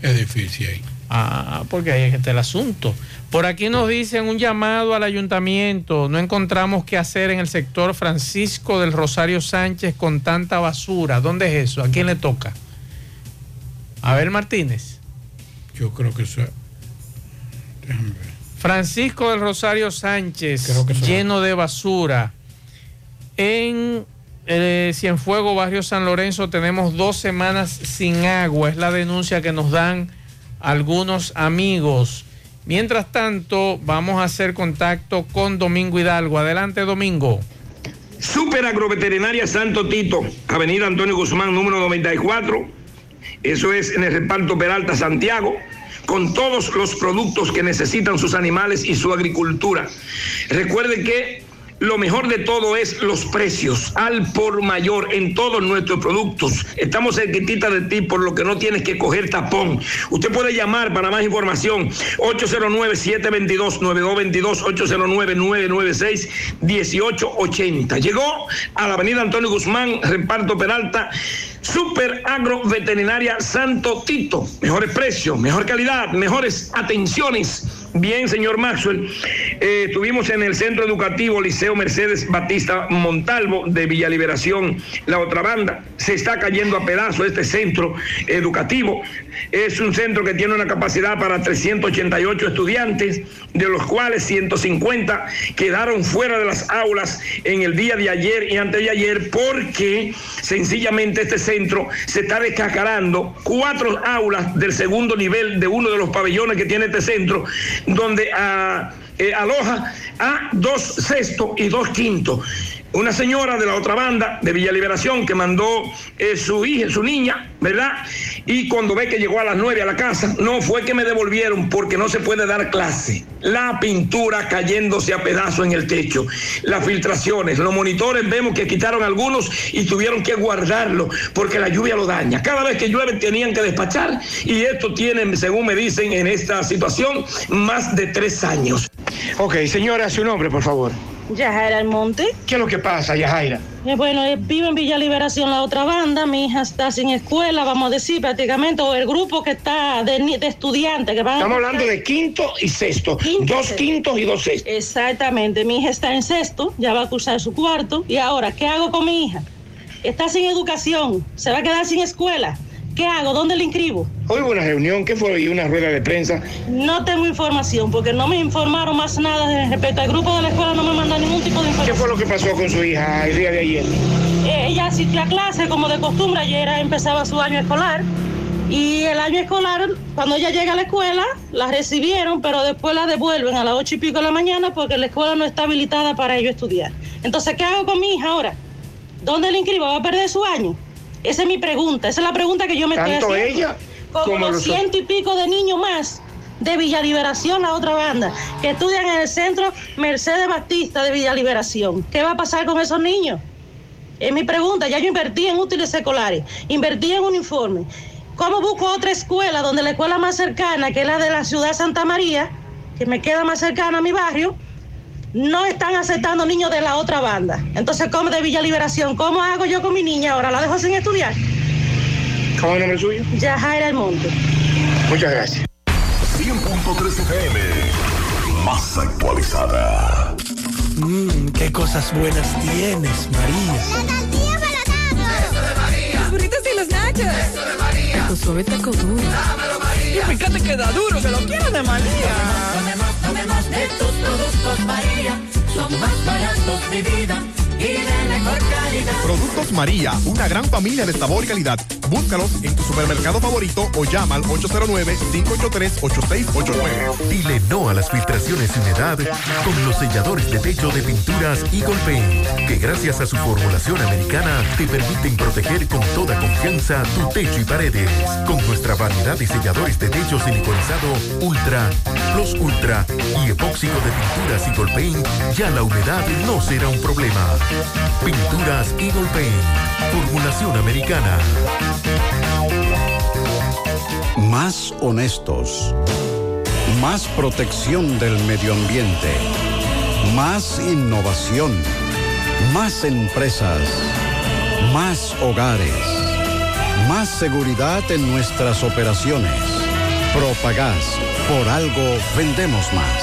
Es difícil ahí. Ah, porque ahí es que está el asunto. Por aquí nos dicen un llamado al ayuntamiento. No encontramos qué hacer en el sector Francisco del Rosario Sánchez con tanta basura. ¿Dónde es eso? ¿A quién le toca? Abel Martínez. Yo creo que eso es. Déjame ver. Francisco del Rosario Sánchez, lleno de basura. En eh, Cienfuego, barrio San Lorenzo, tenemos dos semanas sin agua. Es la denuncia que nos dan algunos amigos. Mientras tanto, vamos a hacer contacto con Domingo Hidalgo. Adelante, Domingo. Super Agroveterinaria Santo Tito, Avenida Antonio Guzmán, número 94. Eso es en el reparto Peralta, Santiago, con todos los productos que necesitan sus animales y su agricultura. Recuerde que lo mejor de todo es los precios al por mayor en todos nuestros productos. Estamos cerquitita de ti, por lo que no tienes que coger tapón. Usted puede llamar para más información 809-722-9222, 809-996-1880. Llegó a la avenida Antonio Guzmán, reparto Peralta, Super Agro Veterinaria Santo Tito. Mejores precios, mejor calidad, mejores atenciones Bien, señor Maxwell, eh, estuvimos en el Centro Educativo Liceo Mercedes Batista Montalvo de Villa Liberación, la otra banda. Se está cayendo a pedazos este centro educativo. Es un centro que tiene una capacidad para 388 estudiantes, de los cuales 150 quedaron fuera de las aulas en el día de ayer y antes de ayer porque sencillamente este centro se está descacarando cuatro aulas del segundo nivel de uno de los pabellones que tiene este centro donde ah, eh, aloja a dos sextos y dos quintos. Una señora de la otra banda, de Villa Liberación, que mandó eh, su hija, su niña, ¿verdad? Y cuando ve que llegó a las nueve a la casa, no fue que me devolvieron porque no se puede dar clase. La pintura cayéndose a pedazos en el techo, las filtraciones, los monitores vemos que quitaron algunos y tuvieron que guardarlo porque la lluvia lo daña. Cada vez que llueve tenían que despachar y esto tiene, según me dicen en esta situación, más de tres años. Ok, señora, su nombre, por favor. Yajaira Almonte. ¿Qué es lo que pasa, Yajaira? Eh, bueno, eh, vivo en Villa Liberación, la otra banda. Mi hija está sin escuela, vamos a decir prácticamente, o el grupo que está de, de estudiantes que van a- Estamos hablando de quinto y sexto. dos quintos y dos sextos. Exactamente, mi hija está en sexto, ya va a cursar su cuarto. ¿Y ahora qué hago con mi hija? Está sin educación, se va a quedar sin escuela. ¿Qué hago? ¿Dónde le inscribo? Hoy hubo una reunión, ¿qué fue? Y una rueda de prensa. No tengo información porque no me informaron más nada de- respecto al grupo de la escuela, no me mandan ningún tipo de información. ¿Qué fue lo que pasó con su hija el día de ayer? Eh, ella asistió a clase como de costumbre, ayer empezaba su año escolar. Y el año escolar, cuando ella llega a la escuela, la recibieron, pero después la devuelven a las ocho y pico de la mañana porque la escuela no está habilitada para ellos estudiar. Entonces, ¿qué hago con mi hija ahora? ¿Dónde la inscribo? ¿Va a perder su año? Esa es mi pregunta, esa es la pregunta que yo me estoy haciendo. ella como los ciento y pico de niños más de Villa Liberación, la otra banda, que estudian en el centro Mercedes Batista de Villa Liberación. ¿Qué va a pasar con esos niños? Es mi pregunta, ya yo invertí en útiles escolares, invertí en uniforme. ¿Cómo busco otra escuela donde la escuela más cercana, que es la de la ciudad de Santa María, que me queda más cercana a mi barrio, no están aceptando niños de la otra banda? Entonces, ¿cómo de Villa Liberación? ¿Cómo hago yo con mi niña ahora? ¿La dejo sin estudiar? ¿Cómo es el nombre suyo? Yajaira El Monte. Muchas gracias. 100.3 FM. Más actualizada. Mmm, qué cosas buenas tienes, María. Los burritos y los nachos. Eso de María. Tu suave taco duro. Dámelo, María. Y fíjate que da duro, que lo quiero de María. Tomemos de tus productos, María. Son más baratos de vida Productos María, una gran familia de sabor y calidad. Búscalos en tu supermercado favorito o llama al 809-583-8689. Dile no a las filtraciones y humedad con los selladores de techo de pinturas Eagle Paint, que gracias a su formulación americana te permiten proteger con toda confianza tu techo y paredes. Con nuestra variedad de selladores de techo siliconizado Ultra, Plus Ultra y epóxico de pinturas Eagle Paint, ya la humedad no será un problema. Pinturas Eagle Paint, formulación americana. Más honestos. Más protección del medio ambiente. Más innovación. Más empresas. Más hogares. Más seguridad en nuestras operaciones. Propagás. Por algo vendemos más.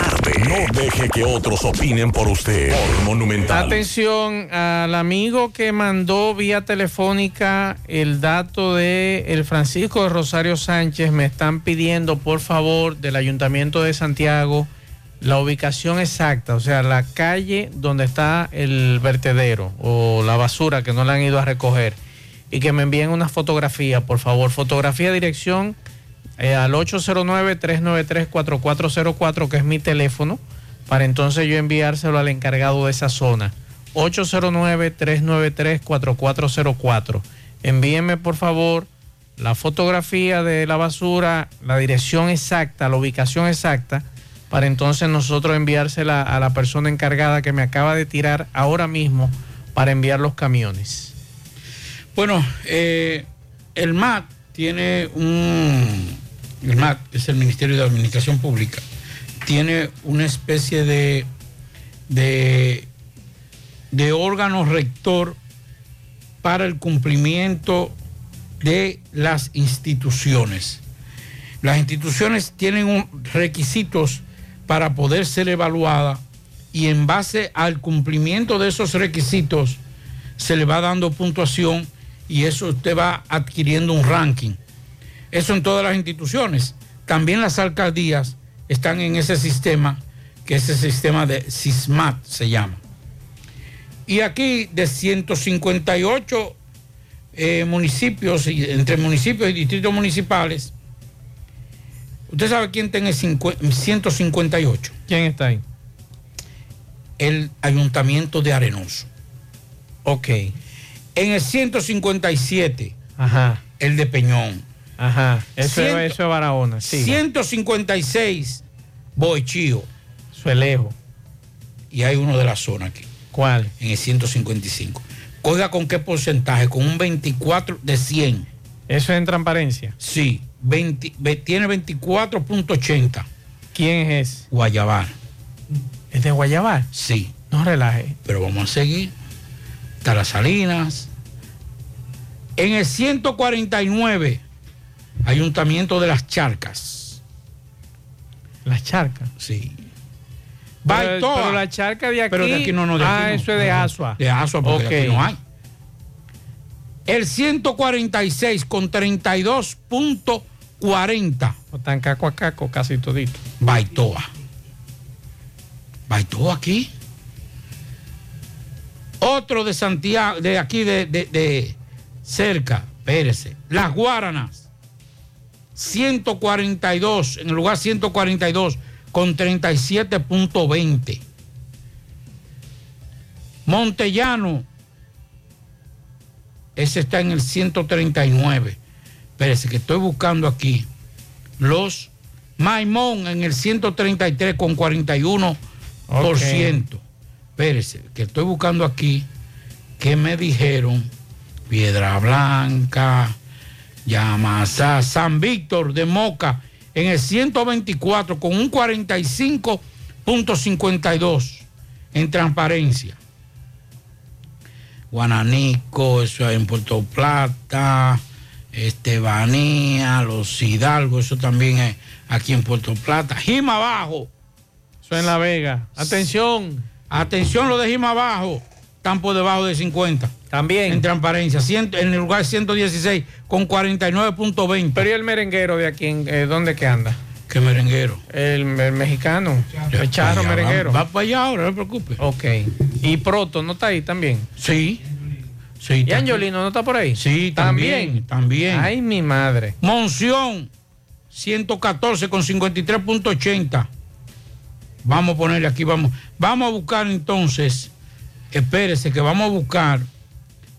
No deje que otros opinen por usted. Monumental. Atención al amigo que mandó vía telefónica el dato de el Francisco de Rosario Sánchez. Me están pidiendo, por favor, del Ayuntamiento de Santiago, la ubicación exacta, o sea, la calle donde está el vertedero o la basura que no la han ido a recoger. Y que me envíen una fotografía, por favor. Fotografía, dirección eh, al 809-393-4404, que es mi teléfono, para entonces yo enviárselo al encargado de esa zona. 809-393-4404. Envíenme, por favor, la fotografía de la basura, la dirección exacta, la ubicación exacta, para entonces nosotros enviársela a la persona encargada que me acaba de tirar ahora mismo para enviar los camiones. Bueno, eh, el MAT tiene un, el MAT es el Ministerio de Administración Pública, tiene una especie de, de, órgano rector para el cumplimiento de las instituciones. Las instituciones tienen requisitos para poder ser evaluadas y en base al cumplimiento de esos requisitos se le va dando puntuación y eso usted va adquiriendo un ranking. Eso en todas las instituciones. También las alcaldías están en ese sistema, que es el sistema de SISMAT se llama. Y aquí de 158 eh, municipios, entre municipios y distritos municipales, ¿usted sabe quién tiene 158? ¿Quién está ahí? El Ayuntamiento de Arenoso. Ok. En el 157, Ajá. el de Peñón. Ajá. Eso, Ciento- es, eso es Barahona. Sí. 156, Boichío. Eso es lejos. Y hay uno de la zona aquí. ¿Cuál? En el 155. Coiga con qué porcentaje, con un 24 de 100. ¿Eso es en transparencia? Sí, 20 ve- tiene 24.80. ¿Quién es? Guayabal. ¿Es de Guayabal? Sí. No relaje. Pero vamos a seguir. Está las Salinas. En el 149, Ayuntamiento de las Charcas. Las charcas. Sí. Pero, Baitoa. pero la charca de aquí. Pero de aquí no, no, de aquí ah, no. eso es de Asua. De Asua, porque de aquí no hay. El 146 con 32.40. Están caco a caco casi todito. Baitoa. Baitoa aquí. Otro de Santiago, de aquí de, de- de cerca, espérese. Las Guaranas. 142, en el lugar 142 con 37.20. Montellano, ese está en el 139. Espérese que estoy buscando aquí. Los Maimón en el 133 con 41%. Espérese, que estoy buscando aquí que me dijeron Piedra Blanca, Yamasá, San Víctor de Moca en el 124 con un 45.52 en transparencia. Guananico, eso es en Puerto Plata, Estebanía, Los Hidalgo, eso también es aquí en Puerto Plata. Jima Abajo. Eso en La Vega. Atención. Atención lo de Jima Abajo, están por debajo de 50. También. En transparencia, en el lugar 116 con 49.20. Pero ¿y el merenguero de aquí, eh, dónde que anda? ¿Qué merenguero? El, el mexicano. El charro merenguero. Va, va para allá ahora, no se preocupe. Ok. ¿Y Proto no está ahí también? Sí. Sí, ¿Y Angiolino no está por ahí? Sí, también, también. Ay, mi madre. Monción, 114 con 53.80. Vamos a ponerle aquí, vamos. Vamos a buscar entonces, espérese que vamos a buscar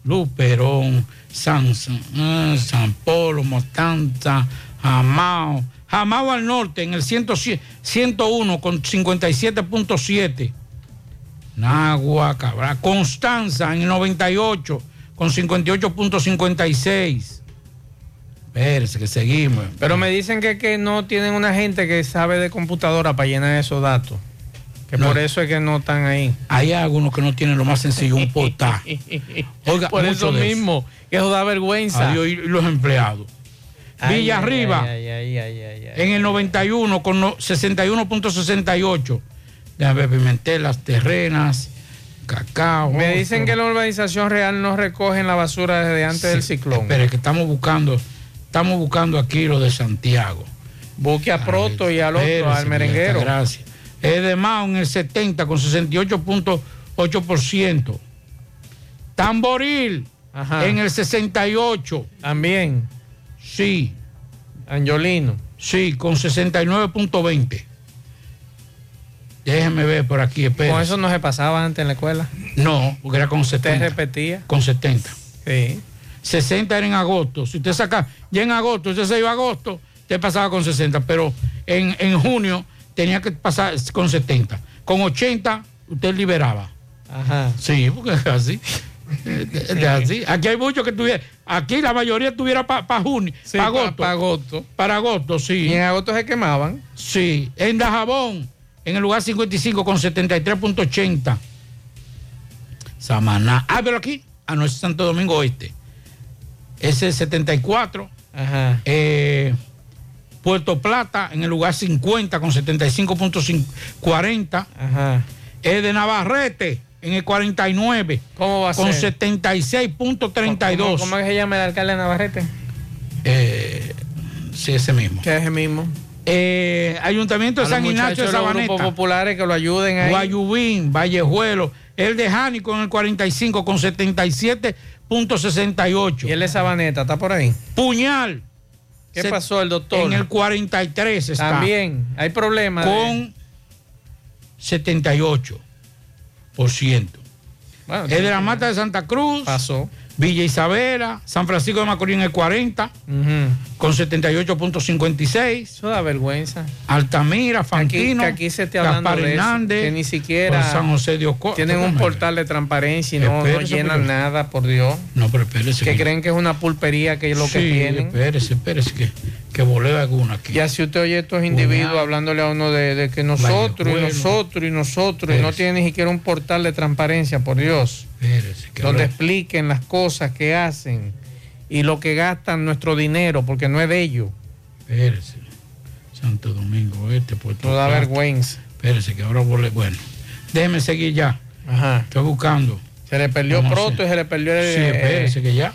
Luz Perón, San, San, ah, Polo, Mostanza, Jamao. Jamao al norte en el 100 101 con 57.7. Nagua, Cabra, Constanza en el 98 con 58.56. Espérense que seguimos. Pero me dicen que, que no tienen una gente que sabe de computadora para llenar esos datos. Que No. por eso es que no están ahí. Hay algunos que no tienen lo más sencillo, un portal. Oiga, por eso de mismo, que eso da vergüenza. Adiós, y los empleados. Ay, Villa ay, Arriba, ay, en el 91 con no- 61.68. Déjame ver, Pimentel, las terrenas, cacao. Me dicen que la urbanización real no recogen la basura desde antes del ciclón. Espere, que estamos buscando, estamos buscando aquí lo de Santiago. Busque a Proto y al otro, al merenguero. Gracias. Es de Mao en el 70 con 68.8%. Tamboril Ajá. en el 68. También. Sí. Angiolino. Sí, con 69.20. Déjeme ver por aquí, espérese. Con eso no se pasaba antes en la escuela. No, porque era con Usted 70. repetía. Con 70. Sí. 60 era en agosto. Si usted saca, ya en agosto, usted se iba a agosto, usted pasaba con 60, pero en, en junio tenía que pasar con 70. Con 80 usted liberaba. Ajá. Sí, porque es así. Es así. Aquí hay muchos que tuviera, aquí la mayoría tuviera para junio, Sí, para pa- agosto. pa' agosto. Para agosto, sí. Y en agosto se quemaban. Sí, en Dajabón, en el lugar 55 con 73.80. Samaná. Ah, pero aquí. Ah, no, es Santo Domingo Oeste. Ese es 74. Ajá. Eh, Puerto Plata, en el lugar 50 con 75.40. Ajá. Es de Navarrete, en el 49. ¿Cómo va a con ser? 76.32. ¿Cómo, cómo es que se llama el alcalde de Navarrete? Eh, sí, ese mismo. Que es el mismo. Eh, Ayuntamiento de A San Ignacio de de los grupos Sabaneta. populares que lo ayuden ahí. Guayubín, Vallejuelo, el de Jánico en el 45 con 77.68. Y el de Sabaneta, ¿está por ahí? Puñal. ¿Qué Se- pasó el doctor? En el 43 está. También, hay problemas. de- Con 78%. Bueno, el de la Mata de Santa Cruz. Pasó. Villa Isabela, San Francisco de Macorís en el 40, con 78.56. Eso da vergüenza. Altamira, Fantino, que aquí se Gaspar de eso, Hernández, que ni siquiera San José de Ocoa. Tienen un portal de transparencia y no, llenan pero- nada, por Dios. No, pero espérese. Que creen que es una pulpería que es lo que Sí, tienen. Espérese, espérese, que, que voleo alguna aquí. Y así usted oye estos individuos hablándole a uno de, de que nosotros y Vallejuelo. nosotros y nosotros, y no tiene ni siquiera un portal de transparencia, por Dios, Espérese, donde expliquen las cosas que hacen y lo que gastan nuestro dinero, porque no es de ellos. Espérese. Santo Domingo Este, Puerto No da Plata. vergüenza. Espérese, que ahora volé. Bueno, déjeme seguir ya. Ajá. Estoy buscando. Se le perdió Proto hacer. y se le perdió el, Sí, espérese, eh, que ya.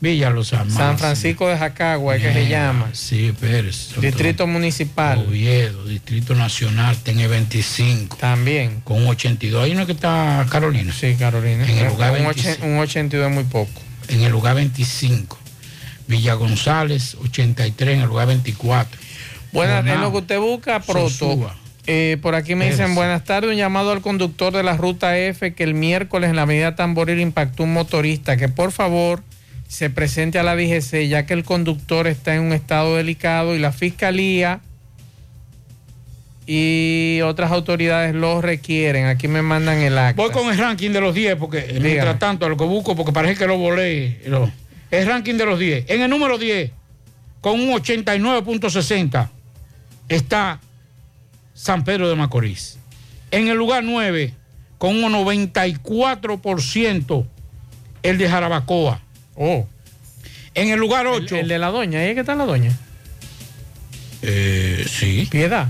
Villa Los Almanzas. San Francisco de Jacagua, es que se llama. Sí. Santo Distrito Municipal. Oviedo, Distrito Nacional, tiene 25. También. Con un 82. Ahí no es que está Carolina. Sí, Carolina. En el lugar un, 25. ochen- un 82 es muy poco. En el lugar 25. Villa González, 83 en el lugar 24. Buenas, en lo que usted busca, Proto. Eh, por aquí me dicen, Pérez. buenas tardes, un llamado al conductor de la ruta F que el miércoles en la avenida Tamboril impactó un motorista, que por favor se presente a la DGC ya que el conductor está en un estado delicado y la fiscalía y otras autoridades lo requieren. Aquí me mandan el acta. Voy con el ranking de los 10, porque mientras tanto, a lo que busco, porque parece que lo volé. lo- el ranking de los 10. En el número 10, con un 89.60, está San Pedro de Macorís. En el lugar 9, con un 94%, el de Jarabacoa. Oh. En el lugar 8. El, de la doña, ¿ahí es que está la doña? Eh, sí. Piedad.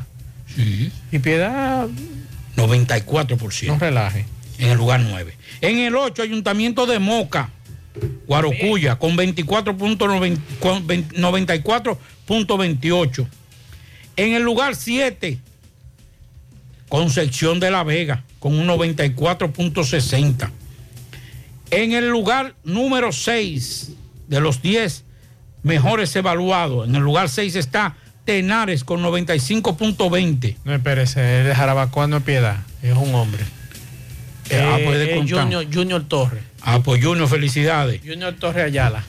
Sí. Y Piedad 94%. no relaje. en el lugar 9. En el 8, Ayuntamiento de Moca, Guarocuya, con 24.90 con 20 94.28. En el lugar 7, Concepción de la Vega, con un 94.60. En el lugar número 6 de los 10 mejores evaluados, en el lugar 6 está Tenares con 95.20. No espérese, el de Jarabacoa no es Piedad, es un hombre. Eh, ah, Eh, pues de es contar. Junior, Junior Torres. Ah, pues Junior, felicidades. Junior Torres Ayala.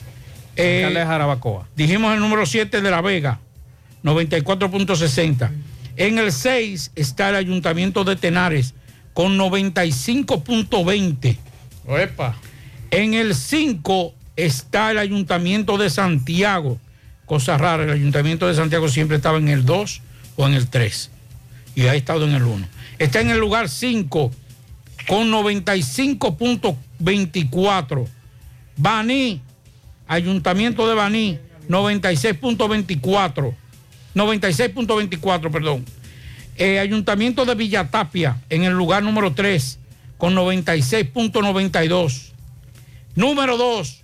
Eh, de Jarabacoa. Dijimos el número 7 de La Vega, 94.60. En el 6 está el Ayuntamiento de Tenares con 95.20. Oepa. En el 5 está el Ayuntamiento de Santiago. Cosa rara, el Ayuntamiento de Santiago siempre estaba en el 2 o en el 3. Y ha estado en el 1. Está en el lugar 5 con 95.24. Baní, Ayuntamiento de Baní, 96.24. 96.24, perdón. Eh, Ayuntamiento de Villatapia, en el lugar número 3, con 96.92. Número 2,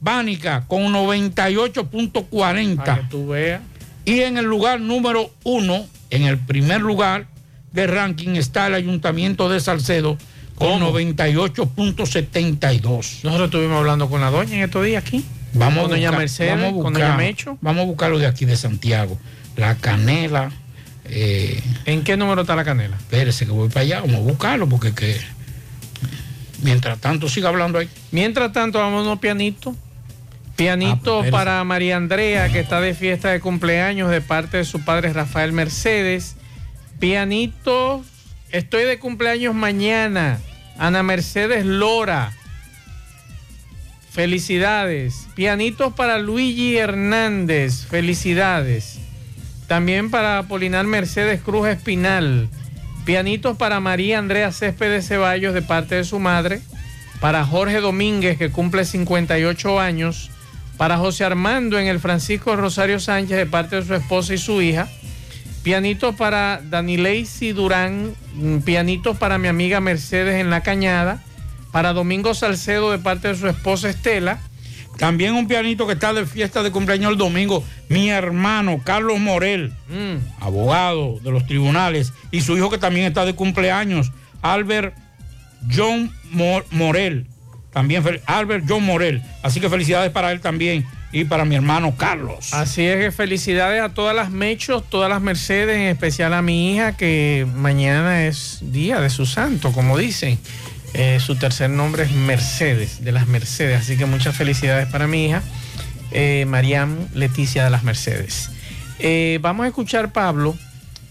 Bánica, con 98.40. Para que tú veas. Y en el lugar número 1, en el primer lugar de ranking, está el Ayuntamiento de Salcedo, con 98.72. Nosotros estuvimos hablando con la doña en estos días aquí. Vamos con doña buscar- Mercedes, vamos a con buscar- doña Mecho. Vamos a buscarlo de aquí de Santiago. La canela. eh, ¿En qué número está la canela? Espérese que voy para allá, vamos a buscarlo porque que mientras tanto siga hablando ahí. Mientras tanto, unos pianitos. Pianito Ah, pues, para María Andrea, que está de fiesta de cumpleaños de parte de su padre Rafael Mercedes. Pianito, estoy de cumpleaños mañana. Ana Mercedes Lora. Felicidades. Pianitos para Luigi Hernández. Felicidades. También para Polinar Mercedes Cruz Espinal. Pianitos para María Andrea Céspedes Ceballos de parte de su madre. Para Jorge Domínguez, que cumple 58 años. Para José Armando en el Francisco Rosario Sánchez de parte de su esposa y su hija. Pianitos para Danileisi Durán. mm, Pianitos para mi amiga Mercedes en La Cañada. Para Domingo Salcedo de parte de su esposa Estela. También un pianito que está de fiesta de cumpleaños el domingo, mi hermano Carlos Morel, Mm. abogado de los tribunales, y su hijo que también está de cumpleaños, Albert John Mo- Morel. También Albert John Morel. Así que felicidades para él también y para mi hermano Carlos. Así es que felicidades a todas las Mechos, todas las Mercedes, en especial a mi hija, que mañana es día de su santo, como dicen. Eh, su tercer nombre es Mercedes, de las Mercedes. Así que muchas felicidades para mi hija, eh, Leticia de las Mercedes. Eh, vamos a escuchar, Pablo,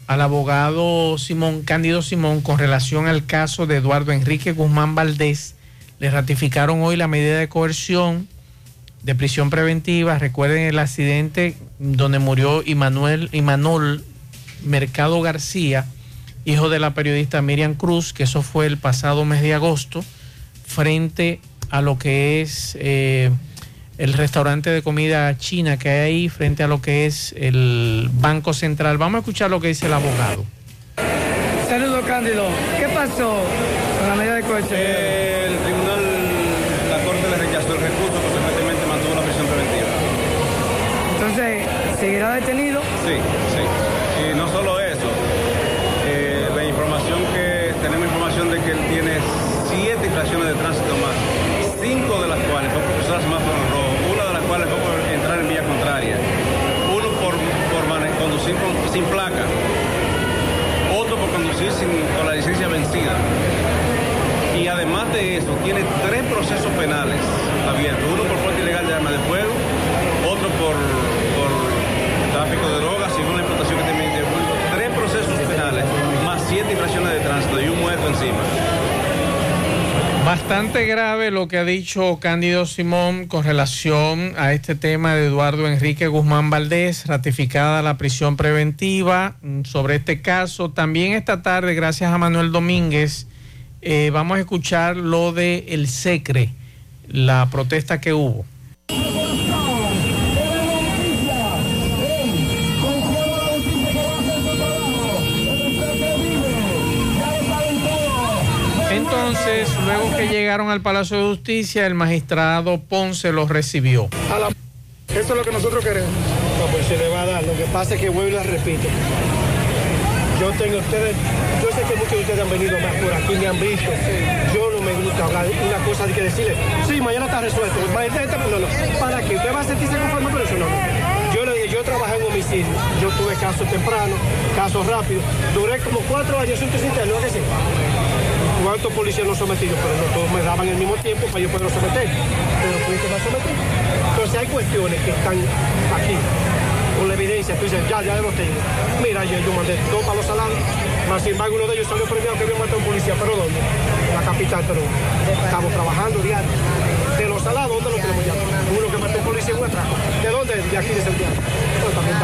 al abogado Simón, Cándido Simón, con relación al caso de Eduardo Enrique Guzmán Valdés. Le ratificaron hoy la medida de coerción de prisión preventiva. Recuerden el accidente donde murió Imanol Mercado García, hijo de la periodista Miriam Cruz, que eso fue el pasado mes de agosto, frente a lo que es eh, el restaurante de comida china que hay ahí, frente a lo que es el Banco Central. Vamos a escuchar lo que dice el abogado. Saludos, Cándido. ¿Qué pasó con la medida de coerción? El tribunal, la corte le rechazó el recurso, consecuentemente mantuvo la prisión preventiva. Entonces, ¿seguirá detenido? Sí, sí. Y no solo eso, eh, la información que, tenemos información de que él tiene siete infracciones de tránsito más, cinco de las cuales una de las cuales fue por entrar en vía contraria, uno por, conducir con- sin placa, otro por conducir sin, con la licencia vencida. Y además de eso, tiene tres procesos penales abiertos. Uno por porte ilegal de arma de fuego, otro por, tráfico de drogas y una imputación que tiene. Tres procesos penales, más siete infracciones de tránsito y un muerto encima. Bastante grave lo que ha dicho Cándido Simón con relación a este tema de Eduardo Enrique Guzmán Valdés, ratificada la prisión preventiva mm, sobre este caso. También esta tarde, gracias a Manuel Domínguez, eh, vamos a escuchar lo de el SECRE, la protesta que hubo. Entonces, luego que llegaron al Palacio de Justicia, el magistrado Ponce los recibió. A la- Eso es lo que nosotros queremos. No, pues se le va a dar. Lo que pasa es que vuelvo y la repito. Yo tengo ustedes, yo sé que muchos de ustedes han venido más por aquí, me han visto. Yo no me gusta hablar una cosa de que decirle, sí, mañana está resuelto. Mañana- No, no. ¿Para qué? ¿Usted va a sentirse conforme por eso? No, no. Yo le dije, yo trabajé en homicidio. Yo tuve casos tempranos, casos rápidos. Duré como cuatro años sin interno, ¿no que sí? ¿Cuántos policías no sometidos? Pero no todos me daban el mismo tiempo para yo poderlo someter. Pero someter. Entonces hay cuestiones que están aquí, con la evidencia. Tú dices, ya, ya lo tengo. Mira, yo, yo mandé dos palos salados, más sin embargo uno de ellos salió premiado que había matado a un policía. ¿Pero dónde? La capital, pero estamos trabajando diario. Salado, ¿dónde lo tenemos ya? Uno que mató policía en. ¿De dónde? De aquí de Santiago.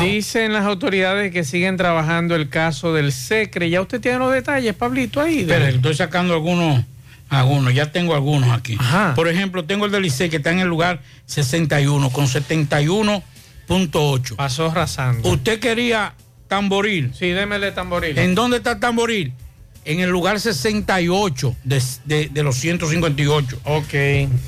Dicen las autoridades que siguen trabajando el caso del SECRE. Ya usted tiene los detalles, Pablito, ahí. de- Espera, estoy sacando algunos, algunos, ya tengo algunos aquí. Por ejemplo, tengo el del ICE que está en el lugar 61 con 71.8. Pasó rasando. Usted quería tamboril. Sí, démele tamboril. ¿En dónde está tamboril? En el lugar 68 de, de- de los 158. Ok.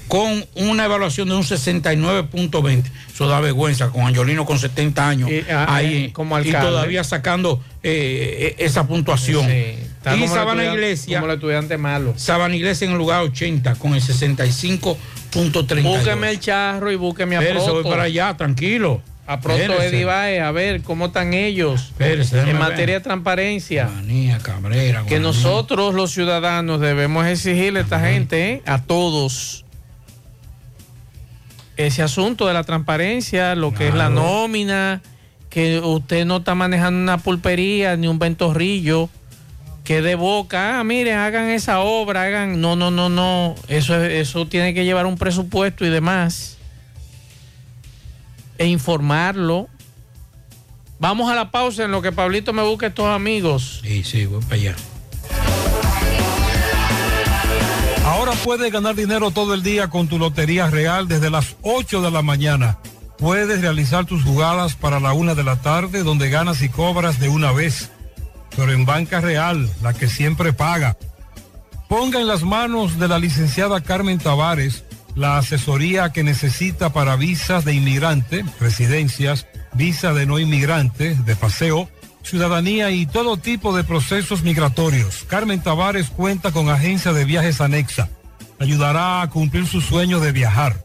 Con una evaluación de un 69.20. Eso da vergüenza con Angiolino con 70 años. ah, ahí eh, como y alcalde. todavía sacando eh, eh, esa puntuación. Está y Sabana Iglesia. Como el estudiante malo. Sabana Iglesia en el lugar 80 con el 65.30. Búsqueme el charro y búsqueme a Espérese, voy para allá, tranquilo. A pronto. Eddie Baez, a ver cómo están ellos en ver. materia de transparencia. Manía, Cabrera. que nosotros los ciudadanos debemos exigirle a esta gente, ¿eh? a todos, ese asunto de la transparencia, lo que es la nómina, que usted no está manejando una pulpería ni un ventorrillo, que de boca, ah, miren, hagan esa obra, hagan, no, no, no, no, eso, es- eso tiene que llevar un presupuesto y demás, e informarlo. Vamos a la pausa en lo que Pablito me busca estos amigos. Sí, sí, voy para allá. Ahora puedes ganar dinero todo el día con tu Lotería Real desde las 8 de la mañana. Puedes realizar tus jugadas para la una de la tarde donde ganas y cobras de una vez. Pero en Banca Real, la que siempre paga. Ponga en las manos de la licenciada Carmen Tavares la asesoría que necesita para visas de inmigrante, residencias, visa de no inmigrante, de paseo, ciudadanía y todo tipo de procesos migratorios. Carmen Tavares cuenta con agencia de viajes anexa. Ayudará a cumplir su sueño de viajar.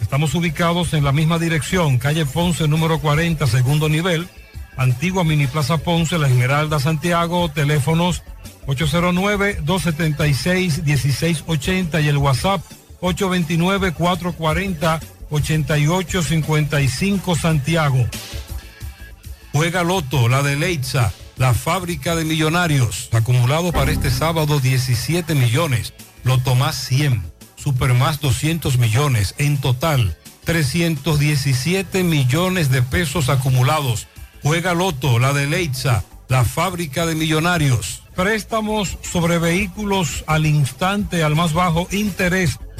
Estamos ubicados en la misma dirección, calle Ponce número 40, segundo nivel, antigua Mini Plaza Ponce, La Esmeralda, Santiago, teléfonos 809-276-1680 y el WhatsApp 829-440-8855 Santiago. Juega Loto, la de Leitza, la fábrica de millonarios. Acumulado para este sábado 17 millones. Loto más 100. Super más 200 millones. En total, 317 millones de pesos acumulados. Juega Loto, la de Leitza, la fábrica de millonarios. Préstamos sobre vehículos al instante, al más bajo interés.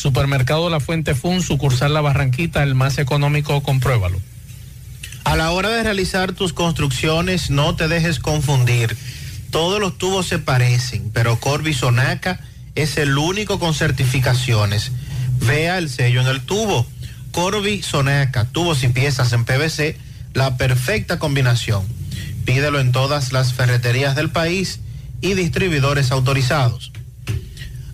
Supermercado La Fuente Fun, sucursal La Barranquita, el más económico, compruébalo. A la hora de realizar tus construcciones, no te dejes confundir. Todos los tubos se parecen, pero Corby Sonaca es el único con certificaciones. Vea el sello en el tubo. Corby Sonaca, tubos y piezas en PVC, la perfecta combinación. Pídelo en todas las ferreterías del país y distribuidores autorizados.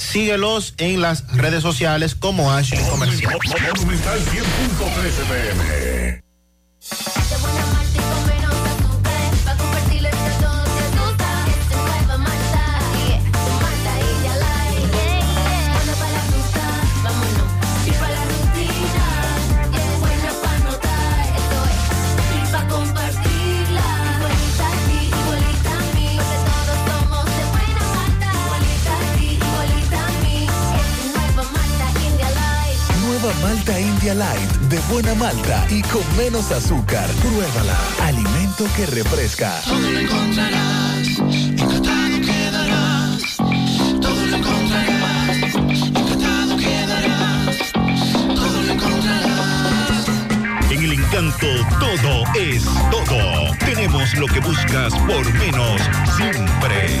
Síguelos en las redes sociales como Ashley Comercial. Nueva Malta India Light de buena malta y con menos azúcar. Pruébala. Alimento que refresca. Todo lo encontrarás, encantado quedarás. Todo lo encontrarás, encantado quedarás. Todo lo encontrarás. En el encanto todo es todo. Tenemos lo que buscas por menos siempre.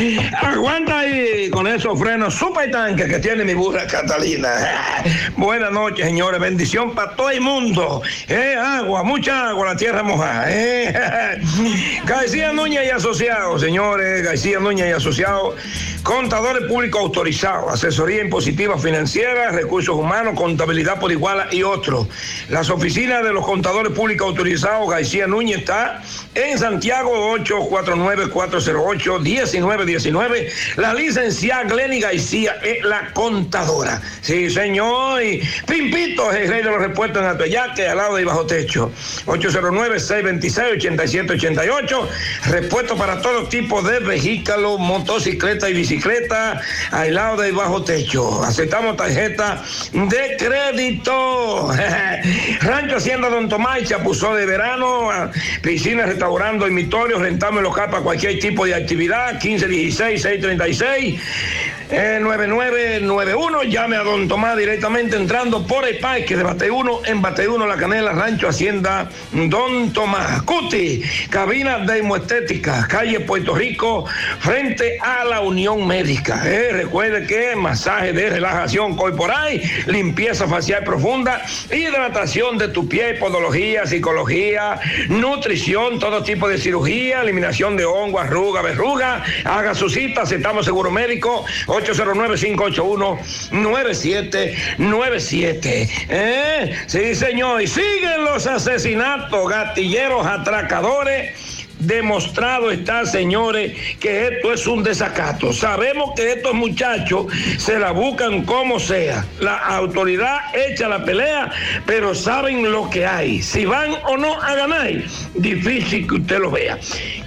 Aguanta con esos frenos super tanques que tiene mi burra Catalina. Buenas noches, señores. Bendición para todo el mundo. Eh, agua, mucha agua, la tierra mojada. Eh. García Núñez y Asociados, señores. García Núñez y Asociados. Contadores públicos autorizados, asesoría impositiva financiera, recursos humanos, contabilidad por igual y otros. Las oficinas de los contadores públicos autorizados, García Núñez está en Santiago 849-408-1919. La licenciada Glenny García es la contadora. Sí, señor. Y Pimpito es el rey de los repuestos en Atoyaque, al lado de Bajo Techo. 809-626-8788. Repuesto para todo tipo de vehículos, motocicleta y bicicleta, al lado de Bajo Techo. Aceptamos tarjeta de crédito. Rancho Hacienda Don Tomás y Chapuzó de verano, piscina, restaurante, dormitorio, rentamos local para cualquier tipo de actividad. 1516-636. Eh, 9991, llame a Don Tomás directamente entrando por el parque de Bate 1 en Bate 1 La Canela, Rancho Hacienda Don Tomás. Cuti, cabina de hemoestética, calle Puerto Rico, frente a la Unión Médica. Eh, recuerde que masaje de relajación corporal, limpieza facial profunda, hidratación de tu piel, podología, psicología, nutrición, todo tipo de cirugía, eliminación de hongo, arruga, verruga. Haga su cita, aceptamos seguro médico. 809-581-9797. ¿Eh? Sí, señor. Y siguen los asesinatos, gatilleros, atracadores. Demostrado está, señores, que esto es un desacato. Sabemos que estos muchachos se la buscan como sea. La autoridad echa la pelea, pero saben lo que hay. Si van o no a ganar, difícil que usted lo vea.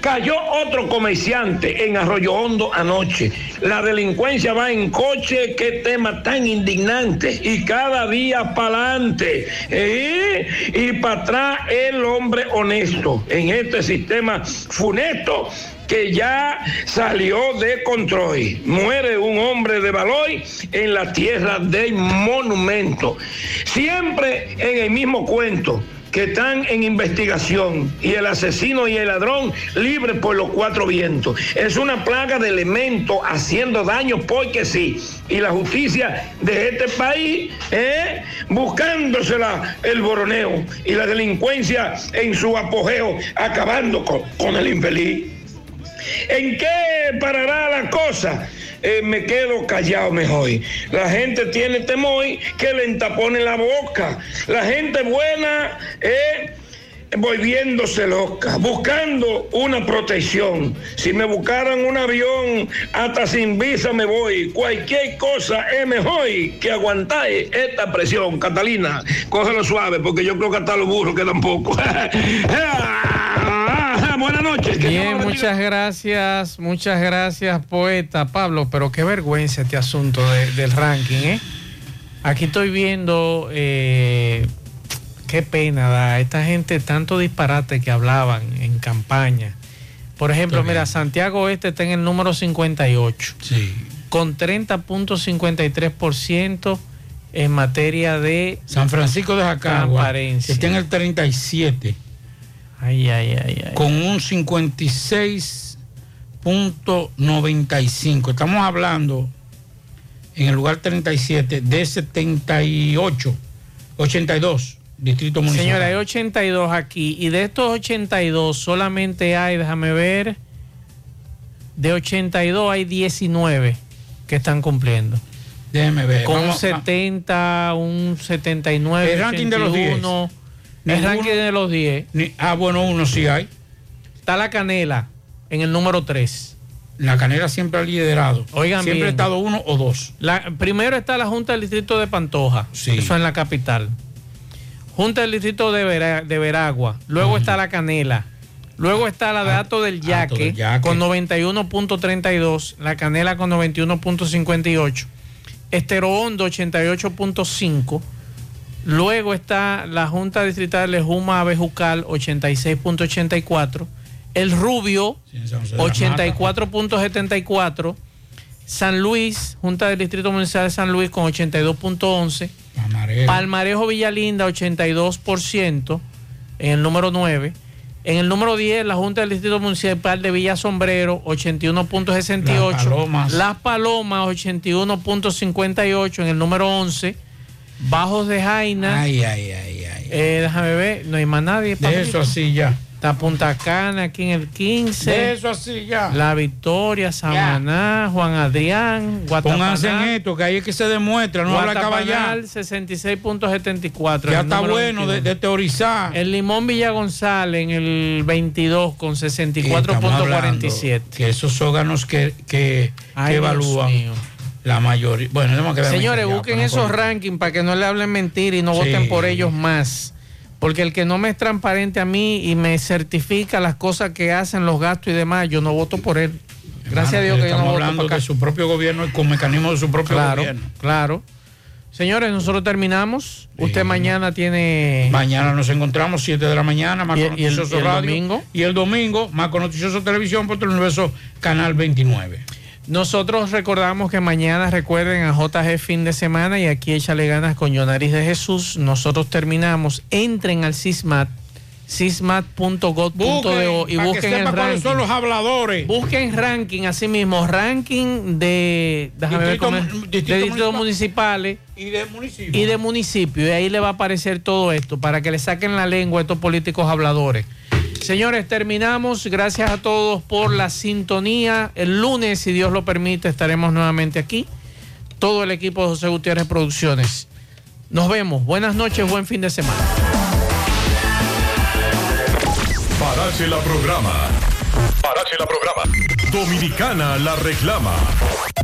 Cayó otro comerciante en Arroyo Hondo anoche. La delincuencia va en coche, qué tema tan indignante. Y cada día para adelante. ¿eh? Y para atrás el hombre honesto en este sistema funesto que ya salió de control. Muere un hombre de valor en la tierra del monumento. Siempre en el mismo cuento que están en investigación y el asesino y el ladrón libres por los cuatro vientos. Es una plaga de elementos haciendo daño porque sí. Y la justicia de este país, ¿eh? buscándosela el boroneo y la delincuencia en su apogeo, acabando con, con el infeliz. ¿En qué parará la cosa? Eh, me quedo callado mejor. La gente tiene temor que le entaponen la boca. La gente buena, eh, volviéndose loca, buscando una protección. Si me buscaran un avión, hasta sin visa me voy. Cualquier cosa es mejor que aguantar esta presión. Catalina, cógelo suave, porque yo creo que hasta los burros quedan poco. Buenas noches. que Bien, muchas gracias, muchas gracias, poeta Pablo, pero qué vergüenza este asunto de- del ranking, ¿eh? Aquí estoy viendo eh, qué pena da esta gente tanto disparate que hablaban en campaña. Por ejemplo, Está bien. mira, Santiago Oeste está en el número 58. Sí. Con 30.53% en materia de San Francisco de Jacagua transparencia. está en el 37 Ay, ay, ay, ay. con un 56.95. Estamos hablando en el lugar 37 de 78, 82 distrito municipal. Señora, hay 82 aquí y de estos 82 solamente hay, déjame ver, de 82 hay 19 que están cumpliendo. Déjeme ver. Con un Vamos- 70, un 79, El ranking de los 10. 81. El Ninguno- ranking de los 10. Ni- ah, bueno, uno sí hay. Está la canela en el número 3. La canela siempre ha liderado. Oigan siempre bien. ha estado uno o dos. La, primero está la Junta del Distrito de Pantoja, eso en la capital. Junta del Distrito de, Vera- de Veragua, luego está la Canela, luego está la de Ato del Yaque, del Yaque. con 91.32, la Canela con 91.58, Estero Hondo 88.5, luego está la Junta Distrital de Juma Bejucal 86.84, El Rubio José de las 84.74. San Luis, Junta del Distrito Municipal de San Luis con 82.11. Palmarejo. Palmarejo Villalinda 82% en el número 9. En el número 10, la Junta del Distrito Municipal de Villa Sombrero 81.68. Las Palomas. Las Palomas 81.58 en el número 11. Bajos de Jaina. Ay, ay, ay, ay. Eh, déjame ver, no hay más nadie. De eso así ya. Está Punta Cana aquí en el 15. De eso así ya. La Victoria, Samaná, Juan Adrián, Pónganse en Guatapanal. esto, que ahí es que se demuestra, no habla caballar. Guatapanal 66.74. Ya está bueno de, 22. de teorizar. El Limón Villa González en el 22 con Y estamos hablando 64.47. Que esos órganos que, que, Ay, que Dios evalúan mío. La mayoría. Bueno, tenemos que Señores, busquen no esos rankings para que no le hablen mentira y no Sí. voten por ellos más. Porque el que no me es transparente a mí y me certifica las cosas que hacen, los gastos y demás, yo no voto por él. Gracias a Dios que yo no Estamos voto hablando de su propio gobierno y con mecanismos de su propio Claro, gobierno. claro. Señores, nosotros terminamos. Usted mañana tiene. Mañana nos encontramos 7 de la mañana, Marco ¿Y el- y el- Noticioso y el Radio. domingo? Y el domingo, Marco Noticioso Televisión por Universo Canal 29. Nosotros recordamos que mañana recuerden a JG fin de semana y aquí échale ganas con Yonaris de Jesús. Nosotros terminamos. Entren al CISMAT, cismat.gov.do y busquen el cuáles ranking. son los habladores. Busquen ranking, así mismo, ranking de, déjame ver Distrito- cómo es, distrito de distritos municipal. municipales Y de municipio. y de municipios. Y ahí le va a aparecer todo esto para que le saquen la lengua a estos políticos habladores. Señores, terminamos. Gracias a todos por la sintonía. El lunes, si Dios lo permite, estaremos nuevamente aquí. Todo el equipo de José Gutiérrez Producciones. Nos vemos. Buenas noches, buen fin de semana. Parache la programa. Parache la programa. Dominicana la reclama.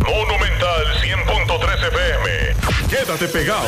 Monumental 100.13 FM. Quédate pegado.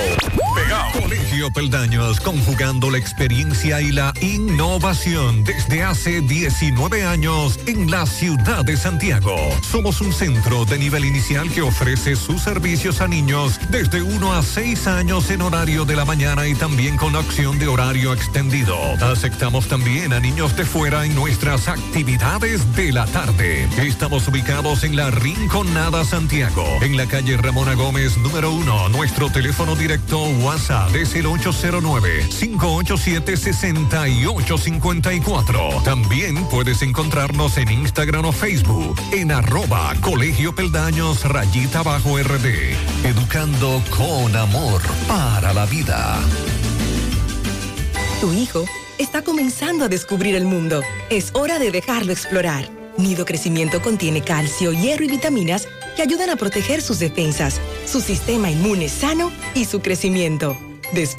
Pegado. Colegio Peldaños, conjugando la experiencia y la innovación desde hace 19 años en la ciudad de Santiago. Somos un centro de nivel inicial que ofrece sus servicios a niños desde 1 a 6 años en horario de la mañana y también con opción de horario extendido. Aceptamos también a niños de fuera en nuestras actividades de la tarde. Estamos ubicados en la Rinconada Santiago, en la calle Ramona Gómez número 1. Nuestro teléfono directo WhatsApp es el 809-587-6854. También puedes encontrarnos en Instagram o Facebook en arroba Colegio rayita bajo RD. Educando con amor para la vida. Tu hijo está comenzando a descubrir el mundo. Es hora de dejarlo explorar. Nido Crecimiento contiene calcio, hierro y vitaminas que ayudan a proteger sus defensas, su sistema inmune sano y su crecimiento. Después